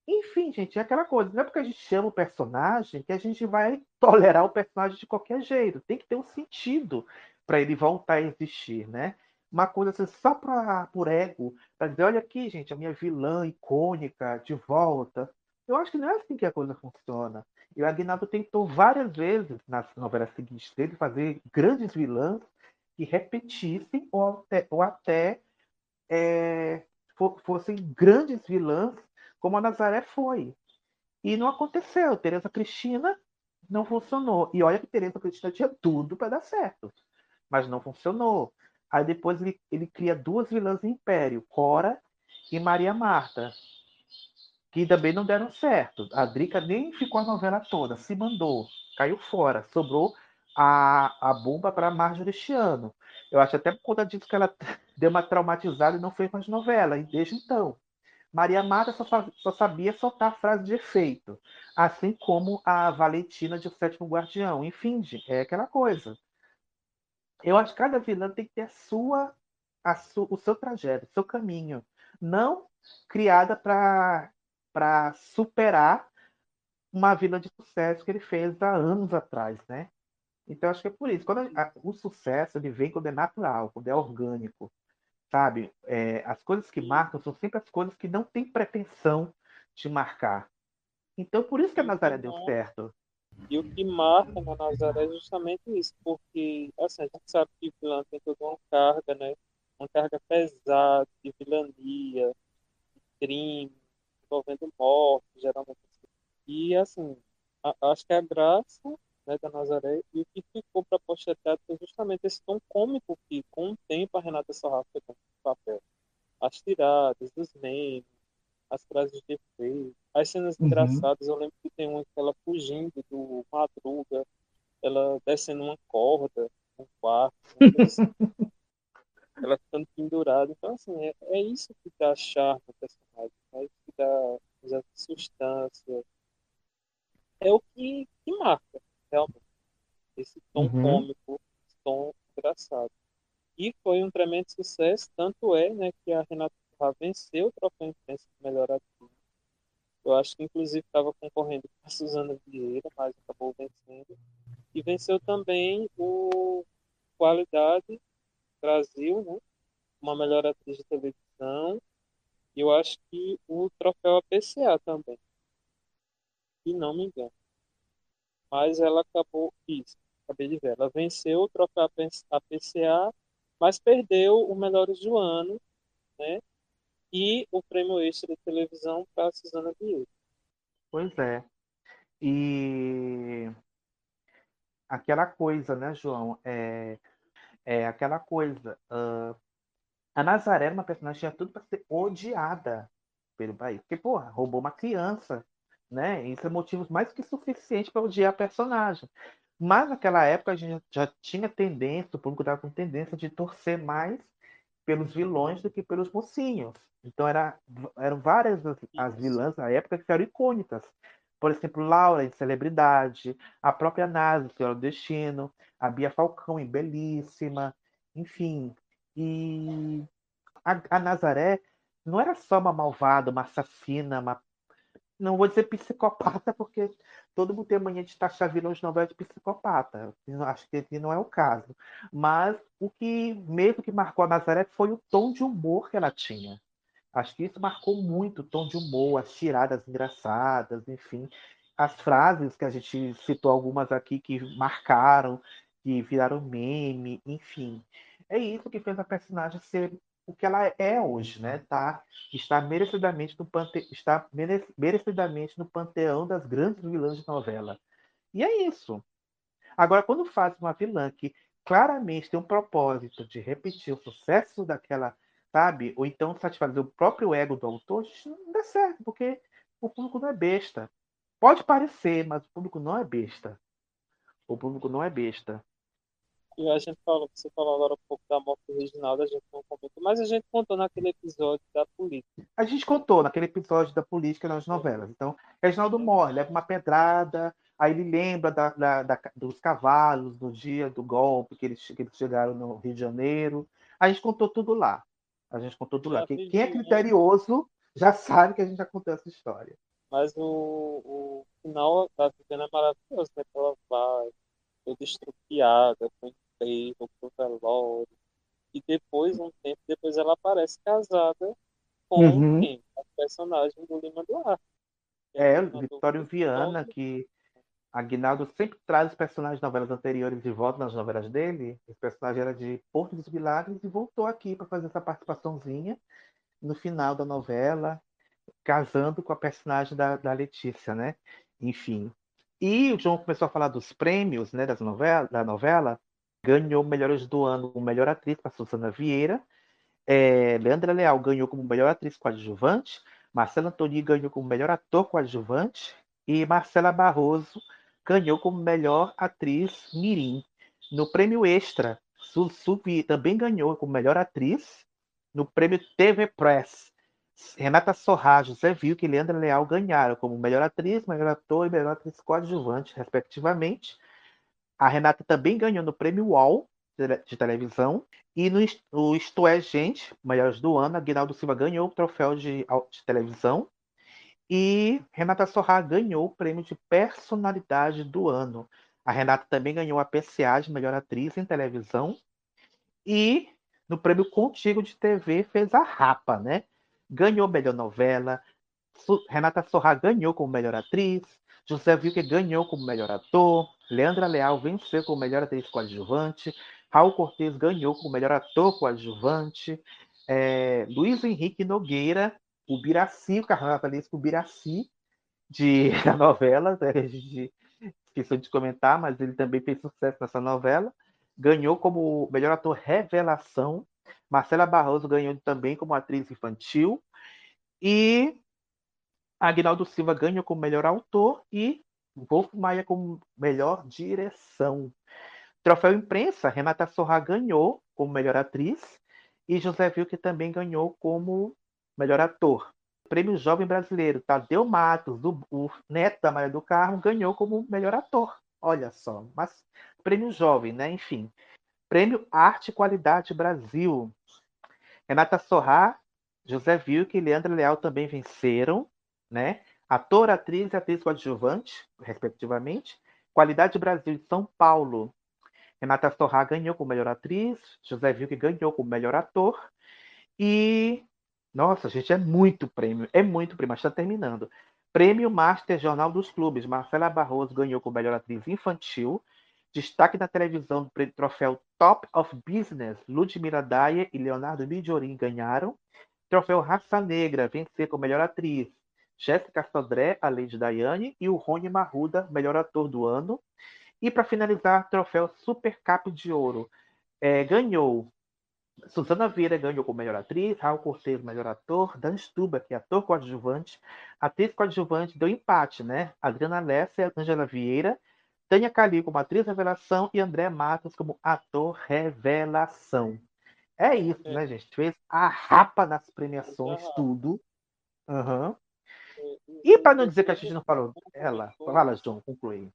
enfim, gente, é aquela coisa. Não é porque a gente chama o personagem que a gente vai tolerar o personagem de qualquer jeito. Tem que ter um sentido para ele voltar a existir, né? Uma coisa assim, só pra, por ego, para dizer, olha aqui, gente, a minha vilã icônica de volta. Eu acho que não é assim que a coisa funciona. E o Aguinaldo tentou várias vezes nas novelas seguintes dele fazer grandes vilãs que repetissem ou até, ou até é, fo- fossem grandes vilãs, como a Nazaré foi. E não aconteceu. Tereza Cristina não funcionou. E olha que Tereza Cristina tinha tudo para dar certo, mas não funcionou. Aí depois ele, ele cria duas vilãs em Império, Cora e Maria Marta, que também não deram certo. A Drica nem ficou a novela toda, se mandou, caiu fora, sobrou a, a bomba para Marjorie este ano. Eu acho até por conta disso que ela [LAUGHS] deu uma traumatizada e não fez mais novela, e desde então. Maria Marta só, só sabia soltar frase de efeito, assim como a Valentina de O Sétimo Guardião. Enfim, é aquela coisa. Eu acho que cada vilã tem que ter a sua, a su, o seu trajeto, o seu caminho. Não criada para para superar uma vilã de sucesso que ele fez há anos atrás, né? Então acho que é por isso. Quando a- o sucesso ele vem quando é natural, quando é orgânico, sabe? É, as coisas que marcam são sempre as coisas que não têm pretensão de marcar. Então por isso que a Nazaré deu certo. E o que marca na Nazaré é justamente isso, porque assim, a gente sabe que o vilão tem toda uma carga, né? Uma carga pesada de vilania, de crime, envolvendo morte, geralmente. E assim, a- acho que a graça né, da Nazaré e o que ficou para a posteridade foi justamente esse tom cômico que, com o tempo, a Renata Sorra foi no papel. As tiradas, os memes, as frases de efeito, as cenas Uhum. engraçadas. Eu lembro que tem uma que ela fugindo do Madruga, ela descendo uma corda no quarto, assim. [LAUGHS] ela ficando pendurada. Então, assim, é, é isso que dá charme ao personagem, é isso que dá dá substância. É o que, que marca, realmente, esse tom Uhum. cômico, esse tom engraçado. E foi um tremendo sucesso, tanto é né, que a Renata Sorra venceu o troféu imprensa de melhor atriz. Eu acho que inclusive estava concorrendo com a Suzana Vieira, mas acabou vencendo. E venceu também o Qualidade Brasil, né? Uma melhor atriz de televisão. E eu acho que o troféu APCA também. Se não me engano. Mas ela acabou. Isso, acabei de ver. Ela venceu o troféu APCA, mas perdeu o Melhores do Ano, né? E o prêmio extra de televisão para a Suzana Vieira. Pois é. E aquela coisa, né, João? É, é aquela coisa. ah, A Nazaré era uma personagem que tinha tudo para ser odiada pelo país. Porque, porra, roubou uma criança, né? Isso é motivo mais que suficiente para odiar a personagem. Mas naquela época a gente já tinha tendência, o público estava com tendência de torcer mais pelos vilões do que pelos mocinhos. Então era, eram várias as, as vilãs na época que eram icônicas. Por exemplo, Laura em Celebridade, a própria Nazi, Senhora do Destino, a Bia Falcão em Belíssima, enfim. E a, a Nazaré não era só uma malvada, uma assassina, uma não vou dizer psicopata, porque todo mundo tem a mania de taxar vilões de novela de psicopata. Acho que não é o caso. Mas o que mesmo que marcou a Nazaré foi o tom de humor que ela tinha. Acho que isso marcou muito o tom de humor, as tiradas engraçadas, enfim. As frases que a gente citou algumas aqui que marcaram, que viraram meme, enfim. É isso que fez a personagem ser o que ela é hoje, né? Tá, está merecidamente no pante, está merecidamente no panteão das grandes vilãs de novela. E é isso. Agora, quando faz uma vilã que claramente tem um propósito de repetir o sucesso daquela, sabe? Ou então satisfazer o próprio ego do autor, não dá certo, porque o público não é besta. Pode parecer, mas o público não é besta. O público não é besta. E a gente falou, você falou agora um pouco da morte original, a gente não comentou, mas a gente contou naquele episódio da política. A gente contou naquele episódio da política nas novelas. Então, Reginaldo morre, leva uma pedrada, aí ele lembra da, da, da, dos cavalos no dia do golpe, que eles, que eles chegaram no Rio de Janeiro. A gente contou tudo lá. A gente contou tudo lá. Quem, é criterioso já sabe que a gente já contou essa história. Mas o, o final da Viviana é maravilhoso, né? Ela vai toda estrupiada, com enterro, pro velório. E depois, um tempo depois, ela aparece casada com uhum. quem? A personagem do Lima Duarte. É, o Vitório Viana, que Aguinaldo sempre traz os personagens de novelas anteriores de volta nas novelas dele. Esse personagem era de Porto dos Milagres e voltou aqui para fazer essa participaçãozinha no final da novela, casando com a personagem da, da Letícia, né? Enfim. E o João começou a falar dos prêmios né, das novela, da novela ganhou Melhores do Ano como Melhor Atriz para Susana Vieira. É, Leandra Leal ganhou como Melhor Atriz coadjuvante. Marcelo Antoni ganhou como Melhor Ator coadjuvante. E Marcela Barroso ganhou como Melhor Atriz Mirim. No prêmio Extra, Suvi também ganhou como Melhor Atriz. No prêmio TV Press, Renata Sorra, José Vilk e Leandra Leal ganharam como Melhor Atriz, Melhor Ator e Melhor Atriz Coadjuvante, respectivamente. A Renata também ganhou no Prêmio UOL de televisão. E no, no Isto é Gente, Melhores do Ano, Aguinaldo Silva ganhou o troféu de, de televisão. E Renata Sorra ganhou o prêmio de personalidade do ano. A Renata também ganhou a PCA de melhor atriz em televisão. E no prêmio Contigo de TV fez a Rapa, né? Ganhou melhor novela. Renata Sorra ganhou como melhor atriz. José Wilker ganhou como melhor ator. Leandra Leal venceu como melhor atriz coadjuvante. Raul Cortez ganhou como melhor ator coadjuvante. É, Luiz Henrique Nogueira, o Biraci, o carnavalesco Biraci de, [LAUGHS] da novela, né, a gente esqueceu de comentar, mas ele também fez sucesso nessa novela. Ganhou como melhor ator revelação. Marcela Barroso ganhou também como atriz infantil. E Agnaldo Silva ganhou como melhor autor e Wolf Maia como melhor direção. Troféu imprensa, Renata Sorra ganhou como melhor atriz e José Vilke também ganhou como melhor ator. Prêmio Jovem Brasileiro, Tadeu Matos, do, o neto da Maria do Carmo, ganhou como melhor ator. Olha só, mas prêmio jovem, né? Enfim. Prêmio Arte e Qualidade Brasil. Renata Sorra, José Vilke e Leandro Leal também venceram, né? Ator, atriz e atriz coadjuvante, respectivamente. Qualidade Brasil de São Paulo. Renata Sorra ganhou como melhor atriz, José Vilke ganhou como melhor ator. E, nossa, gente, é muito prêmio, é muito prêmio, mas está terminando. Prêmio Master Jornal dos Clubes. Marcela Barroso ganhou como melhor atriz infantil. Destaque na televisão do troféu Top of Business. Ludmila Daya e Leonardo Midiorin ganharam. Troféu Raça Negra, vencer como melhor atriz. Jéssica Sodré, a Lady Diane, e o Rony Marruda, melhor ator do ano. E para finalizar, troféu Super Cap de Ouro. É, ganhou Suzana Vieira ganhou como melhor atriz, Raul Cortez, melhor ator, Dan Stuba, que é ator coadjuvante. Atriz coadjuvante deu empate, né? Adriana Lessa, Angela Vieira, Tânia Calil como atriz revelação e André Matos como ator revelação. É isso, É. né, gente? Fez a rapa nas premiações, Aham. tudo. É, E para não dizer que a gente não falou dela, fala, João, conclui.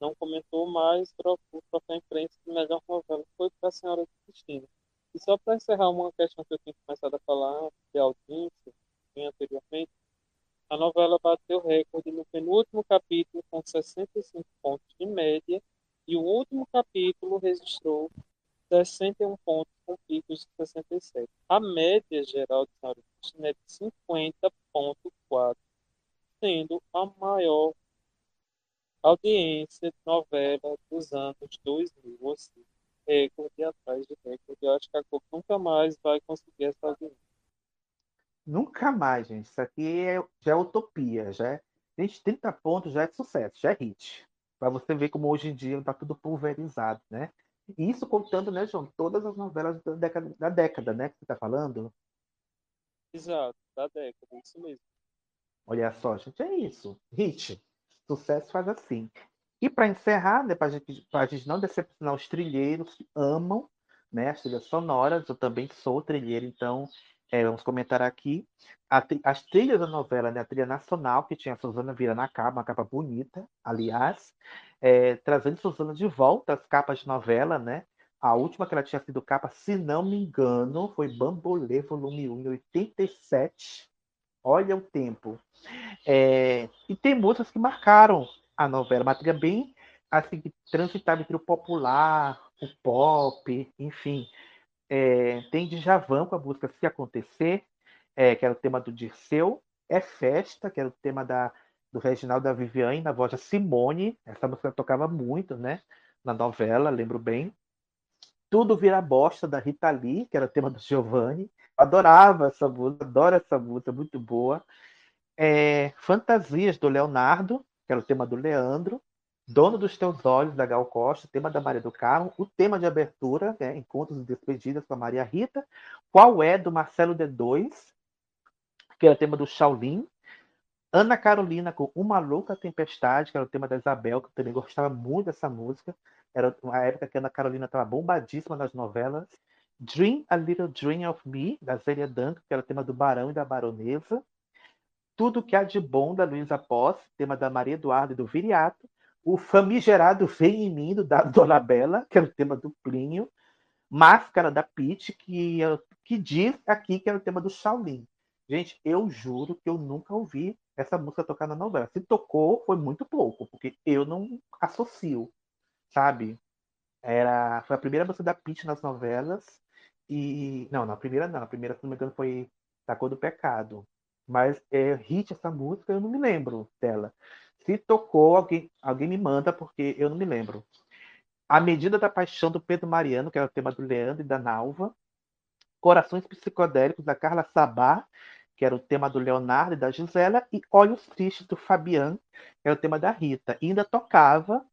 Não comentou mais o troféu imprensa de melhor novela foi para a Senhora Cristina. E só para encerrar uma questão que eu tinha começado a falar de audiência anteriormente, a novela bateu recorde no penúltimo capítulo com 65 pontos de média e o último capítulo registrou 61 pontos com picos de 67. A média geral de Senhora Cristina é de 50.4, sendo a maior audiência de novela dos anos 2000, ou seja, recorde atrás de recorde. Eu acho que a Globo nunca mais vai conseguir essa audiência. Nunca mais, gente. Isso aqui é, já é utopia. Já é, gente, 30 pontos já é sucesso, já é hit. Para você ver como hoje em dia está tudo pulverizado, né? E isso contando, né, João, todas as novelas da década, da década né, que você está falando. Exato, da década, isso mesmo. Olha só, gente, é isso. Hit. Sucesso faz assim. E para encerrar, né, para gente, a gente não decepcionar os trilheiros que amam né, as trilhas sonoras, eu também sou trilheiro, então é, vamos comentar aqui. As trilhas da novela, né, a trilha nacional, que tinha a Suzana Vieira na capa, uma capa bonita, aliás, é, trazendo Suzana de volta às capas de novela, né? A última que ela tinha sido capa, se não me engano, foi Bambolê, volume 1, em 87. Olha o tempo. É, e tem músicas que marcaram a novela, uma trilha bem assim, que transitava entre o popular, o pop, enfim. É, tem Djavan com a música Se Acontecer, é, que era o tema do Dirceu. É Festa, que era o tema da, do Reginaldo da Viviane, na voz da Simone. Essa música tocava muito, né? Na novela, lembro bem. Tudo Vira Bosta, da Rita Lee, que era o tema do Giovanni. Adorava essa música, adoro essa música, muito boa. É, Fantasias, do Leonardo, que era o tema do Leandro. Dono dos Teus Olhos, da Gal Costa, tema da Maria do Carmo, o tema de abertura, né, Encontros e Despedidas com a Maria Rita, Qual é, do Marcelo D2, que era o tema do Shaolin, Ana Carolina com Uma Louca Tempestade, que era o tema da Isabel, que eu também gostava muito dessa música, era uma época que a Ana Carolina estava bombadíssima nas novelas, Dream a Little Dream of Me, da Zélia Duncan, que era o tema do Barão e da Baronesa, Tudo que há de bom, da Luísa Posse, tema da Maria Eduarda e do Viriato, o famigerado Vem em mim, do da Dona Bela, que era o tema do Plínio, Máscara da Pete, que, é- que diz aqui que era o tema do Shaolin. Gente, eu juro que eu nunca ouvi essa música tocar na novela. Se tocou, foi muito pouco, porque eu não associo, sabe? Era, foi a primeira música da Pete nas novelas. E. Não, na primeira não. A primeira, se não me engano, foi Da Cor do Pecado. Mas é hit essa música, eu não me lembro dela. Se tocou, alguém, alguém me manda, porque eu não me lembro. A Medida da Paixão do Pedro Mariano, que era o tema do Leandro e da Nalva. Corações Psicodélicos da Carla Sabá, que era o tema do Leonardo e da Gisela. E Olhos Tristes do Fabian, que era o tema da Rita. E ainda tocava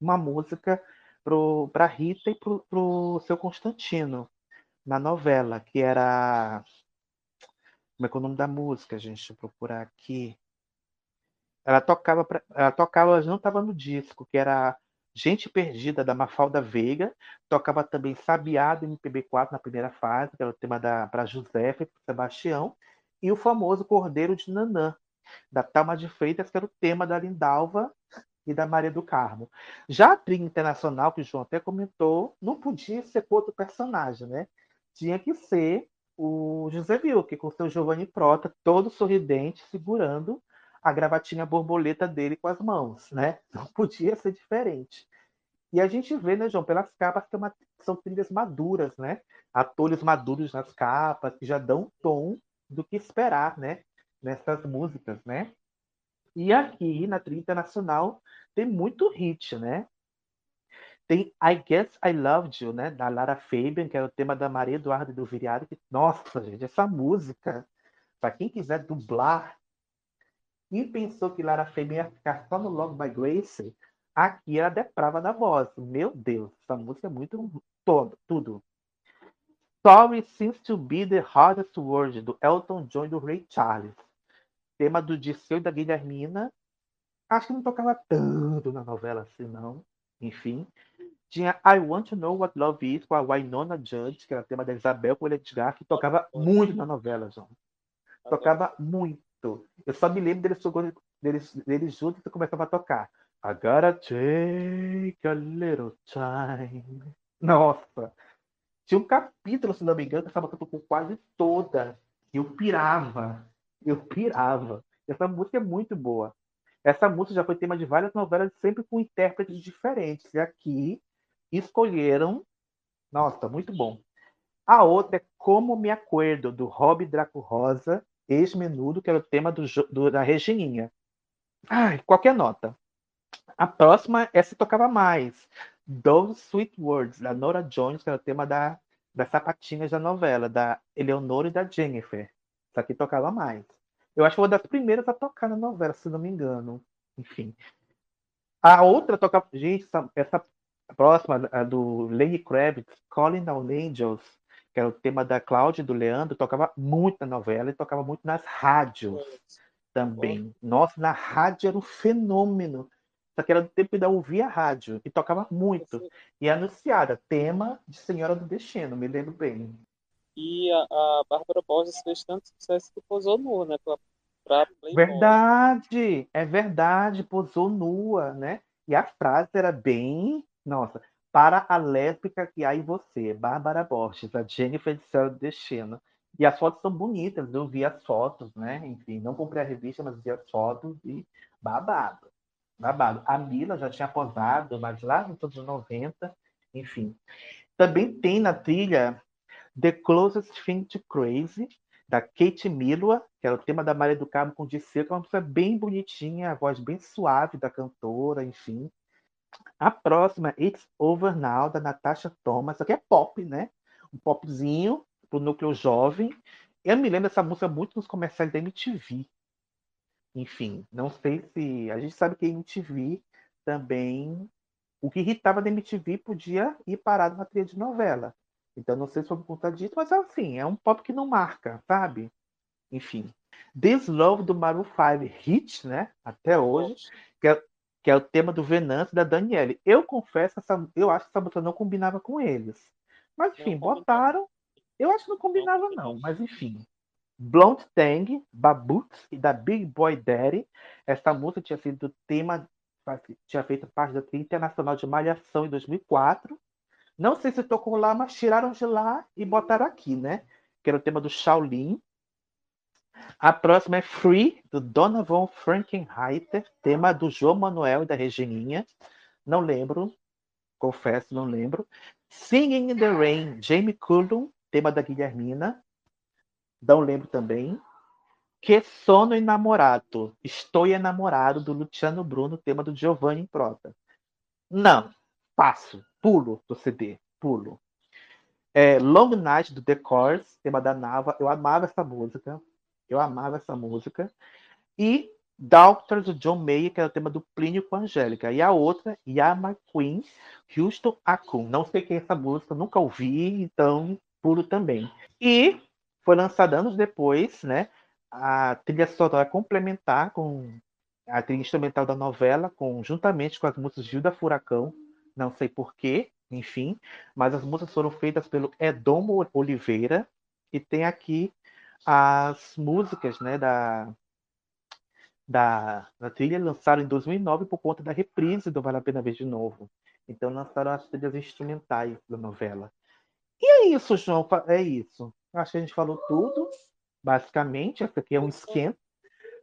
uma música para Rita e para o seu Constantino na novela, que era. Como é que é o nome da música, gente? Deixa eu procurar aqui. Ela tocava, pra... ela tocava, mas não estava no disco, que era Gente Perdida, da Mafalda Veiga. Tocava também Sabiá, do MPB4, na primeira fase, que era o tema para Josefa e Sebastião. E o famoso Cordeiro de Nanã, da Thalma de Freitas, que era o tema da Lindalva e da Maria do Carmo. Já a trilha internacional, que o João até comentou, não podia ser outro personagem, né? Tinha que ser o José Wilke, com seu Giovanni Prota, todo sorridente, segurando a gravatinha borboleta dele com as mãos, né? [LAUGHS] Não podia ser diferente. E a gente vê, né, João, pelas capas que é uma- são trilhas maduras, né? Atores maduros nas capas, que já dão tom do que esperar, né? Nessas músicas, né? E aqui, na trilha internacional, tem muito hit, né? Tem I Guess I Loved You, né? Da Lara Fabian, que era o tema da Maria Eduarda do Viriato. Que, nossa, gente, essa música, para quem quiser dublar, e pensou que Lara Fabian ia ficar só no Love by Grace, aqui ela deprava na voz. Meu Deus, essa música é muito todo, tudo. Sorry Seems to Be the Hardest Word, do Elton John e do Ray Charles. Tema do Disseu e da Guilhermina. Acho que não tocava tanto na novela assim, não. Enfim. Tinha I Want to Know What Love Is com a Wynonna Judge, que era tema da Isabel com o Edgar, que tocava muito na novela, João. Tocava muito. Eu só me lembro deles, deles, deles juntos e começava a tocar. I gotta take a little time. Nossa! Tinha um capítulo, se não me engano, que essa música tocou quase toda. Eu pirava. Eu pirava. Essa música é muito boa. Essa música já foi tema de várias novelas, sempre com intérpretes diferentes. E aqui escolheram. Nossa, muito bom. A outra é Como Me Acuerdo, do Rob Draco Rosa, ex-menudo, que era o tema do, do, da Regininha. Ai, qualquer nota. A próxima, essa tocava mais. Those Sweet Words, da Nora Jones, que era o tema da, das sapatinhas da novela, da Eleonora e da Jennifer. Essa aqui tocava mais. Eu acho que foi uma das primeiras a tocar na novela, se não me engano. Enfim. A outra tocava. Gente, essa, essa a próxima, a do Lenny Kravitz, Calling All Angels, que era o tema da Cláudia e do Leandro, tocava muito na novela e tocava muito nas rádios também. Nossa, na rádio era um fenômeno. Só que era do tempo de ouvir a rádio e tocava muito. E anunciada, tema de Senhora do Destino, me lembro bem. E a, a Bárbara Borges fez tanto sucesso que posou nua, né? Pra, pra verdade, é verdade, posou nua, né? E a frase era bem nossa, para a lésbica que há em você, Bárbara Borges, a Jennifer de Céu Destino. E as fotos são bonitas, eu vi as fotos, né? Enfim, não comprei a revista, mas vi as fotos e babado. Babado. A Mila já tinha posado, mas lá nos anos 90, enfim. Também tem na trilha The Closest Thing to Crazy, da Kate Milua, que era o tema da Maria do Carmo com Disseu, que é uma música bem bonitinha, a voz bem suave da cantora, enfim. A próxima, It's Over Now, da Natasha Thomas. Isso aqui é pop, né? Um popzinho pro núcleo jovem. Eu me lembro dessa música muito nos comerciais da MTV. Enfim, não sei se. A gente sabe que a MTV também. O que irritava da MTV podia ir parado na trilha de novela. Então, não sei se foi por conta disso, mas assim, é um pop que não marca, sabe? Enfim. This Love do Maroon 5 hit, né? Até hoje. Que é, que é o tema do Venâncio da Daniele. Eu confesso, essa, eu acho que essa música não combinava com eles. Mas enfim, não, botaram. Eu acho que não combinava, não, mas enfim. Blonde Tang, Baboots e da Big Boy Daddy. Essa música tinha sido tema, tinha feito parte da trilha internacional de Malhação em 2004. Não sei se tocou lá, mas tiraram de lá e botaram aqui, né? Que era o tema do Shaolin. A próxima é Free, do Donovan Frankenheiter, tema do João Manuel e da Regininha. Não lembro, confesso, não lembro. Singing in the Rain, Jamie Cullum, tema da Guilhermina. Não lembro também. Que Sono Enamorado, Estou Enamorado, do Luciano Bruno, tema do Giovanni Prota. Não, passo, pulo do CD, pulo. É, Long Night, do The Course, tema da Nava. Eu amava essa música. Eu amava essa música. E Doctor do John Mayer, que era o tema do Plínio com a Angélica. E a outra, Yama Queen, Houston Akun. Não sei quem é essa música, nunca ouvi, então puro também. E foi lançada anos depois, né? A trilha sonora complementar com a trilha instrumental da novela, conjuntamente com as músicas Gilda Furacão, não sei porquê, enfim, mas as músicas foram feitas pelo Edomo Oliveira, e tem aqui as músicas né, da, da, da trilha lançaram em 2009 por conta da reprise do Vale a Pena Ver de Novo. Então lançaram as trilhas instrumentais da novela. E é isso, João, é isso. Acho que a gente falou tudo, basicamente. Essa aqui é um esquema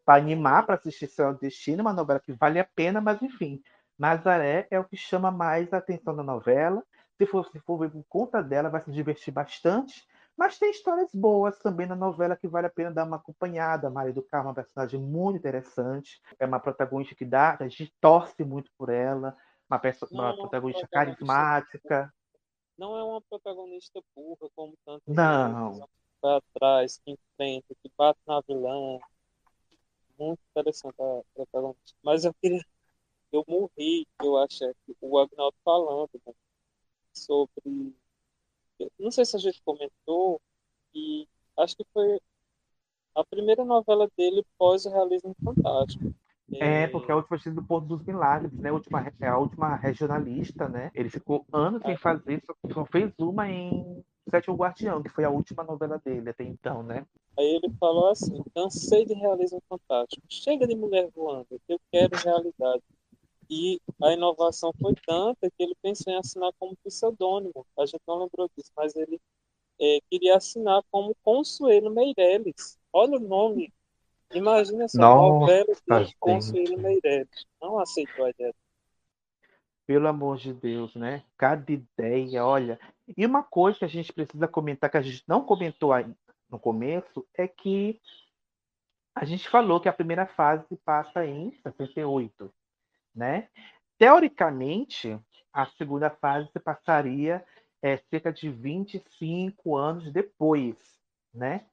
para animar para assistir Céu Destino, uma novela que vale a pena, mas enfim. Nazaré é o que chama mais a atenção da novela. Se for, se for ver por conta dela, vai se divertir bastante. Mas tem histórias boas também na novela que vale a pena dar uma acompanhada. A Maria do Carmo é uma personagem muito interessante. É uma protagonista que dá, a gente torce muito por ela. Uma, perso- uma Não, protagonista protagonista- carismática. Não é uma protagonista burra como tanto Não. para trás, que enfrenta, que bate na vilã. Muito interessante a protagonista. Mas eu queria. Eu morri, eu acho, é, o Agnaldo falando né, sobre não sei se a gente comentou, e acho que foi a primeira novela dele pós o realismo fantástico. É, porque a última do Porto dos Milagres, né? A última, é a última regionalista, né? Ele ficou anos sem fazer, só, só fez uma em Sétimo Guardião, que foi a última novela dele até então, né? Aí ele falou assim: cansei de realismo fantástico, chega de mulher voando, eu quero realidade. E a inovação foi tanta que ele pensou em assinar como pseudônimo. A gente não lembrou disso, mas ele é, queria assinar como Consuelo Meirelles. Olha o nome. Imagina essa novela de gente. Consuelo Meirelles. Não aceitou a ideia. Pelo amor de Deus, né? Cada ideia, olha. E uma coisa que a gente precisa comentar, que a gente não comentou aí no começo, é que a gente falou que a primeira fase se passa em 68, né? Teoricamente, a segunda fase se passaria é, cerca de 25 anos depois, né?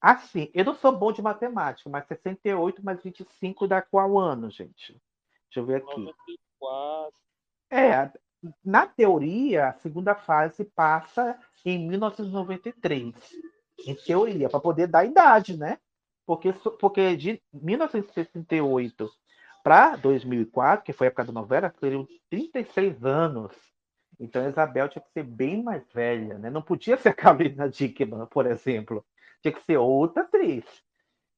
Assim, eu não sou bom de matemática, mas 68 mais 25 dá qual ano, gente? Deixa eu ver aqui. 94. É, na teoria, a segunda fase passa em 1993. Em teoria, para poder dar idade, né? Porque, porque de 1968 para 2004, que foi a época da novela, foram 36 anos. Então, Isabel tinha que ser bem mais velha, né? Não podia ser a Carolina Dickman, por exemplo. Tinha que ser outra atriz,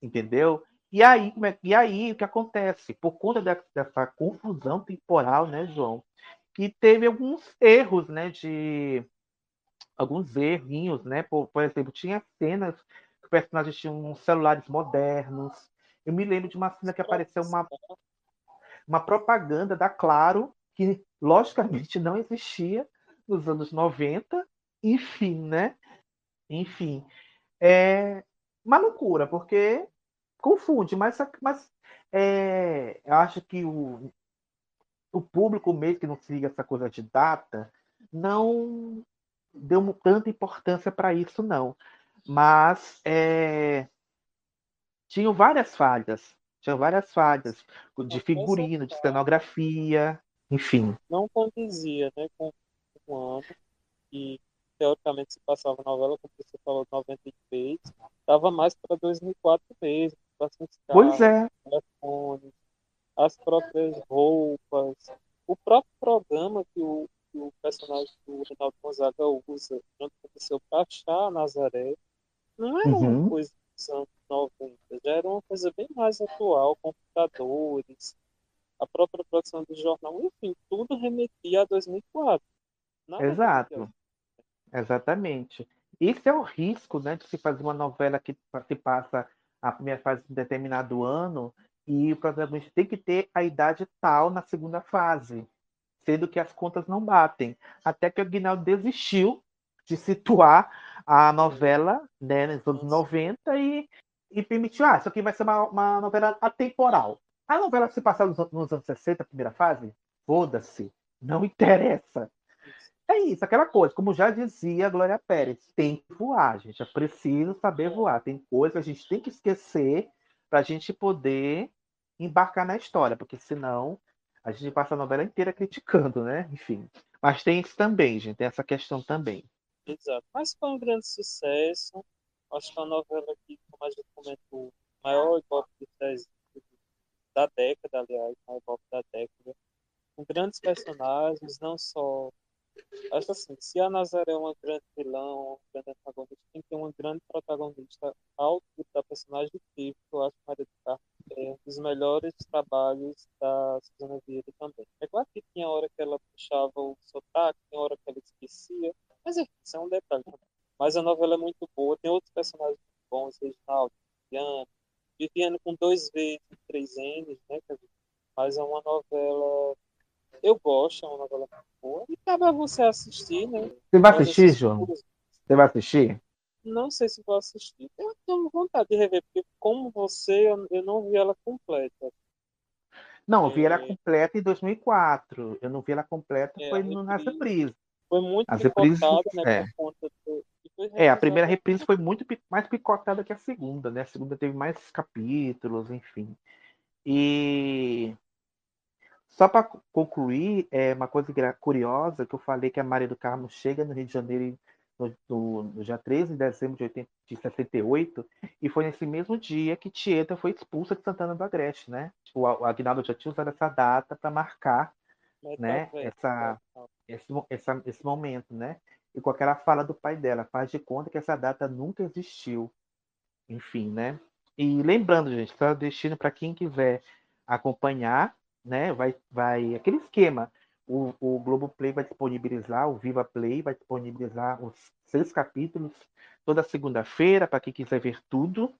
entendeu? E aí, é- e aí o que acontece? Por conta de- dessa confusão temporal, né, João? Que teve alguns erros, né, de alguns errinhos, né? Por, por exemplo, tinha cenas que os personagens tinham celulares modernos. Eu me lembro de uma cena que apareceu uma, uma propaganda da Claro, que logicamente não existia nos anos 90. Enfim, né? Enfim. É uma loucura, porque confunde, mas, mas é, eu acho que o, o público mesmo que não siga essa coisa de data não deu tanta importância para isso, não. Mas é, tinham várias falhas, tinham várias falhas de figurino, de cenografia, enfim. Não condizia né, com o ano. E teoricamente se passava a novela, como você falou, 93. Estava mais para 2004 mesmo. Pois é, telefones, as próprias roupas, o próprio programa que o, que o personagem do Ronaldo Gonzaga usa quando aconteceu para achar a Nazaré, não Uhum. uma coisa anos 90, já era uma coisa bem mais atual, computadores, a própria produção do jornal, enfim, tudo remetia a 2004. Nada Exato. melhor. Exatamente. Esse é o risco, né, de se fazer uma novela que se passa a primeira fase de um determinado ano e o protagonista tem que ter a idade tal na segunda fase, sendo que as contas não batem. Até que o Aguinaldo desistiu de situar a novela né, nos anos 90 e, e permitiu, ah, isso aqui vai ser uma, uma novela atemporal. A novela se passar nos, nos anos 60, a primeira fase, foda-se, não [LAUGHS] interessa. É isso, aquela coisa, como já dizia a Glória Pérez, tem que voar, gente. É preciso saber voar. Tem coisa que a gente tem que esquecer para a gente poder embarcar na história, porque senão a gente passa a novela inteira criticando, né? Enfim. Mas tem isso também, gente, tem essa questão também. Exato. Mas foi um grande sucesso. Acho que é uma novela que, como a gente comentou, maior ibope de dez- da década, aliás, maior ibope da década. Com grandes personagens, não só. Acho assim, se a Nazaré é uma grande vilã, um grande antagonista, tem que ter uma grande protagonista ao tipo da personagem que eu acho que Maria do Carmo é um dos melhores trabalhos da Suzana Vieira também. É claro que tinha hora que ela puxava o sotaque, tinha hora que ela esquecia, mas enfim, isso é um detalhe. Mas a novela é muito boa, tem outros personagens muito bons, Reginaldo, Viviane, Viviane com dois V's e três N's, né? Mas é uma novela. Eu gosto, é uma novela muito boa. E cabe a você assistir, né? Você vai assistir, João? Você vai assistir? Não sei se vou assistir. Eu tenho vontade de rever, porque como você, eu, não vi ela completa. Não, eu vi ela É. completa em 2004. Eu não vi ela completa, É, foi a no- nas reprise. Foi muito As picotada, reprises, né? é. Do. É, a primeira reprise foi muito mais picotada que a segunda, né? A segunda teve mais capítulos, enfim. E só para concluir, é uma coisa curiosa que eu falei que a Maria do Carmo chega no Rio de Janeiro no, no, no dia 13 de dezembro de, 80, de 68, e foi nesse mesmo dia que Tieta foi expulsa de Santana do Agreste, né? O Agnaldo já tinha usado essa data para marcar né, essa, esse, essa, esse momento, né? E com aquela fala do pai dela, faz de conta que essa data nunca existiu. Enfim, né? E lembrando, gente, só destino para quem quiser acompanhar, né? Vai, vai aquele esquema. O, o Globoplay vai disponibilizar, o Viva Play vai disponibilizar os seis capítulos toda segunda-feira, para quem quiser ver tudo,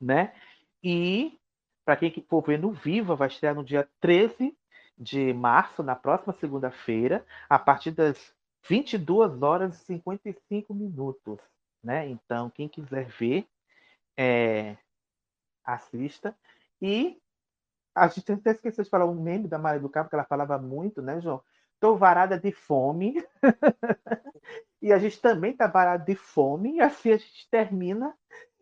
né? E para quem for ver no Viva, vai estrear no dia 13 de março, na próxima segunda-feira, a partir das 22 horas e 55 minutos, né? Então, quem quiser ver, é, assista. E a gente até esqueceu de falar um meme da Maria do Carmo, que ela falava muito, né, João? Tô varada de fome. [LAUGHS] e a gente também tá varada de fome. E assim a gente termina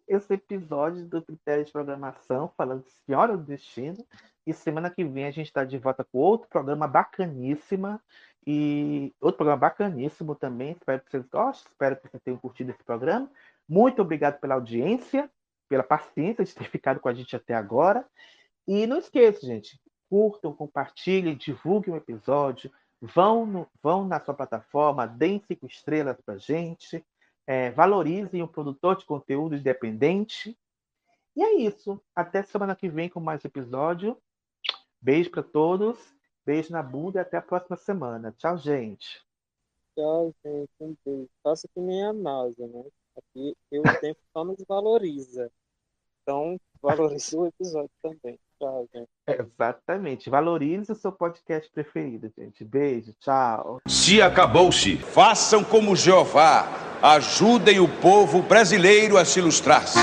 esse episódio do Critério de Programação, falando de Senhora do Destino. E semana que vem a gente está de volta com outro programa bacaníssima. E outro programa bacaníssimo também. Espero que vocês gostem, espero que vocês tenham curtido esse programa. Muito obrigado pela audiência, pela paciência de ter ficado com a gente até agora. E não esqueça, gente, curtam, compartilhem, divulguem o episódio, vão, no, vão na sua plataforma, deem cinco estrelas para gente, é, valorizem o produtor de conteúdo independente. E é isso. Até semana que vem com mais episódio. Beijo para todos, beijo na bunda e até a próxima semana. Tchau, gente. Tchau, gente. Um beijo. Faça que nem a NASA, né? Aqui o tempo só nos valoriza. Então, valorize o episódio também. Tchau, gente. Exatamente. Valorize o seu podcast preferido, gente. Beijo, tchau. Se acabou-se, façam como Jeová. Ajudem o povo brasileiro a se ilustrar-se.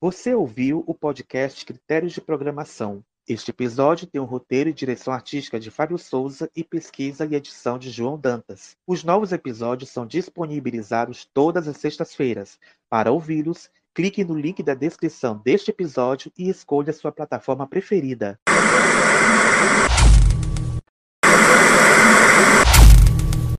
Você ouviu o podcast Critérios de Programação. Este episódio tem um roteiro e direção artística de Fábio Souza e pesquisa e edição de João Dantas. Os novos episódios são disponibilizados todas as sextas-feiras. Para ouvi-los, clique no link da descrição deste episódio e escolha sua plataforma preferida.